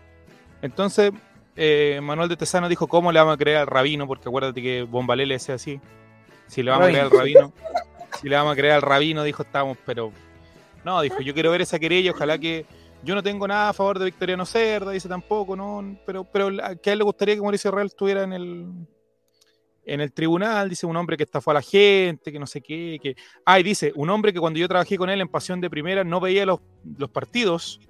S3: Entonces eh, Manuel de Tesano dijo cómo le vamos a creer al rabino, porque acuérdate que Bombalé le decía así, si le vamos a creer al rabino, si le vamos a creer al rabino, dijo estamos, pero no, dijo yo quiero ver esa querella, ojalá que yo no tengo nada a favor de Victoriano Cerda, dice tampoco, no, pero, pero que a él le gustaría que Mauricio Israel estuviera en el en el tribunal, dice un hombre que estafó a la gente, que no sé qué, que... Ah, y dice, un hombre que cuando yo trabajé con él en Pasión de Primera no veía los, los partidos,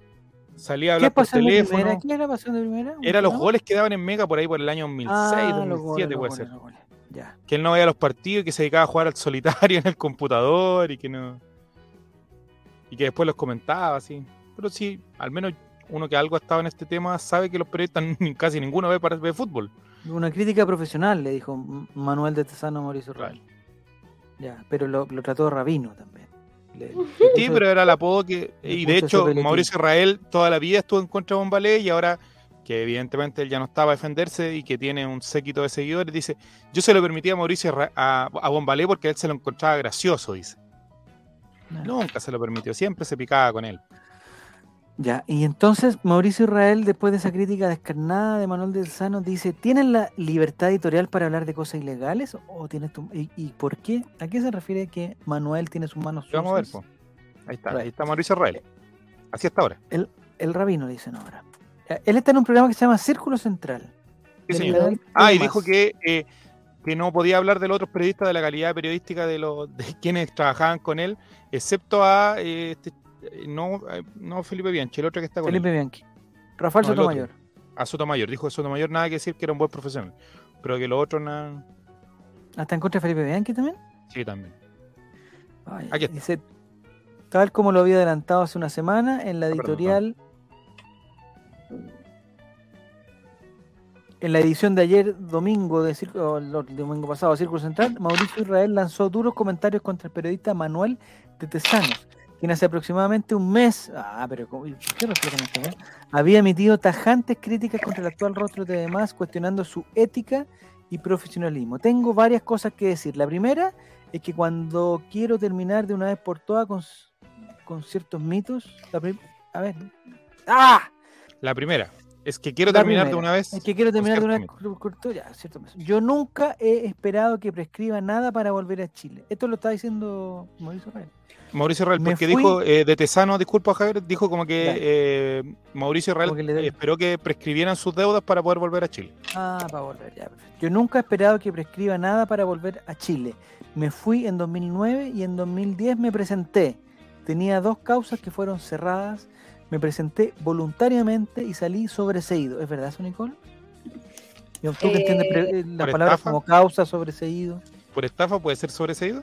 S3: salía a
S1: ¿Qué
S3: hablar por
S1: de
S3: teléfono,
S1: primera? ¿Qué era pasión de primera? ¿Un
S3: era los goles que daban en Mega por ahí por el año 2006,
S1: Ah, los
S3: 2007
S1: goles,
S3: puede
S1: goles,
S3: ser.
S1: Ya.
S3: Que él no veía los partidos y que se dedicaba a jugar al solitario en el computador y que no... Y que después los comentaba, así. Pero sí, al menos uno que algo ha estado en este tema sabe que los periodistas [laughs] casi ninguno ve, para, ve fútbol.
S1: Una crítica profesional, le dijo Manuel de Tesano a Mauricio Real. Ya, pero lo, lo trató de rabino también. Le-
S3: Sí,
S1: puso-
S3: pero era el apodo que. Y de hecho. Mauricio Israel toda la vida estuvo en contra de Bombalé y ahora que evidentemente él ya no estaba a defenderse y que tiene un séquito de seguidores, dice: Yo se lo permitía a Mauricio a, a Bombalé porque él se lo encontraba gracioso, dice. Nunca se lo permitió, siempre se picaba con él.
S1: Ya, y entonces Mauricio Israel, después de esa crítica descarnada de Manuel de Tesano, dice: ¿Tienes la libertad editorial para hablar de cosas ilegales? ¿O tienes tu... y, y por qué? ¿A qué se refiere que Manuel tiene sus manos
S3: Y Vamos a ver,
S1: sucias?
S3: po. Ahí está,
S1: Right.
S3: ahí está Mauricio Israel. Así hasta ahora.
S1: El rabino, dicen ahora. Él está en un programa que se llama Círculo Central.
S3: Sí,
S1: del
S3: señor. Ah, y
S1: Más.
S3: dijo que, eh, que no podía hablar de los otros periodistas de la calidad periodística de los de quienes trabajaban con él, excepto a eh, este, no, eh, no Felipe Bianchi, el otro que está con
S1: Felipe
S3: él,
S1: Bianchi. Rafael
S3: No,
S1: Sotomayor.
S3: a Sotomayor. Dijo Sotomayor nada que decir que era un buen profesional, pero que los otros nada.
S1: ¿Hasta en contra de Felipe Bianchi también?
S3: Sí, también.
S1: Ay,
S3: Aquí está.
S1: dice, tal como lo había adelantado hace una semana en la
S3: Ah, perdón,
S1: editorial. En la edición de ayer, domingo, de Círculo- el domingo pasado, Círculo Central, Mauricio Israel lanzó duros comentarios contra el periodista Manuel de Tesanos, quien hace aproximadamente un mes, ah, pero ¿cómo- ¿por qué esta weá? había emitido tajantes críticas contra el actual rostro de demás, cuestionando su ética y profesionalismo. Tengo varias cosas que decir. La primera es que cuando quiero terminar de una vez por todas con, con ciertos mitos, la a ver, ¡ah!
S3: La primera es que quiero terminar de una vez.
S1: Es que quiero terminar de una vez con- ya, cierto mes. Yo nunca he esperado que prescriba nada para volver a Chile. Esto lo está diciendo Mauricio Rey.
S3: Mauricio Real, porque
S1: fui-
S3: dijo eh, de Tesano, disculpa Javier, dijo como que eh, Mauricio Real
S1: que le
S3: esperó que prescribieran sus deudas para poder volver a Chile.
S1: Ah, para volver, ya. Yo nunca he esperado que prescriba nada para volver a Chile. Me fui en 2009 y en 2010 me presenté. Tenía dos causas que fueron cerradas. Me presenté voluntariamente y salí sobreseído. ¿Es verdad eso, Nicole? ¿Tú que
S2: Eh,
S1: entiendes eh, las
S3: ¿por
S1: palabras
S3: estafa?
S1: como causa, sobreseído?
S3: ¿Por estafa puede ser sobreseído?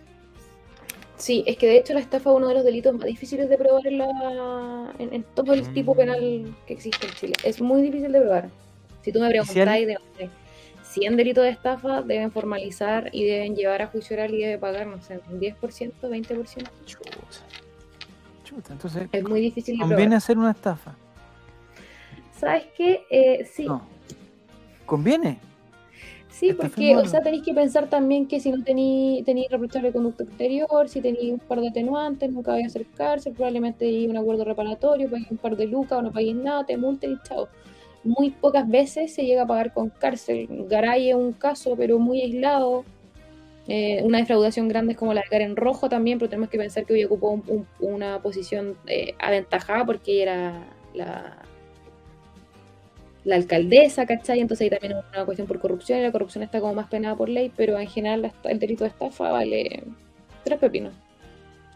S2: Sí, es que de hecho la estafa es uno de los delitos más difíciles de probar en, la, en, en todo el tipo
S3: Mm.
S2: penal que existe en Chile. Es muy difícil de probar. Si tú me preguntáis de 100 delitos de estafa, deben formalizar y deben llevar a juicio oral y debe pagar, no sé, un 10%, 20%.
S1: Chuta, entonces
S2: Es muy difícil
S1: conviene
S2: probar.
S1: hacer una estafa.
S2: ¿Sabes qué? Eh, sí,
S1: No. ¿Conviene?
S2: Sí,
S1: Está
S2: porque,
S1: firmado.
S2: o sea, tenéis que pensar también que si no tenéis tenéis reprochable conducta exterior, si tenéis un par de atenuantes, nunca vais a hacer cárcel, probablemente hay un acuerdo reparatorio, paguéis un par de lucas o no paguéis nada, te multen y chao. Muy pocas veces se llega a pagar con cárcel. Garay es un caso, pero muy aislado. Eh, una defraudación grande es como la de Karen Rojo también, pero tenemos que pensar que hoy ocupó un- un- una posición eh, aventajada porque era la, la alcaldesa, ¿cachai? Entonces ahí también es una cuestión por corrupción y la corrupción está como más penada por ley, pero en general el delito de estafa vale tres pepinos.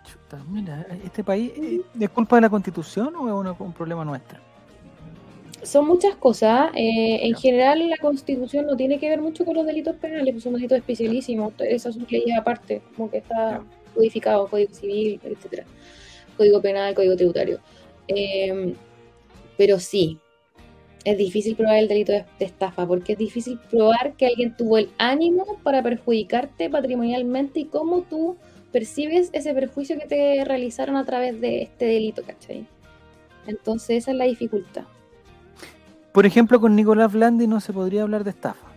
S1: Chuta, mira, este país, eh, ¿es culpa de la constitución o es un problema nuestro?
S2: Son muchas cosas. eh, en general la constitución no tiene que ver mucho con los delitos penales, pues son delitos especialísimos. Esas son leyes aparte, como que está codificado, código civil, etcétera. Código penal, código tributario. Eh, pero sí, es difícil probar el delito de, de estafa, porque es difícil probar que alguien tuvo el ánimo para perjudicarte patrimonialmente y cómo tú percibes ese perjuicio que te realizaron a través de este delito, ¿cachai? Entonces esa es la dificultad.
S1: Por ejemplo, con Nicolás Blandi no se podría hablar de estafa.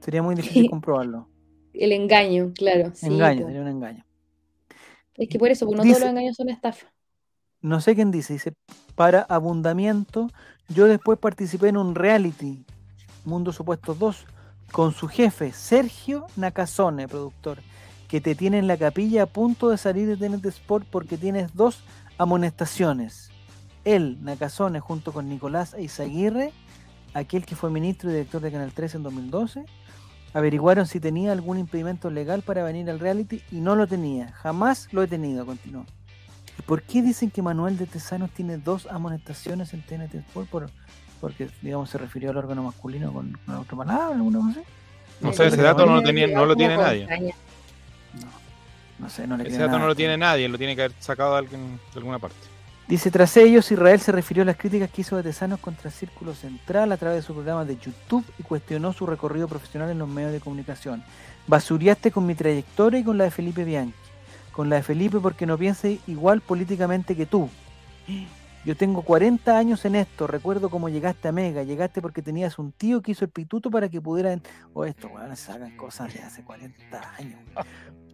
S1: Sería muy difícil comprobarlo.
S2: El engaño, claro.
S1: engaño, sería un engaño.
S2: Es que por eso, pues no
S1: Dice-
S2: todos los engaños son estafa.
S1: No sé quién dice, dice, para abundamiento, yo después participé en un reality, Mundo Supuestos 2, con su jefe, Sergio Nakazone, productor, que te tiene en la capilla a punto de salir de TNT Sport porque tienes dos amonestaciones. Él, Nakazone, junto con Nicolás Eizaguirre, aquel que fue ministro y director de Canal 3 en 2012, averiguaron si tenía algún impedimento legal para venir al reality y no lo tenía. Jamás lo he tenido, continuó. ¿Y por qué dicen que Manuel de Tesanos tiene dos amonestaciones en TNT Sport? Por, porque, digamos, se refirió al órgano masculino con, con otra palabra, alguna cosa.
S3: No sé, ese dato no lo,
S2: tiene
S3: tenía, no lo tiene nadie.
S2: caña.
S1: No sé, no le
S3: Ese dato
S1: nada.
S3: no lo tiene nadie, lo tiene que haber sacado de, alguien, de alguna parte.
S1: Dice, tras ellos, Israel se refirió a las críticas que hizo de contra Círculo Central a través de su programa de YouTube y cuestionó su recorrido profesional en los medios de comunicación. Basuriaste con mi trayectoria y con la de Felipe Bianchi. Con la de Felipe porque no piense igual políticamente que tú. Yo tengo 40 años en esto, recuerdo cómo llegaste a Mega, llegaste porque tenías un tío que hizo el pituto para que pudieran... O esto, weón, sacan cosas de hace 40 años.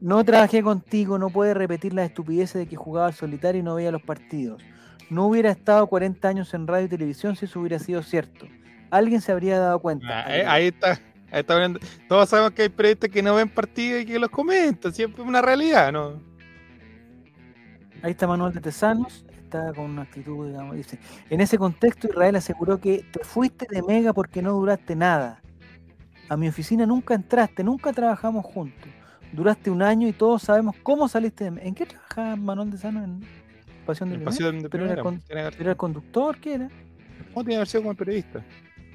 S1: No trabajé contigo, no puedes repetir las estupideces de que jugaba al solitario y no veía los partidos. No hubiera estado 40 años en radio y televisión si eso hubiera sido cierto. Alguien se habría dado cuenta.
S3: Ah, eh, ahí está. Ahí está hablando. Todos sabemos que hay periodistas que no ven partidos y que los comentan. Siempre es una realidad, ¿no?
S1: Ahí está Manuel de Tesanos. Estaba con una actitud, digamos, dice, en ese contexto Israel aseguró que te fuiste de Mega porque no duraste nada. A mi oficina nunca entraste, nunca trabajamos juntos. Duraste un año y todos sabemos cómo saliste de Mega. ¿En qué trabajaba Manuel de Sano? En Pasión de?
S3: Pasión de
S1: ¿Pero era,
S3: Primera,
S1: con-
S3: tiene que haber-
S1: ¿Era el conductor? ¿Qué era?
S3: ¿Cómo tiene que haber sido como periodista?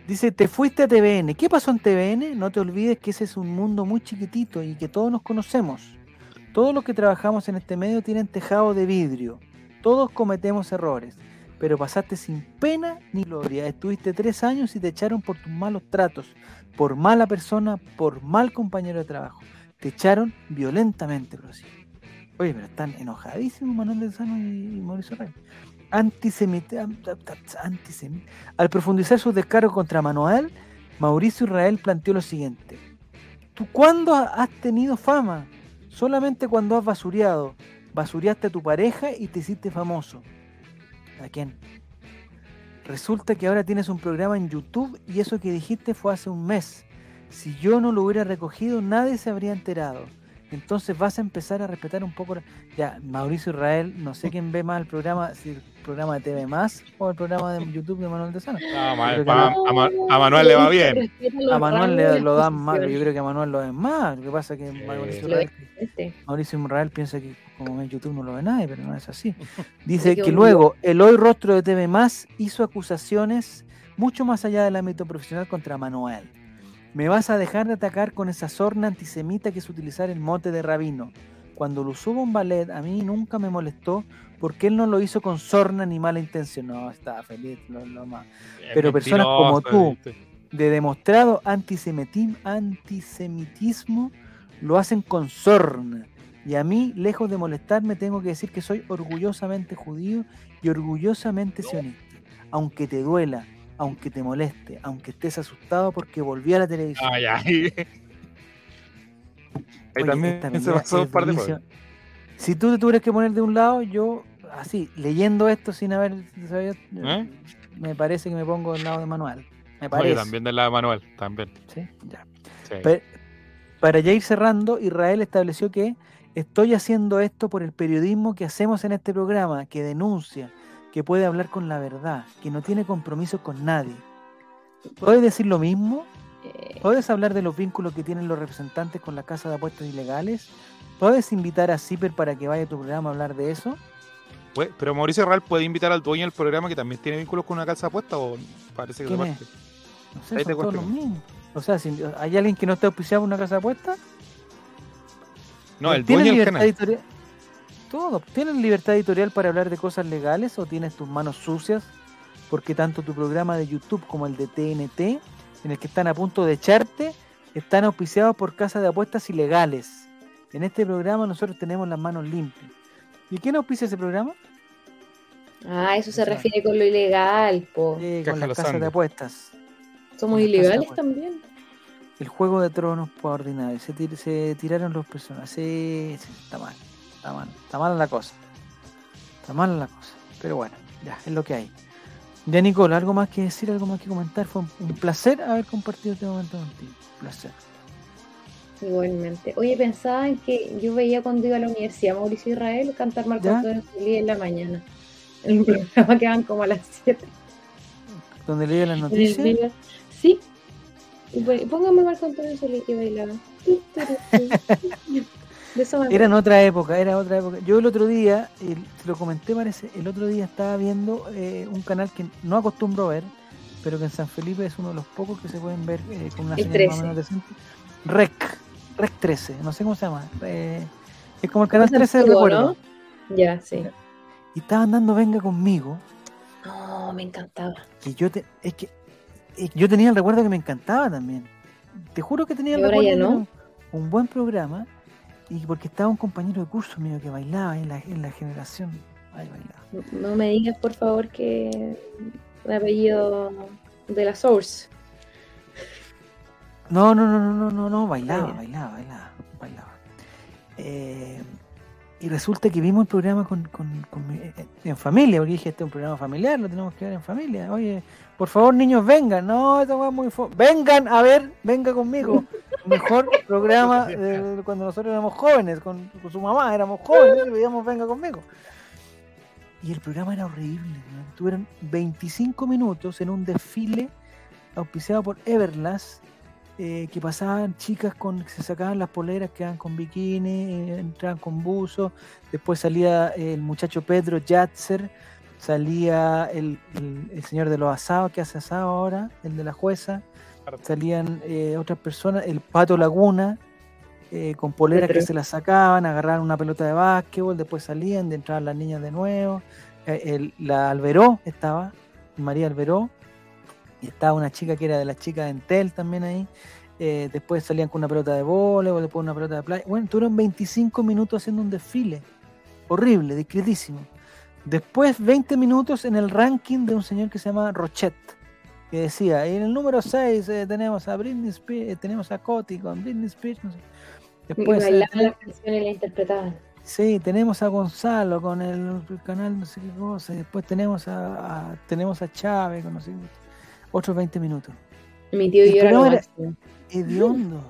S1: Dice, te fuiste a TVN. ¿Qué pasó en TVN? No te olvides que ese es un mundo muy chiquitito y que todos nos conocemos. Todos los que trabajamos en este medio tienen tejado de vidrio. Todos cometemos errores. Pero pasaste sin pena ni gloria. Estuviste tres años y te echaron por tus malos tratos, por mala persona, por mal compañero de trabajo. Te echaron violentamente, prosigue. Oye, pero están enojadísimos Manuel de Sano y Mauricio Rey. Antisemita, antisemi- Al profundizar sus descargos contra Manuel, Mauricio Israel planteó lo siguiente. ¿Tú cuándo ha- has tenido fama? Solamente cuando has basureado. Basureaste a tu pareja y te hiciste famoso. ¿A quién? Resulta que ahora tienes un programa en YouTube y eso que dijiste fue hace un mes. Si yo no lo hubiera recogido, nadie se habría enterado. Entonces vas a empezar a respetar un poco. Ya, Mauricio Israel, no sé quién ve más el programa, si el programa de TV Más o el programa de YouTube de Manuel de Sano.
S3: No, ma-
S1: creo que
S3: pa-
S1: no.
S3: a, Ma- a Manuel le va bien.
S1: A Manuel le, lo dan más, yo creo que a Manuel lo ven más. Lo que pasa es que
S3: Sí.
S1: Mauricio Israel. Mauricio Israel piensa que como en YouTube no lo ve nadie, pero no es así. [laughs] Dice
S2: que
S1: luego el hoy rostro de TV Más hizo acusaciones mucho más allá del ámbito profesional contra Manuel. Me vas a dejar de atacar con esa sorna antisemita que es utilizar el mote de rabino. Cuando lo usó Bombalet, a mí nunca me molestó porque él no lo hizo con sorna ni mala intención. No, estaba feliz, lo, lo más. Pero personas como tú, de demostrado antisemitismo, antisemitismo lo hacen con sorna. Y a mí, lejos de molestarme, tengo que decir que soy orgullosamente judío y orgullosamente sionista. Aunque te duela, aunque te moleste, aunque estés asustado porque volví a la televisión.
S3: Ay, ay. Ahí [laughs]
S1: Oye,
S3: también
S1: esta
S3: se pasó un par de cosas.
S1: Si tú te tuvieras que poner de un lado, yo, así, leyendo esto sin haber sabido,
S3: ¿Eh?
S1: me parece que me pongo del lado de Manuel. Me
S3: No,
S1: parece.
S3: yo también del lado de Manuel, también.
S1: ¿sí? Ya.
S3: Sí.
S1: Para ya ir cerrando, Israel estableció que estoy haciendo esto por el periodismo que hacemos en este programa, que denuncia, que puede hablar con la verdad, que no tiene compromiso con nadie. ¿Puedes decir lo mismo?
S2: Eh,
S1: ¿Puedes hablar de los vínculos que tienen los representantes con la casa de apuestas ilegales? ¿Puedes invitar a Zipper para que vaya a tu programa a hablar de eso?
S3: Pues, Pero Mauricio Real puede invitar al dueño del programa que también tiene vínculos con una casa apuesta o parece que
S1: ¿Quién
S3: se
S1: es?
S3: parte.
S1: No sé,
S3: Ahí
S1: son todos los mismos. O sea, si hay alguien que no está auspiciado por una casa de apuestas,
S3: No, el
S1: ¿Tienen
S3: dueño del canal.
S1: editorial? Todo. ¿Tienes libertad editorial para hablar de cosas legales o tienes tus manos sucias? Porque tanto tu programa de YouTube como el de TNT, en el que están a punto de echarte, están auspiciados por casas de apuestas ilegales. En este programa nosotros tenemos las manos limpias. ¿Y quién auspicia ese programa?
S2: Ah, eso se refiere con lo ilegal, po.
S1: Con las casas de apuestas.
S2: Somos ilegales también.
S1: El juego de tronos por ordinario. Se, tir- se tiraron los personajes. Sí, sí, está mal. Está mal. Está mala la cosa. Está mala la cosa. Pero bueno, ya, es lo que hay. Ya, Nicole, ¿algo más que decir? ¿Algo más que comentar? Fue un, placer haber compartido este momento contigo. Un placer.
S2: Igualmente. Oye, pensaba en que yo veía cuando iba a la universidad Mauricio Israel cantar Marco. Antonio Solís en la mañana. [laughs] En un programa que van como a las 7.
S1: Donde leí las
S2: el
S1: noticias.
S2: Sí. Y pon- Póngame Marco Antonio Solís y bailaba. [laughs] De eso me
S1: Era en otra época, era otra época. Yo el otro día, el- te lo comenté parece, el otro día estaba viendo eh, un canal que no acostumbro ver, pero que en San Felipe es uno de los pocos que se pueden ver eh, con una
S2: El
S1: señal más o
S2: 13.
S1: menos decente. Rec, Rec 13, no sé cómo se llama. eh, es como el canal
S2: Es
S1: 13 de
S2: antiguo,
S1: recuerdo.
S2: ¿no? Ya, sí.
S1: Y estaban dando Venga conmigo,
S2: No, me encantaba.
S1: que yo te, es que yo tenía el recuerdo que me encantaba también. Te juro que tenía el recuerdo
S2: no.
S1: un buen programa y porque estaba un compañero de curso mío que bailaba en la, en la generación. Ay, bailaba.
S2: No- No me digas, por favor, que el apellido de la Source.
S1: No, no, no, no, no, no, no, bailaba, bailaba, bailaba, bailaba. Eh, y resulta que vimos el programa con, con- con mi- eh, en familia, porque dije, este es un programa familiar, lo tenemos que ver en familia. Oye, por favor, niños, vengan. No, esta weá es muy fo- Vengan a ver, venga conmigo. [laughs] Mejor [laughs] programa de cuando nosotros éramos jóvenes, con, con su mamá, éramos jóvenes y veíamos Venga conmigo. y el programa era horrible. weón. Tuvieron 25 minutos en un desfile auspiciado por Everlast, eh, que pasaban chicas con que se sacaban las poleras, quedaban con bikini, eh, entraban con buzo. Después salía el muchacho Pedro Yatzer, salía el, el- el señor de los asados que hace asado ahora, el de la jueza. Salían eh, otras personas, el Pato Laguna, eh, con poleras que se las sacaban, agarraban una pelota de básquetbol, después salían, de entraban las niñas de nuevo. Eh, el- la Alberó estaba, María Alberó, y estaba una chica que era de las chicas de Entel también ahí. Eh, después salían con una pelota de voleibol, después una pelota de playa. Bueno, tuvieron 25 minutos haciendo un desfile. Horrible, discretísimo. Después 20 minutos en el ranking de un señor que se llama Rochet, que decía, en el número 6 tenemos a Britney Spears, eh, tenemos a Coti con Britney Spears. no sé.
S2: Y
S1: Después, eh,
S2: bailaban
S1: tenemos-
S2: las canciones y las interpretaban.
S1: Sí, tenemos a Gonzalo con el, el canal no sé qué cosa, y después tenemos a, a- tenemos a Chávez con no sé qué, otros 20 minutos.
S2: Mi tío y yo era.
S1: Hediondo.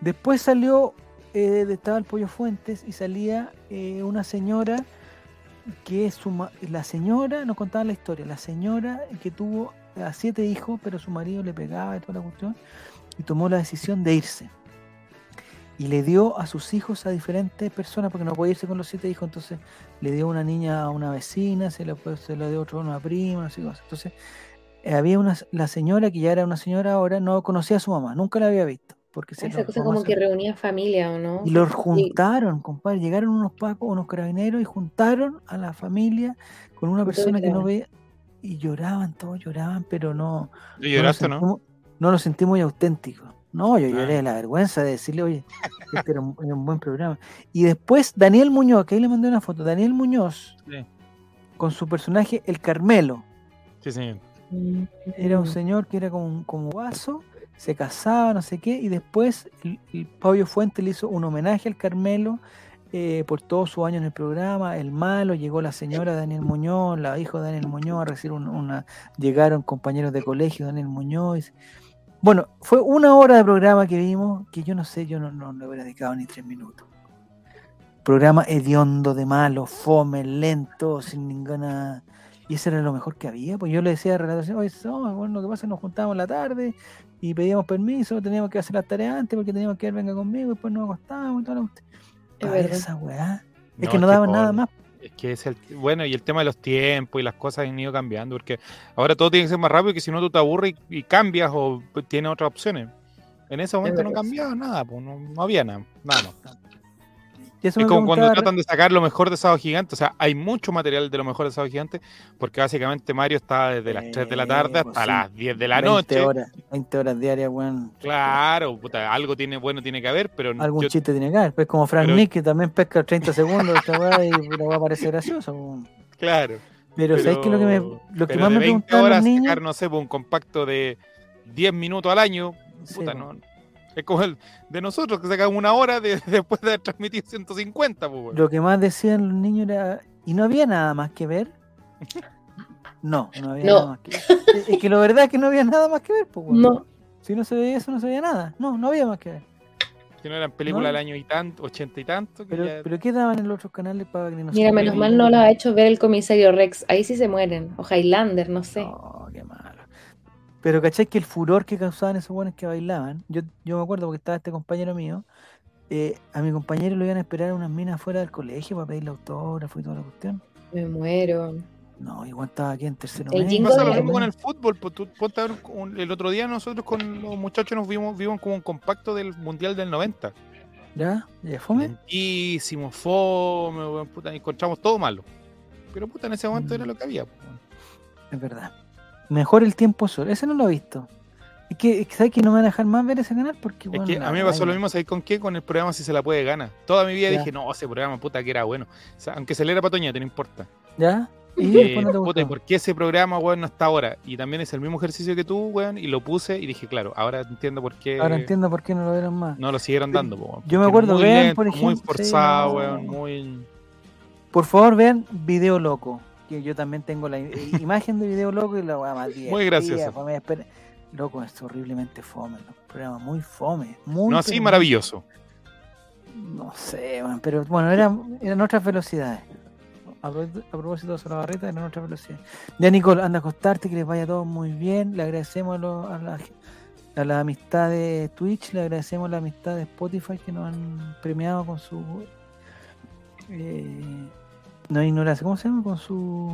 S1: Después salió, eh, estaba el Pollo Fuentes y salía eh, una señora que es su ma- la señora, nos contaba la historia, la señora que tuvo a siete hijos, pero su marido le pegaba y toda la cuestión, y tomó la decisión de irse. Y le dio a sus hijos a diferentes personas, porque no podía irse con los siete hijos, entonces le dio una niña a una vecina, se lo, se lo dio otro a una prima, cosa. Entonces, eh, había una, la señora, que ya era una señora ahora, no conocía a su mamá, nunca la había visto. Porque se
S2: Esa cosa como que reunía familia, ¿o no?
S1: y los
S2: Sí.
S1: juntaron, compadre. Llegaron unos pacos, unos carabineros y juntaron a la familia con una persona que no veía. Y lloraban, todos lloraban, pero no.
S3: ¿Tú
S1: no lo
S3: lloraste, no?
S1: no lo sentí muy auténtico. No, yo
S3: Ah.
S1: lloré de la vergüenza de decirle, oye, este era un, era un buen programa. Y después Daniel Muñoz, que ahí le mandé una foto, Daniel Muñoz,
S3: Sí.
S1: con su personaje El Carmelo.
S3: Sí, señor.
S1: Era un señor que era como, como vaso, se casaba, no sé qué, y después el, el Pablo Fuente le hizo un homenaje al Carmelo eh, por todos sus años en el programa, el malo, llegó la señora Daniel Muñoz, la hijo de Daniel Muñoz a recibir un- una, llegaron compañeros de colegio, Daniel Muñoz. Bueno, fue una hora de programa que vimos, que yo no sé, yo no, no le hubiera dedicado ni tres minutos. Programa hediondo de malo, fome, lento, sin ninguna... Y eso era lo mejor que había, pues yo le decía a relator, oye, no, bueno, lo que pasa es que nos juntábamos la tarde y pedíamos permiso, teníamos que hacer las tareas antes porque teníamos que ir, venga conmigo, y después nos acostábamos y toda la
S2: Es
S1: A ver
S2: verdad.
S1: esa weá. Es
S3: No,
S1: que no daban
S3: por-
S1: nada más.
S3: Es que es el. Bueno, y el tema de los tiempos y las cosas han ido cambiando, porque ahora todo tiene que ser más rápido, que si no tú te aburres y, y cambias o pues, tienes otras opciones. En ese momento no cambiaba nada, pues no, no había nada, nada más.
S1: Y eso
S3: Es como cuando tratan de sacar lo mejor de Sábado Gigante. O sea, hay mucho material de lo mejor de Sábado Gigante, porque básicamente Mario está desde las 3 de la tarde
S1: Eh, pues
S3: hasta
S1: sí.
S3: las 10 de la
S1: 20
S3: noche.
S1: horas, 20 horas diarias, weón.
S3: Claro, puta, algo tiene bueno tiene que haber, pero
S1: Algún
S3: yo-
S1: chiste tiene que haber. Pues como Frank
S3: pero-
S1: Nick, que también pesca 30 segundos esta weá y [laughs] le va a parecer gracioso. weón.
S3: claro.
S1: Pero, ¿sabes qué? Lo que, me, lo que
S3: pero
S1: más
S3: de
S1: me
S3: 20
S1: preguntaban
S3: horas
S1: los niños.
S3: sacar, no sé, pues, un compacto de 10 minutos al año, puta, no. Es como el de nosotros que sacamos una hora de- [laughs] después de haber transmitido 150, pues, weón.
S1: Lo que más decían los niños era. ¿Y no había nada más que ver? No, no había
S2: No.
S1: nada más que ver. Es que la verdad es que no había nada más que ver, pues, weón.
S2: No.
S1: Si no se veía eso, no se veía nada. No, no había más que ver.
S3: Que no eran películas
S1: No.
S3: del año y tanto, 80 y tanto. que
S1: Pero,
S3: ya-
S1: pero ¿qué daban en los otros canales para que no se
S2: Mira, menos mal no lo ha hecho ver el comisario Rex. Ahí sí se mueren. O Highlander, no sé.
S1: No, qué malo. Pero ¿cachai que el furor que causaban esos buenos que bailaban? Yo, yo me acuerdo porque estaba este compañero mío. eh, a mi compañero lo iban a esperar unas minas fuera del colegio para pedirle autógrafo y toda la cuestión.
S2: Me muero.
S1: No, igual estaba aquí en tercero
S2: El
S3: Pasa lo mismo con el fútbol, pues tú ponte a ver un- el otro día nosotros con los muchachos nos vimos, vimos como un compacto del Mundial del 90.
S1: ¿Ya? ¿Ya fome?
S3: Lentísimo, fome, puta, encontramos todo malo. Pero puta, en ese momento
S1: Mm.
S3: era lo que había. pues.
S1: Es verdad. Mejor el tiempo solo. Ese no lo he visto. Es que, es que ¿sabes que no me van a dejar más ver ese canal? Porque,
S3: Es
S1: bueno,
S3: que
S1: la
S3: a mí me pasó lo mismo, ¿sabes con qué? Con el programa Si se la puede gana. Toda mi vida
S1: Ya.
S3: dije, no, ese programa, puta, que era bueno. O sea, aunque se le era patoñete, no importa.
S1: ¿Ya? ¿Y
S3: Eh,
S1: después no te
S3: puta, ¿y
S1: gustó?
S3: ¿por qué ese programa, weón, no está ahora? Y también es el mismo ejercicio que tú, weón, y lo puse y dije, claro, ahora entiendo por qué
S1: Ahora entiendo por qué no lo vieron más.
S3: no lo siguieron dando, weón,
S1: Yo me acuerdo,
S3: muy
S1: vean,
S3: lento,
S1: por
S3: Muy
S1: ejemplo, sí,
S3: forzado,
S1: no.
S3: weón, muy...
S1: Por favor, vean Video Loco. Que yo también tengo la i- imagen de Video Loco y la weá más [laughs] divertida,
S3: gracioso.
S1: fome, espera. Loco, es horriblemente fome. ¿no? Programa muy fome. Muy,
S3: No así, maravilloso.
S1: muy- No sé, man, pero bueno, eran, eran otras velocidades. A, pro- a propósito de Solabarreta, en otra velocidad. Ya, Nicole, anda a acostarte, que les vaya todo muy bien. Le agradecemos a, los- a la, a la amistad de Twitch, le agradecemos la amistad de Spotify que nos han premiado con su. Eh, no ignorancia, ¿cómo se llama? Con su.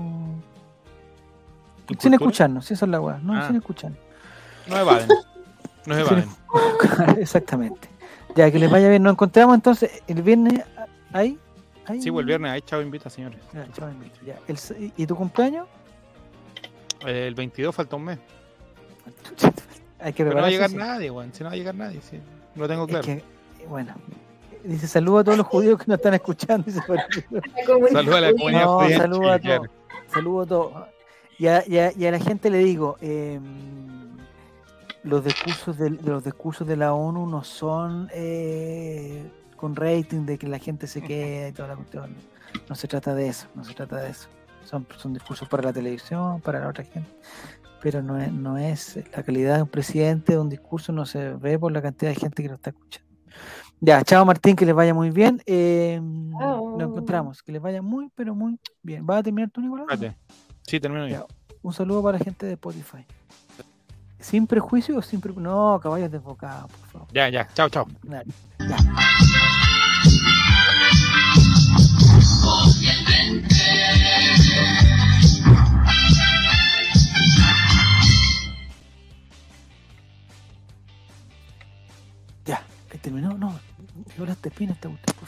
S1: Sin
S3: cultura?
S1: escucharnos, sí, esa es la weá. No,
S3: Ah.
S1: sin escucharnos.
S3: No evaden. No evaden. [laughs]
S1: Exactamente. Ya, que les vaya bien. Nos encontramos entonces el viernes ahí.
S3: Sí, pues el viernes. Ahí, chao, invita, señores.
S1: Ya, chao, Emilio, ya. El ¿Y tu cumpleaños?
S3: El 22 falta un mes. [laughs]
S1: Hay que
S3: Pero no va a llegar
S1: sí.
S3: nadie, weón. Si no va a llegar nadie, sí. Lo tengo
S1: Es
S3: claro.
S1: que, bueno, dice saludos a todos los judíos que nos están escuchando. Dice,
S3: Saludos [laughs] a la comunidad
S1: no,
S3: judía
S1: saludos a todos. Saludos a todos. Y a, y a- y a la gente le digo, eh, los discursos de, los discursos de la ONU no son eh, con rating de que la gente se quede y toda la cuestión. No se trata de eso, no se trata de eso. Son, son discursos para la televisión, para la otra gente. Pero no es, no es la calidad de un presidente, de un discurso, no se ve por la cantidad de gente que lo está escuchando. Ya, chao Martín, que les vaya muy bien. Eh, nos encontramos, que les vaya muy, pero muy bien. ¿Vas a terminar tú, Nicolás?
S3: Espérate. Sí, termino
S1: Ya. Un saludo para la gente de Spotify. ¿Sin prejuicio o sin prejuicio? No, caballos desbocados, por favor.
S3: Ya, ya. Chao, chao.
S1: Dale, ya. Ya, ¿que terminó? No, Nicolás, termina esta cuestión, por.